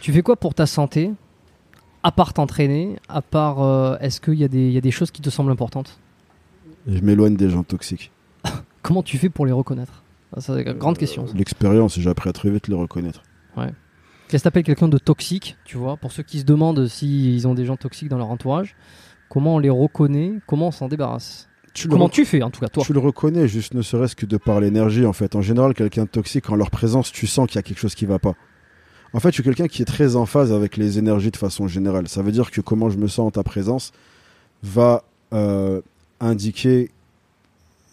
Tu fais quoi pour ta santé À part t'entraîner, à part, euh, est-ce qu'il y, y a des choses qui te semblent importantes? Je m'éloigne des gens toxiques. Comment tu fais pour les reconnaître Ah, C'est une grande question. ça. L'expérience, j'ai appris à très vite les reconnaître. Qu'est-ce que t'appelles quelqu'un de toxique, tu vois Pour ceux qui se demandent s'ils ont des gens toxiques dans leur entourage, comment on les reconnaît Comment on s'en débarrasse Tu le Comment tu fais, en tout cas, toi Tu le reconnais, juste ne serait-ce que de par l'énergie, en fait. En général, quelqu'un de toxique, en leur présence, tu sens qu'il y a quelque chose qui va pas. En fait, je suis quelqu'un qui est très en phase avec les énergies de façon générale. Ça veut dire que comment je me sens en ta présence va euh, indiquer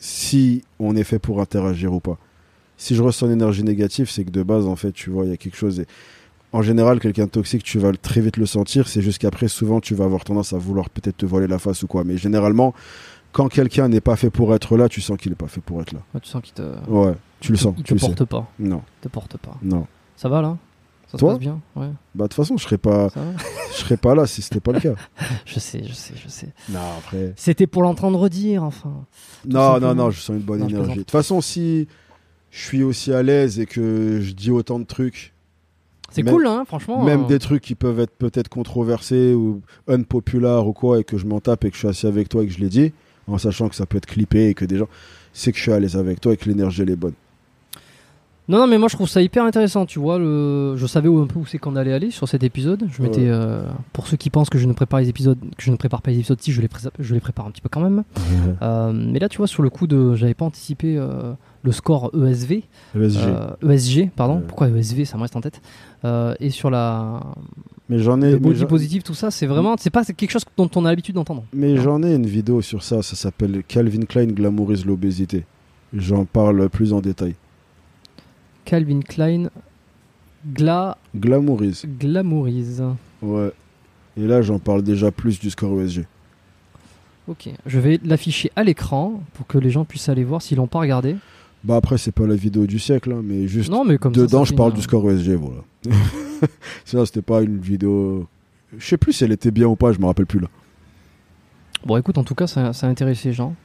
si on est fait pour interagir ou pas. Si je ressens une énergie négative, c'est que de base, en fait, tu vois, il y a quelque chose. Et en général, quelqu'un de toxique, tu vas très vite le sentir. C'est juste qu'après, souvent, tu vas avoir tendance à vouloir peut-être te voiler la face ou quoi. Mais généralement, quand quelqu'un n'est pas fait pour être là, tu sens qu'il n'est pas fait pour être là. Ouais, Tu sens qu'il te, Ouais, tu le sens. il tu te sais. porte pas. Non, Il te porte pas. non. Ça va là? Ça Toi se passe bien Ouais. Bah de toute façon, je serais pas, je serais pas là si c'était pas le cas. je sais, je sais, je sais. Non, après. C'était pour l'entendre dire, enfin. Non, non, non, je sens une bonne Non, énergie. De toute façon, si je suis aussi à l'aise et que je dis autant de trucs, C'est Même- cool, hein, franchement. même euh, des trucs qui peuvent être peut-être controversés ou unpopulaires ou quoi, et que je m'en tape et que je suis assis avec toi et que je l'ai dit, en sachant que ça peut être clippé et que des gens, c'est que je suis à l'aise avec toi et que l'énergie elle est bonne. Non, non, mais moi je trouve ça hyper intéressant, tu vois. Le... Je savais où, un peu où c'est qu'on allait aller sur cet épisode. Je m'étais, Ouais. euh, pour ceux qui pensent que je ne prépare les épisodes, que je ne prépare pas les épisodes, si je les, pré- je les prépare un petit peu quand même. Euh, mais là, tu vois, sur le coup de, j'avais pas anticipé euh, le score ESV, ESG. ESG, pardon. Ouais. Pourquoi ESV, ça me reste en tête. Et sur la mais j'en ai, le body positif, tout ça, c'est vraiment, c'est pas quelque chose dont on a l'habitude d'entendre. Mais j'en ai une vidéo sur ça, ça s'appelle Calvin Klein glamourise l'obésité. J'en parle plus en détail. Calvin Klein gla Glamourise, glamourise. ouais. Et là, j'en parle déjà plus du score ESG. Ok, je vais l'afficher à l'écran pour que les gens puissent aller voir s'ils l'ont pas regardé. Bah après, c'est pas la vidéo du siècle, hein, mais juste Non, mais comme dedans, ça je parle du score ESG, voilà. Sinon, c'était pas une vidéo. Je sais plus si elle était bien ou pas, je me rappelle plus là. Bon, écoute, en tout cas, ça, ça a intéressé les gens.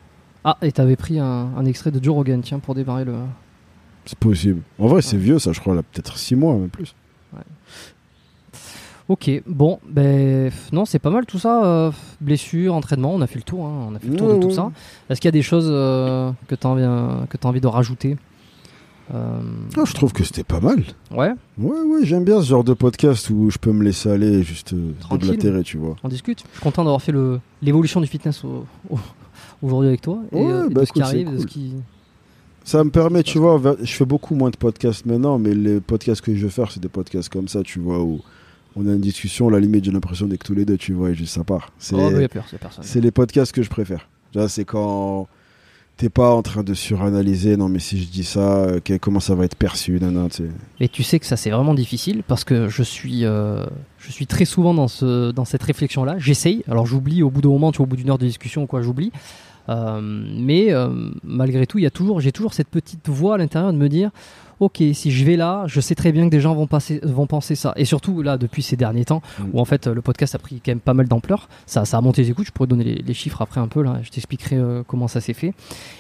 Ah, et t'avais pris un, un extrait de Joe Rogan, tiens, pour démarrer le. C'est possible. En vrai, c'est Ouais. vieux, ça, je crois, là, peut-être 6 mois, même plus. Ok, bon, ben non, c'est pas mal tout ça. euh, blessure, entraînement, on a fait le tour, hein, on a fait le tour Ouais, de tout ça. Est-ce qu'il y a des choses euh, que t'as envie, euh, envie de rajouter Euh, Ah, je trouve que c'était pas mal. Ouais, Ouais, ouais, j'aime bien ce genre de podcast où je peux me laisser aller et juste déblatérer, tu vois. on discute. Je suis content d'avoir fait l'évolution du fitness au- au- aujourd'hui avec toi et, Ouais, et bah de ce qui écoute, arrive, de ce qui. Ça me permet, tu vois, je fais beaucoup moins de podcasts maintenant, mais les podcasts que je vais faire, c'est des podcasts comme ça, tu vois, où on a une discussion, à la limite, j'ai l'impression d'être tous les deux, tu vois, et juste ça part. C'est Oh, les podcasts que je préfère. Là, c'est quand t'es pas en train de suranalyser. Non, mais si je dis ça, euh, comment ça va être perçu non, non, tu sais. Et tu sais que ça c'est vraiment difficile parce que je suis, euh, je suis très souvent dans, ce, dans cette réflexion-là. J'essaye, alors j'oublie au bout d'un moment, tu vois, au bout d'une heure de discussion ou quoi, j'oublie. Euh, mais euh, malgré tout, il y a toujours, j'ai toujours cette petite voix à l'intérieur de me dire, ok, si je vais là, je sais très bien que des gens vont, passer, vont penser ça. Et surtout là, depuis ces derniers temps, Mm. où en fait le podcast a pris quand même pas mal d'ampleur, ça, ça a monté les écoutes. Je pourrais donner les, les chiffres après un peu là. Je t'expliquerai euh, comment ça s'est fait.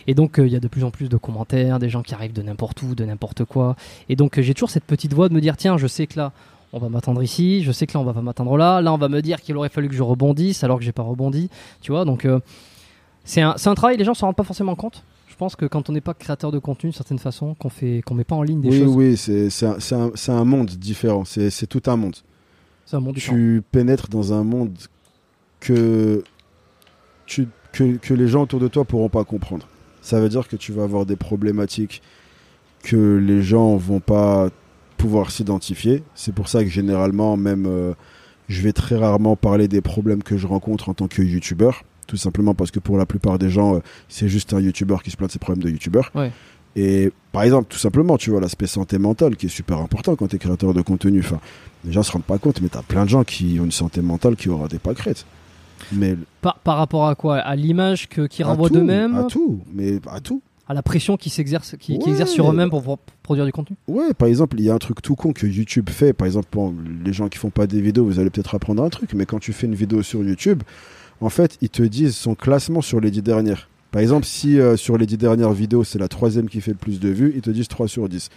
Et donc euh, il y a de plus en plus de commentaires, des gens qui arrivent de n'importe où, de n'importe quoi. Et donc euh, j'ai toujours cette petite voix de me dire, tiens, je sais que là. On va m'attendre ici, je sais que là on va pas m'attendre là, là on va me dire qu'il aurait fallu que je rebondisse alors que j'ai pas rebondi, tu vois, donc euh, c'est un, travail, les gens s'en rendent pas forcément compte. Je pense que quand on n'est pas créateur de contenu d'une certaine façon, qu'on fait, qu'on met pas en ligne des Oui, choses, oui, c'est c'est un, monde différent. C'est tout un monde. un tu pénètres dans un monde que, tu, que, que les gens autour de toi pourront pas comprendre. Ça veut dire que tu vas avoir des problématiques que les gens vont pas pouvoir s'identifier. C'est pour ça que généralement, même, euh, je vais très rarement parler des problèmes que je rencontre en tant que youtubeur. Tout simplement parce que pour la plupart des gens, euh, c'est juste un youtubeur qui se plaint de ses problèmes de youtubeur. Ouais. Et par exemple, tout simplement, tu vois, l'aspect santé mentale qui est super important quand tu es créateur de contenu. Enfin, les gens se rendent pas compte, mais tu as plein de gens qui ont une santé mentale qui aura des pâquerettes. Mais Par, par rapport à quoi? À l'image que, qui renvoient d'eux-mêmes? À tout, mais à tout. À la pression qui s'exerce, qui, Ouais. exerce sur eux-mêmes pour produire du contenu? Ouais, par exemple, il y a un truc tout con que YouTube fait. Par exemple, pour les gens qui font pas des vidéos, vous allez peut-être apprendre un truc, mais quand tu fais une vidéo sur YouTube, en fait, ils te disent son classement sur les dix dernières. Par exemple, si euh, sur les dix dernières vidéos, c'est la troisième qui fait le plus de vues, ils te disent 3 sur 10.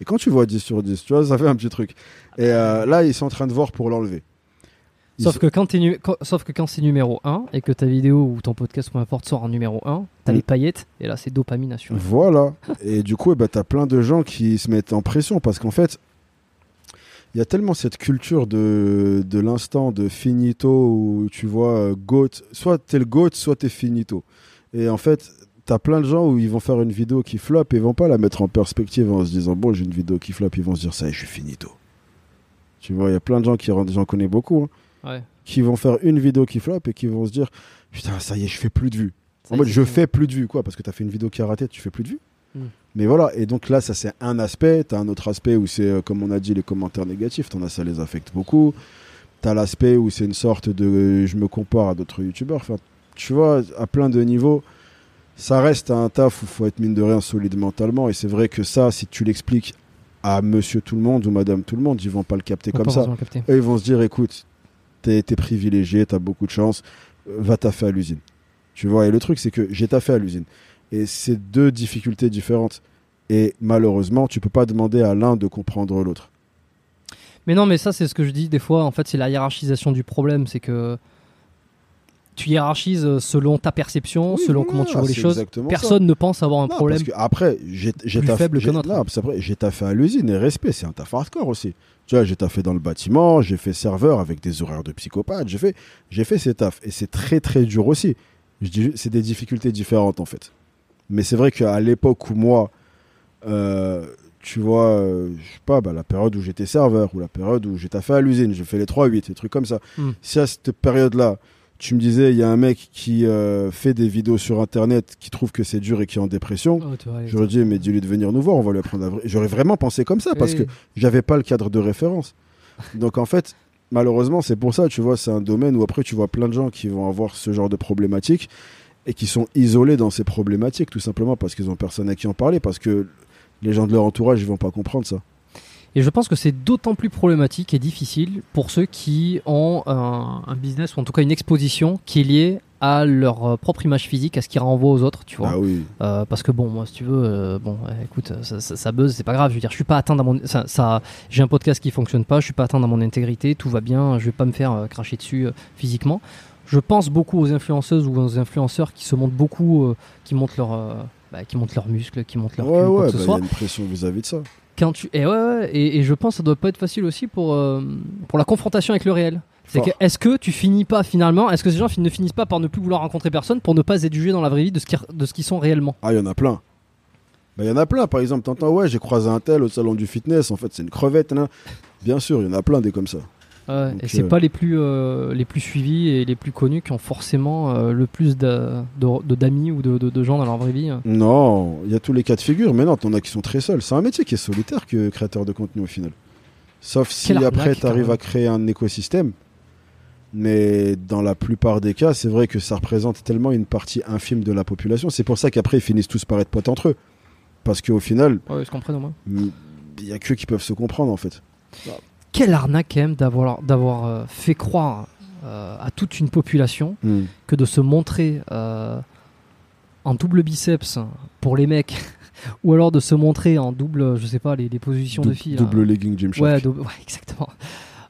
Et quand tu vois 10 sur 10, tu vois, ça fait un petit truc. Et euh, là, ils sont en train de voir pour l'enlever. Sauf sont- que, quand t'es nu- quand- sauf que quand c'est numéro 1 et que ta vidéo ou ton podcast, peu importe, sort en numéro 1, t'as Mm. les paillettes et là c'est dopamine assurée. Voilà. Et du coup, eh ben, tu as plein de gens qui se mettent en pression parce qu'en fait, il y a tellement cette culture de, de l'instant de finito où tu vois euh, GOAT, soit t'es le GOAT, soit t'es finito. Et en fait, t'as plein de gens où ils vont faire une vidéo qui flop et ils vont pas la mettre en perspective en se disant bon, j'ai une vidéo qui flop, ils vont se dire ça y est, je suis finito. Tu vois, il y a plein de gens qui rentrent, j'en connais beaucoup, hein, Ouais. qui vont faire une vidéo qui flop et qui vont se dire putain, ça y est, je fais plus de vues. Ça En mode, je fais plus de vues, quoi, parce que tu as fait une vidéo qui a raté, tu fais plus de vues. Mm. Mais voilà, et donc là, ça c'est un aspect. Tu as un autre aspect où c'est, euh, comme on a dit, les commentaires négatifs, t'en as, ça les affecte beaucoup. Tu as l'aspect où c'est une sorte de je me compare à d'autres youtubeurs. Enfin, tu vois, à plein de niveaux, ça reste un taf où faut être mine de rien solide mentalement. Et c'est vrai que ça, si tu l'expliques à monsieur tout le monde ou madame tout le monde, ils vont pas le capter comme ça. forcément capter. Eux, ils vont se dire, écoute, t'es es privilégié, t'as beaucoup de chance, euh, va taffer à l'usine. Tu vois, et le truc, c'est que j'ai taffé à l'usine. Et c'est deux difficultés différentes. Et malheureusement, tu peux pas demander à l'un de comprendre l'autre. Mais non, mais ça, c'est ce que je dis des fois. En fait, c'est la hiérarchisation du problème. C'est que tu hiérarchises euh, selon ta perception, Oui, selon voilà, comment tu vois les choses. Personne ne pense avoir un Non, problème. Parce que après, j'ai faible que notre. j'ai taffé à l'usine et respect, c'est un taf hardcore aussi. Tu vois, j'ai taffé dans le bâtiment, j'ai fait serveur avec des horaires de psychopathe, j'ai fait, j'ai fait ces tafs et c'est très très dur aussi. Je dis, ju- c'est des difficultés différentes en fait. Mais c'est vrai qu'à l'époque où moi, euh, tu vois, euh, je sais pas, bah, la période où j'étais serveur ou la période où j'ai taffé à l'usine, j'ai fait les 3-8, des trucs comme ça. Hmm. Si à cette période-là, tu me disais, il y a un mec qui euh, fait des vidéos sur internet qui trouve que c'est dur et qui est en dépression, Oh, J'aurais dit, mais dis-lui de venir nous voir, on va lui apprendre à J'aurais vraiment pensé comme ça, parce Oui. que j'avais pas le cadre de référence. Donc en fait, malheureusement, c'est pour ça, tu vois, c'est un domaine où après, tu vois plein de gens qui vont avoir ce genre de problématiques et qui sont isolés dans ces problématiques, tout simplement parce qu'ils ont personne à qui en parler, parce que les gens de leur entourage, ils vont pas comprendre ça. Et je pense que c'est d'autant plus problématique et difficile pour ceux qui ont un, un business ou en tout cas une exposition qui est liée à leur euh, propre image physique, à ce qu'ils renvoient aux autres, tu vois. Ah oui. Euh, parce que bon, moi, si tu veux, euh, bon, euh, écoute, ça, ça, ça buzz, c'est pas grave. Je veux dire, je suis pas atteint dans mon, ça, ça- j'ai un podcast qui fonctionne pas, je suis pas atteint dans mon intégrité, tout va bien, je vais pas me faire euh, cracher dessus physiquement. Je pense beaucoup aux influenceuses ou aux influenceurs qui se montrent beaucoup, euh, qui montrent leur, euh, bah, qui montrent leurs muscles, qui montrent leur Ouais, cul, quoi ouais, que ce bah, il y a une pression vis-à-vis de ça. Quand tu, et ouais, et, et je pense que ça doit pas être facile aussi pour, euh, pour la confrontation avec le réel. C'est que, est-ce que tu finis pas finalement, est-ce que ces gens ne finissent pas par ne plus vouloir rencontrer personne pour ne pas être jugés dans la vraie vie de ce qui- de ce qu'ils sont réellement? Ah, il y en a plein. Bah, Il y en a plein, par exemple, t'entends, ouais, j'ai croisé un tel au salon du fitness, en fait, c'est une crevette, là. Bien sûr, il y en a plein des comme ça. Ouais, Donc, et c'est euh, pas les plus, euh, les plus suivis et les plus connus qui ont forcément euh, le plus de- de- de- d'amis ou de, de- de gens dans leur vraie vie. Non, il y a tous les cas de figure, mais non, t'en as qui sont très seuls. C'est un métier qui est solitaire que créateur de contenu au final. Sauf si après tu arrives à créer un écosystème. Mais dans la plupart des cas, c'est vrai que ça représente tellement une partie infime de la population. C'est pour ça qu'après, ils finissent tous par être potes entre eux. Parce qu'au final, Ouais, au moins. il y a que qui peuvent se comprendre en fait. Quelle arnaque quand même d'avoir, d'avoir euh, fait croire euh, à toute une population que de se montrer euh, en double biceps pour les mecs ou alors de se montrer en double, je sais pas, les, les positions de filles. là. Double legging Gymshark. Ouais, exactement.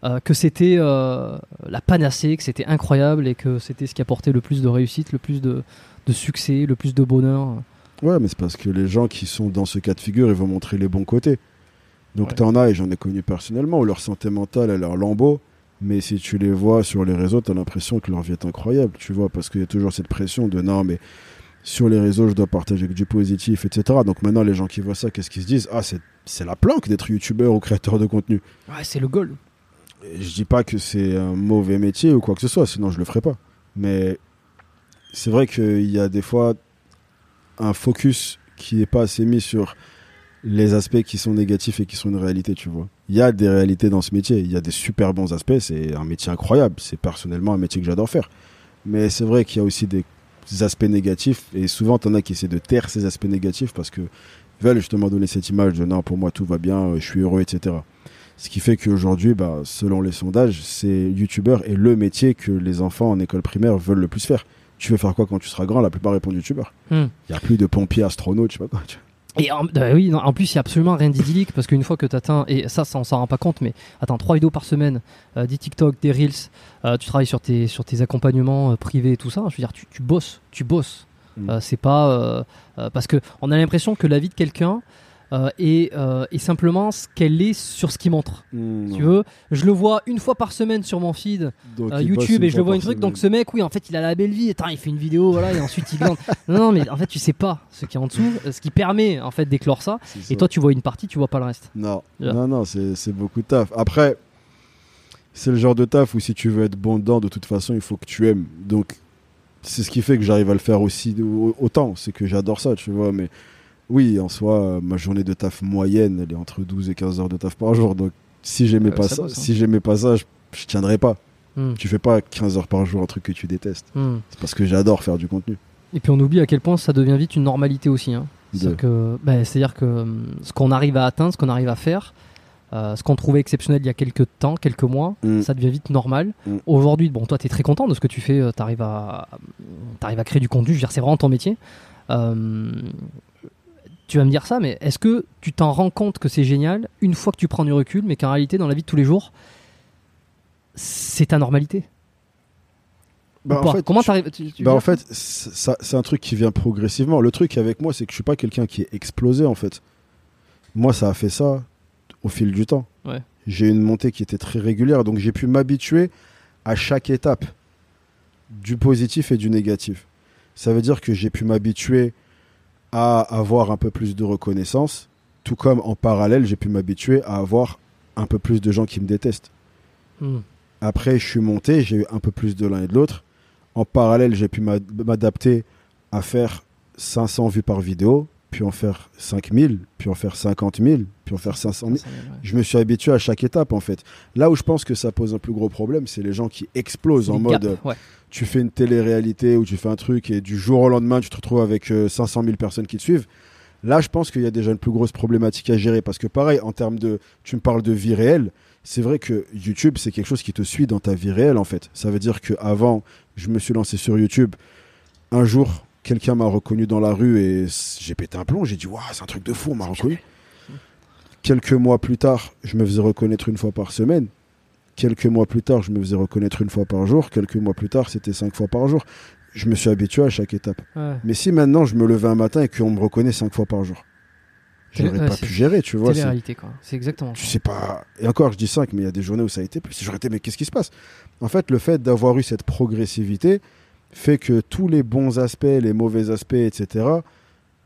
Euh, que c'était la panacée, que c'était incroyable et que c'était ce qui apportait le plus de réussite, le plus de, de succès, le plus de bonheur. Ouais, mais c'est parce que les gens qui sont dans ce cas de figure, ils vont montrer les bons côtés. Donc Ouais. t'en as, et j'en ai connu personnellement, où leur santé mentale, elle est en lambeau. Mais si tu les vois sur les réseaux, t'as l'impression que leur vie est incroyable, tu vois, parce qu'il y a toujours cette pression de non, mais sur les réseaux, je dois partager que du positif, etc. Donc maintenant, les gens qui voient ça, qu'est-ce qu'ils se disent? Ah, c'est c'est la planque d'être youtubeur ou créateur de contenu. Ouais, c'est le goal. Et je dis pas que c'est un mauvais métier ou quoi que ce soit, sinon je le ferais pas. Mais c'est vrai qu'il y a des fois un focus qui n'est pas assez mis sur les aspects qui sont négatifs et qui sont une réalité, tu vois. Il y a des réalités dans ce métier, il y a des super bons aspects, c'est un métier incroyable, c'est personnellement un métier que j'adore faire. Mais c'est vrai qu'il y a aussi des aspects négatifs et souvent t'en as qui essaient de taire ces aspects négatifs parce que veulent justement donner cette image de non, pour moi tout va bien, je suis heureux, etc. Ce qui fait qu'aujourd'hui, bah, selon les sondages, c'est youtubeur est le métier que les enfants en école primaire veulent le plus faire. Tu veux faire quoi quand tu seras grand? La plupart répondent youtubeur. Hmm. Il n'y a plus de pompiers, astronautes, je sais pas quoi. tu vois. Et en, bah oui, non, en plus, il n'y a absolument rien d'idyllique parce qu'une fois que tu atteins, et ça, ça on s'en rend pas compte, mais attends, 3 vidéos par semaine, euh, des TikTok, des Reels, euh, tu travailles sur tes, sur tes accompagnements euh, privés et tout ça, je veux dire, tu, tu bosses, tu bosses. Mm. Euh, c'est pas. euh, euh, parce que on a l'impression que la vie de quelqu'un euh, euh, est simplement ce qu'elle est sur ce qu'il montre. Hmm, Tu veux, je le vois une fois par semaine sur mon feed euh, YouTube et je le vois une truc. Donc ce mec, oui, en fait, il a la belle vie. Attends, il fait une vidéo, voilà, et ensuite il glande. non, non, mais en fait, tu sais pas ce qui est en dessous, ce qui permet en fait d'éclore ça. Et toi, tu vois une partie, tu vois pas le reste. Non, Yeah. non, non, c'est beaucoup de taf. Après, c'est le genre de taf où si tu veux être bon dedans, de toute façon, il faut que tu aimes. Donc, c'est ce qui fait que j'arrive à le faire aussi autant. C'est que j'adore ça, tu vois. Mais oui, en soi, euh, ma journée de taf moyenne, elle est entre 12 et 15 heures de taf par jour. Donc, si j'aimais Euh, pas ça hein. si j'aimais pas ça, je, je tiendrais pas. Hmm, Tu fais pas 15 heures par jour un truc que tu détestes. hmm. C'est parce que j'adore faire du contenu. Et puis on oublie à quel point ça devient vite une normalité aussi. hein. C'est-à-dire que, ben, que hum, ce qu'on arrive à atteindre, ce qu'on arrive à faire, euh, ce qu'on trouvait exceptionnel il y a quelques temps, quelques mois, Mm. ça devient vite normal. Mm. Aujourd'hui, bon, toi, tu es très content de ce que tu fais, tu arrives à, t'arrives à créer du contenu, je veux dire, c'est vraiment ton métier. Euh, tu vas me dire ça, mais est-ce que tu t'en rends compte que c'est génial une fois que tu prends du recul, mais qu'en réalité, dans la vie de tous les jours, c'est ta normalité Bah, en fait, Comment tu- tu- tu Bah en fait, c'est un truc qui vient progressivement. Le truc avec moi, c'est que je suis pas quelqu'un qui est explosé en fait. Moi, ça a fait ça au fil du temps. Ouais. J'ai une montée qui était très régulière, donc j'ai pu m'habituer à chaque étape du positif et du négatif. Ça veut dire que j'ai pu m'habituer à avoir un peu plus de reconnaissance, tout comme en parallèle, j'ai pu m'habituer à avoir un peu plus de gens qui me détestent. Hmm. Après, je suis monté, j'ai eu un peu plus de l'un et de l'autre. En parallèle, j'ai pu m'ad- m'adapter à faire 500 vues par vidéo, puis en faire 5000, puis en faire 50 000, puis en faire 500 000. Je me suis habitué à chaque étape, en fait. Là où je pense que ça pose un plus gros problème, c'est les gens qui explosent en mode ouais. tu fais une télé-réalité ou tu fais un truc et du jour au lendemain, tu te retrouves avec euh, 500 000 personnes qui te suivent. Là, je pense qu'il y a déjà une plus grosse problématique à gérer parce que, pareil, en termes de. Tu me parles de vie réelle. C'est vrai que YouTube, c'est quelque chose qui te suit dans ta vie réelle, en fait. Ça veut dire qu'avant, je me suis lancé sur YouTube. Un jour, quelqu'un m'a reconnu dans la rue et j'ai pété un plomb. J'ai dit, waouh, c'est un truc de fou, on m'a reconnu. Quelques mois plus tard, je me faisais reconnaître une fois par semaine. Quelques mois plus tard, je me faisais reconnaître une fois par jour. Quelques mois plus tard, c'était cinq fois par jour. Je me suis habitué à chaque étape. Ouais. Mais si maintenant je me levais un matin et qu'on me reconnaît cinq fois par jour, j'aurais Ouais, pas pu gérer, tu vois. c'est- Télé-réalité, quoi. C'est exactement Tu sais pas. Et encore, je dis 5, mais il y a des journées où ça a été plus. J'aurais été, mais qu'est-ce qui se passe? En fait, le fait d'avoir eu cette progressivité fait que tous les bons aspects, les mauvais aspects, etc.,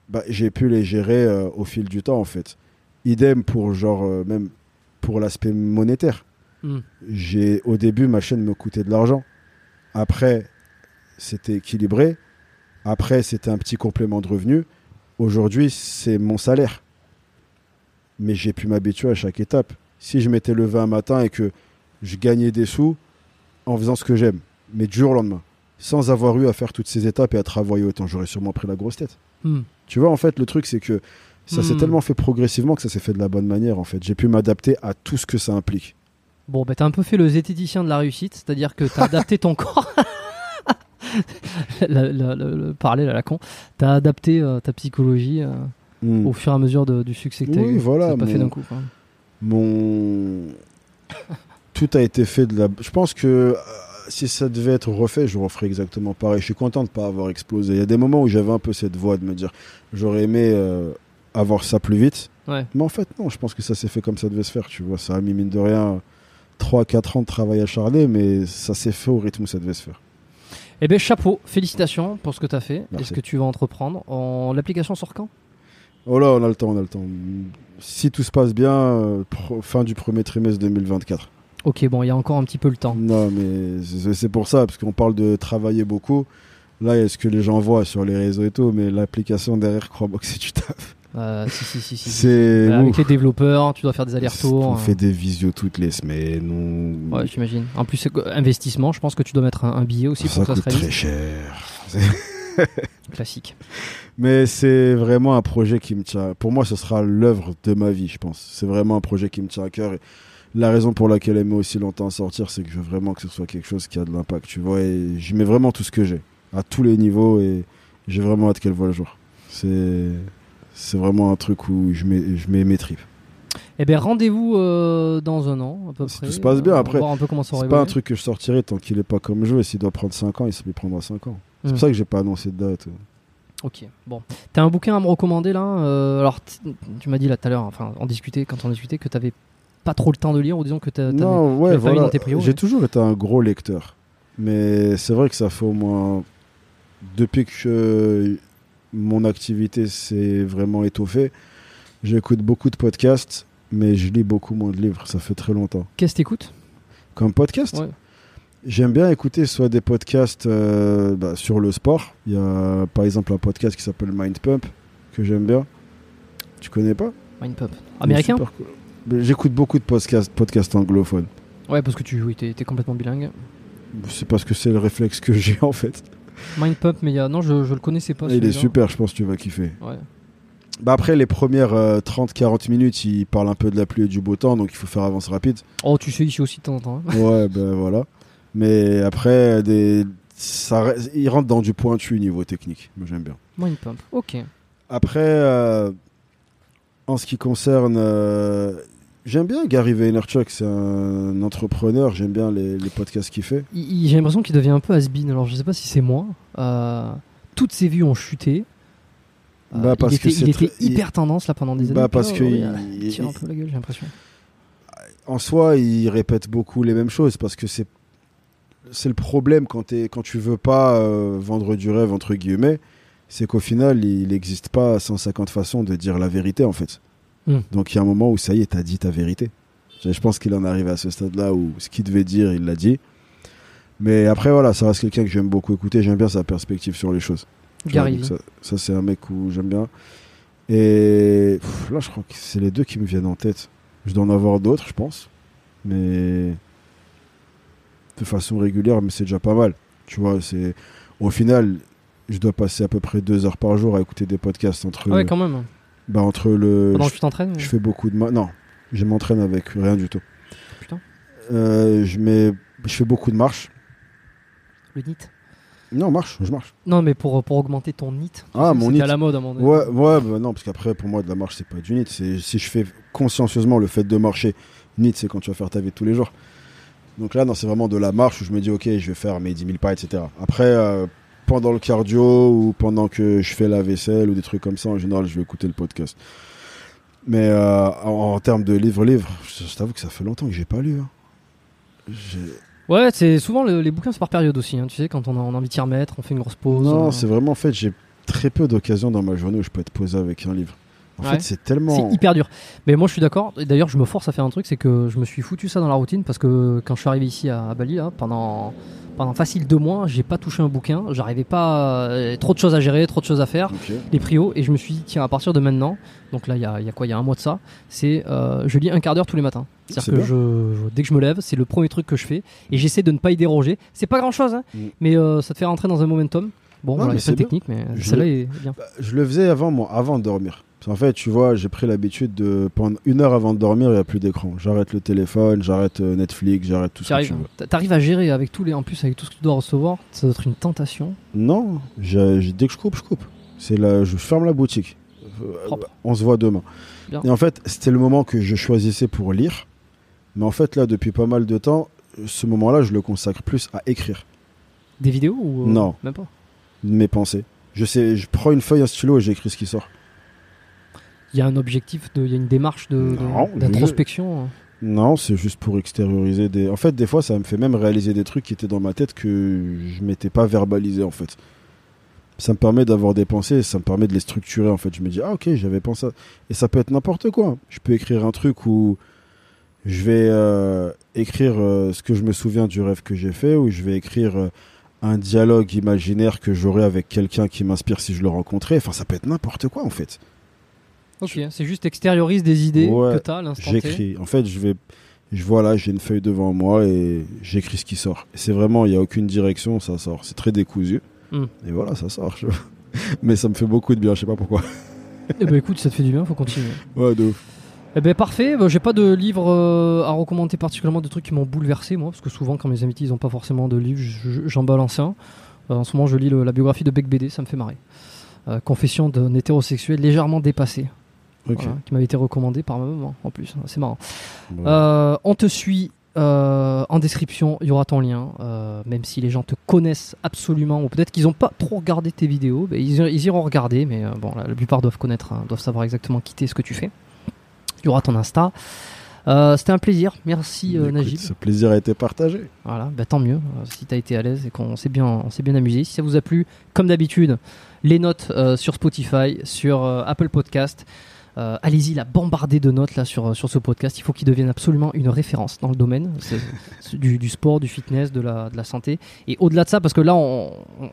bah, j'ai pu les gérer euh, au fil du temps, en fait. Idem pour, genre, euh, même pour l'aspect monétaire. Hmm. J'ai au début ma chaîne me coûtait de l'argent. Après, c'était équilibré. Après, c'était un petit complément de revenu. Aujourd'hui, c'est mon salaire. Mais j'ai pu m'habituer à chaque étape. Si je m'étais levé un matin et que je gagnais des sous en faisant ce que j'aime, mais du jour au lendemain, sans avoir eu à faire toutes ces étapes et à travailler autant, j'aurais sûrement pris la grosse tête. Hmm. Tu vois, en fait, le truc, c'est que ça s'est Hmm. tellement fait progressivement que ça s'est fait de la bonne manière, en fait. J'ai pu m'adapter à tout ce que ça implique. Bon, bah, t'as un peu fait le zététicien de la réussite, c'est-à-dire que t'as adapté ton corps. Le, le parallèle à la con. T'as adapté euh, ta psychologie euh, Hmm. au fur et à mesure de- du succès que t'as Oui, eu. voilà, pas fait d'un coup. quoi. Mon. Tout a été fait de la. Je pense que euh, si ça devait être refait, je referais exactement pareil. Je suis content de ne pas avoir explosé. Il y a des moments où j'avais un peu cette voix de me dire j'aurais aimé euh, avoir ça plus vite. Ouais. Mais en fait, non, je pense que ça s'est fait comme ça devait se faire. Tu vois, ça a mis mine de rien 3-4 ans de travail acharné, mais ça s'est fait au rythme où ça devait se faire. Eh bien, chapeau, félicitations pour ce que t'as fait et ce que tu vas entreprendre. En... L'application sort quand? Oh là, on a le temps, on a le temps. Si tout se passe bien, euh, fin du premier trimestre 2024. Ok, bon, il y a encore un petit peu le temps. Non, mais c'est pour ça, parce qu'on parle de travailler beaucoup. Là, il y a ce que les gens voient sur les réseaux et tout, mais l'application derrière, que c'est du taf. Euh, si, si, si, si. C'est. Euh, Avec ouf. les développeurs, tu dois faire des allers-retours. On euh. fait des visios toutes les semaines. On... Ouais, j'imagine. En plus, investissement, je pense que tu dois mettre un, un billet aussi ça pour que ça coûte se très cher. Classique. Mais c'est vraiment un projet qui me tient. Pour moi, ce sera l'œuvre de ma vie, je pense. C'est vraiment un projet qui me tient à cœur. Et la raison pour laquelle elle met aussi longtemps à sortir, c'est que je veux vraiment que ce soit quelque chose qui a de l'impact, tu vois. Et j'y mets vraiment tout ce que j'ai, à tous les niveaux, et j'ai vraiment hâte qu'elle voit le jour. C'est, c'est vraiment un truc où je mets, je mets mes tripes. Eh bien, rendez-vous euh, dans un an, à peu Si près. tout se passe bien, Euh, après, C'est pas un truc que je sortirai tant qu'il est pas comme jeu. Et s'il doit prendre 5 ans, il s'y prendra 5 ans. C'est Hmm. pour ça que j'ai pas annoncé de date. Ok, bon. T'as un bouquin à me recommander là euh, Alors, tu m'as dit là tout à l'heure, enfin, on discutait, quand on discutait, que t'avais pas trop le temps de lire, ou disons que tu ouais, pas mis voilà. dans tes prios, J'ai ouais. toujours été un gros lecteur. Mais c'est vrai que ça fait au moins. Depuis que mon activité s'est vraiment étoffée, j'écoute beaucoup de podcasts, mais je lis beaucoup moins de livres. Ça fait très longtemps. Qu'est-ce que t'écoutes? Comme podcast? Ouais. J'aime bien écouter soit des podcasts euh, bah, sur le sport. Il y a par exemple un podcast qui s'appelle Mind Pump que j'aime bien. Tu connais pas? Mindpump. Il est Américain? cool. Mais J'écoute beaucoup de podcasts, podcasts anglophones. Ouais, parce que tu oui, t'es t'es complètement bilingue. C'est parce que c'est le réflexe que j'ai en fait. Mindpump, mais il y a. Non, je, je le connaissais pas. Il est super, je pense que tu vas kiffer. Ouais. Bah après, les premières euh, 30-40 minutes, il parle un peu de la pluie et du beau temps, donc il faut faire avance rapide. Oh, tu sais, ici aussi de temps en temps. hein. Ouais, ben voilà. Mais après, des... ça... il rentre dans du pointu niveau technique. Moi, j'aime bien. Mindpump, ok. Après, euh, en ce qui concerne. euh, J'aime bien Gary Vaynerchuk, c'est un entrepreneur, j'aime bien les, les podcasts qu'il fait. Il- il- J'ai l'impression qu'il devient un peu has-been. Alors, je sais pas si c'est moi. Euh, toutes ses vues ont chuté. Euh, Bah, parce il que était, il c'est était il- hyper tendance là pendant des années. Bah, parce là, que il- il tire un il- peu la gueule, j'ai l'impression. en soi, il répète beaucoup les mêmes choses parce que c'est c'est le problème quand, t'es- quand tu veux pas euh, vendre du rêve entre guillemets, c'est qu'au final, il n'existe pas 150 façons de dire la vérité en fait. Hmm. Donc il y a un moment où ça y est, t'as dit ta vérité. Je pense qu'il en arrive à ce stade-là où ce qu'il devait dire, il l'a dit. Mais après voilà, ça reste quelqu'un que j'aime beaucoup écouter. J'aime bien sa perspective sur les choses. Vois, ça, ça, c'est un mec où j'aime bien. Et pff, là, je crois que c'est les deux qui me viennent en tête. Je dois en avoir d'autres, je pense. Mais de façon régulière, mais c'est déjà pas mal. Tu vois, c'est au final, je dois passer à peu près deux heures par jour à écouter des podcasts entre, Ah ouais, quand même. Bah, entre le. Pendant je, que tu t'entraînes je fais beaucoup de. Non, je m'entraîne avec rien du tout. Putain. Euh, je mets, je fais beaucoup de marche. Le NIT? Non, marche, je marche. Non, mais pour, pour augmenter ton NIT. Ah, mon NIT. à la mode à donné. Ouais, ouais, bah non, parce qu'après, pour moi, de la marche, c'est pas du NIT. C'est si je fais consciencieusement le fait de marcher. NIT, c'est quand tu vas faire ta vie de tous les jours. Donc là, non, c'est vraiment de la marche où je me dis, ok, je vais faire mes 10 000 pas, etc. Après, euh, pendant le cardio ou pendant que je fais la vaisselle ou des trucs comme ça, en général, je vais écouter le podcast. Mais euh, en, en termes de livre-livre, je, je t'avoue que ça fait longtemps que j'ai pas lu. hein. Ouais, c'est souvent le- les bouquins, c'est par période aussi. hein. Tu sais, quand on a, on a envie de s'y remettre, on fait une grosse pause. Non, euh, c'est vraiment en fait, j'ai très peu d'occasions dans ma journée où je peux être posé avec un livre. En Ouais. fait, c'est tellement. C'est hyper dur. Mais moi, je suis d'accord. D'ailleurs, je me force à faire un truc, c'est que je me suis foutu ça dans la routine parce que quand je suis arrivé ici à, Bali, là, pendant, pendant facile deux mois, j'ai pas touché un bouquin. J'arrivais pas. euh, trop de choses à gérer, trop de choses à faire. Ok. Les prios. Et je me suis dit, tiens, à partir de maintenant, donc là, il y a, il y a quoi? Il y a un mois de ça, c'est. euh, je lis un quart d'heure tous les matins. C'est C'est-à-dire que bien. je, je- dès que je me lève, c'est le premier truc que je fais. Et j'essaie de ne pas y déroger. C'est pas grand chose, hein, Mm. mais euh, ça te fait rentrer dans un momentum. Bon, Non, voilà, c'est techniques, mais Je celle-là est bien. Bah, je le faisais avant, moi, avant de dormir. Qu'en fait, tu vois, j'ai pris l'habitude de. Pendant une heure avant de dormir, il n'y a plus d'écran. J'arrête le téléphone, j'arrête euh, Netflix, j'arrête tout veux. t'arrives à gérer avec tous les, en plus avec tout ce que tu dois recevoir, ça doit être une tentation. Non, dès que je coupe, je coupe. C'est là, je ferme la boutique. Euh, Propre. on se voit demain. Bien. Et en fait, c'était le moment que je choisissais pour lire. Mais en fait, là, depuis pas mal de temps, ce moment-là, je le consacre plus à écrire Des vidéos ou euh, Non. Même pas? mes pensées. Je sais, je prends une feuille, un stylo et j'écris ce qui sort. Il y a un objectif, de, il y a une démarche de- de- Non, d'introspection. hein. Non, c'est juste pour extérioriser des. En fait, des fois, ça me fait même réaliser des trucs qui étaient dans ma tête que je m'étais pas verbalisé en fait. Ça me permet d'avoir des pensées, ça me permet de les structurer en fait. Je me dis ah ok, j'avais pensé. à- Et ça peut être n'importe quoi. Je peux écrire un truc où je vais euh, écrire euh, ce que je me souviens du rêve que j'ai fait, ou je vais écrire euh, un dialogue imaginaire que j'aurais avec quelqu'un qui m'inspire si je le rencontrais. Enfin, ça peut être n'importe quoi en fait. Ok, c'est juste extériorise des idées Ouais, que tu as à l'instant. J'écris. En fait, je vais. Je vois là, j'ai une feuille devant moi et j'écris ce qui sort. C'est vraiment, il n'y a aucune direction, ça sort. C'est très décousu. Hmm. Et voilà, ça sort. je- Mais ça me fait beaucoup de bien, je sais pas pourquoi. Eh ben écoute, ça te fait du bien, faut continuer. Ouais, de ouf. Eh ben parfait, Bah, j'ai pas de livre euh, à recommander particulièrement, de trucs qui m'ont bouleversé moi, parce que souvent quand mes invités ils ont pas forcément de livre, je- je- j'en balance un. Euh, en ce moment je lis le- la biographie de Beck BD, ça me fait marrer. Euh, confession d'un hétérosexuel légèrement dépassé, Voilà, qui m'avait été recommandé par ma maman en plus, c'est marrant. Euh, on te suit euh, en description, il y aura ton lien. euh, même si les gens te connaissent absolument, ou peut-être qu'ils n'ont pas trop regardé tes vidéos, ben, ils, ils iront regarder, mais bon, la, la plupart doivent connaître, hein, doivent savoir exactement qui t'es, ce que tu fais. Il y aura ton Insta. Euh, C'était un plaisir, merci euh, Najib. Ce plaisir a été partagé. Voilà, bah, tant mieux euh, si tu as été à l'aise et qu'on s'est bien, on s'est bien amusé. Si ça vous a plu, comme d'habitude, les notes sur Spotify, sur Apple Podcast. Euh, Allez-y, la bombarder de notes là sur, sur ce podcast. Il faut qu'il devienne absolument une référence dans le domaine du, du sport, du fitness, de la, de la santé. Et au-delà de ça, parce que là, on, on-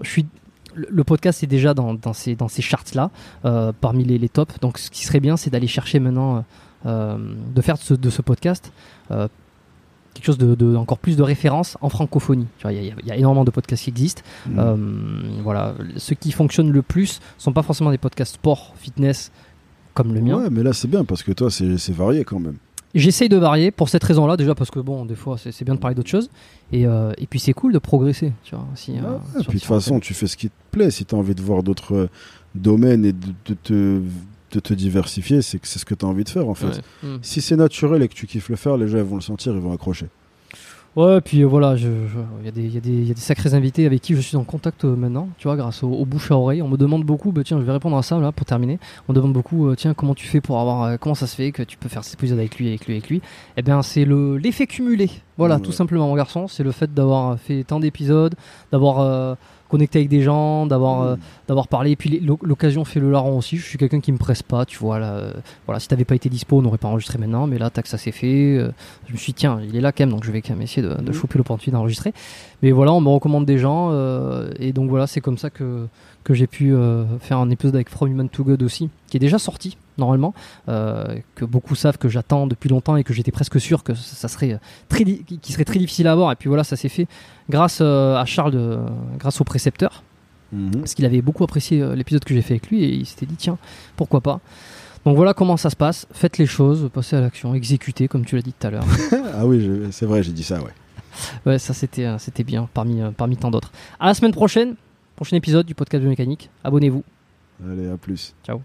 je suis, le, podcast est déjà dans, dans ces, dans ces charts-là, euh, parmi les, les tops. Donc ce qui serait bien, c'est d'aller chercher maintenant, euh, de faire de ce, de ce podcast euh, quelque chose de, de- encore plus de référence en francophonie. Il y, a- il y a énormément de podcasts qui existent. Mm. Voilà, ceux qui fonctionnent le plus sont pas forcément des podcasts sport, fitness comme le mien. Ouais, mais là, c'est bien parce que toi, c'est varié quand même. J'essaye de varier pour cette raison-là, déjà parce que bon, des fois, c'est bien de parler d'autres choses. Et, euh, et puis c'est cool de progresser, tu vois. Euh, et puis de toute façon, tu fais ce qui te plaît. Si tu as envie de voir d'autres euh, domaines et de, de te, de te diversifier, c'est que c'est ce que tu as envie de faire en fait. thèmes. Ouais. Mm. Si c'est naturel et que tu kiffes le faire, les gens ils vont le sentir, ils vont accrocher. Ouais, puis euh, voilà, il y, a des- il y a des- il y a des sacrés invités avec qui je suis en contact euh, maintenant, tu vois, grâce au, au bouche à oreille. On me demande beaucoup, bah, tiens, je vais répondre à ça là pour terminer. On me demande beaucoup, euh, tiens, comment tu fais pour avoir, comment ça se fait que tu peux faire cet épisode avec lui, avec lui, avec lui Eh bien, c'est le l'effet cumulé. Voilà, Ouais. tout simplement, mon garçon. C'est le fait d'avoir fait tant d'épisodes, d'avoir connecté avec des gens, d'avoir euh, d'avoir parlé. Et puis l'o- l'occasion fait le larron aussi. Je suis quelqu'un qui me presse pas, tu vois. Là, euh, voilà, si t'avais pas été dispo, on n'aurait pas enregistré maintenant. Mais là, tac, ça s'est fait. euh, je me suis dit, tiens, il est là quand même, donc je vais quand même essayer de, de Mhm. choper l'opportunité d'enregistrer. Mais voilà, on me recommande des gens. et donc voilà, c'est comme ça que, que j'ai pu faire un épisode avec From Human to God aussi, qui est déjà sorti normalement, euh, que beaucoup savent que j'attends depuis longtemps et que j'étais presque sûr que ça serait très, di- qui serait très difficile à avoir. Et puis voilà, ça s'est fait grâce euh, à Charles, de- grâce au précepteur Mhm. parce qu'il avait beaucoup apprécié euh, l'épisode que j'ai fait avec lui et il s'était dit tiens pourquoi pas donc voilà comment ça se passe faites les choses passez à l'action exécutez comme tu l'as dit tout à l'heure ah oui, c'est vrai, j'ai dit ça, ouais. ouais ça c'était euh, c'était bien parmi euh, parmi tant d'autres à la semaine prochaine prochain épisode du podcast biomécanique abonnez-vous Allez, à plus. ciao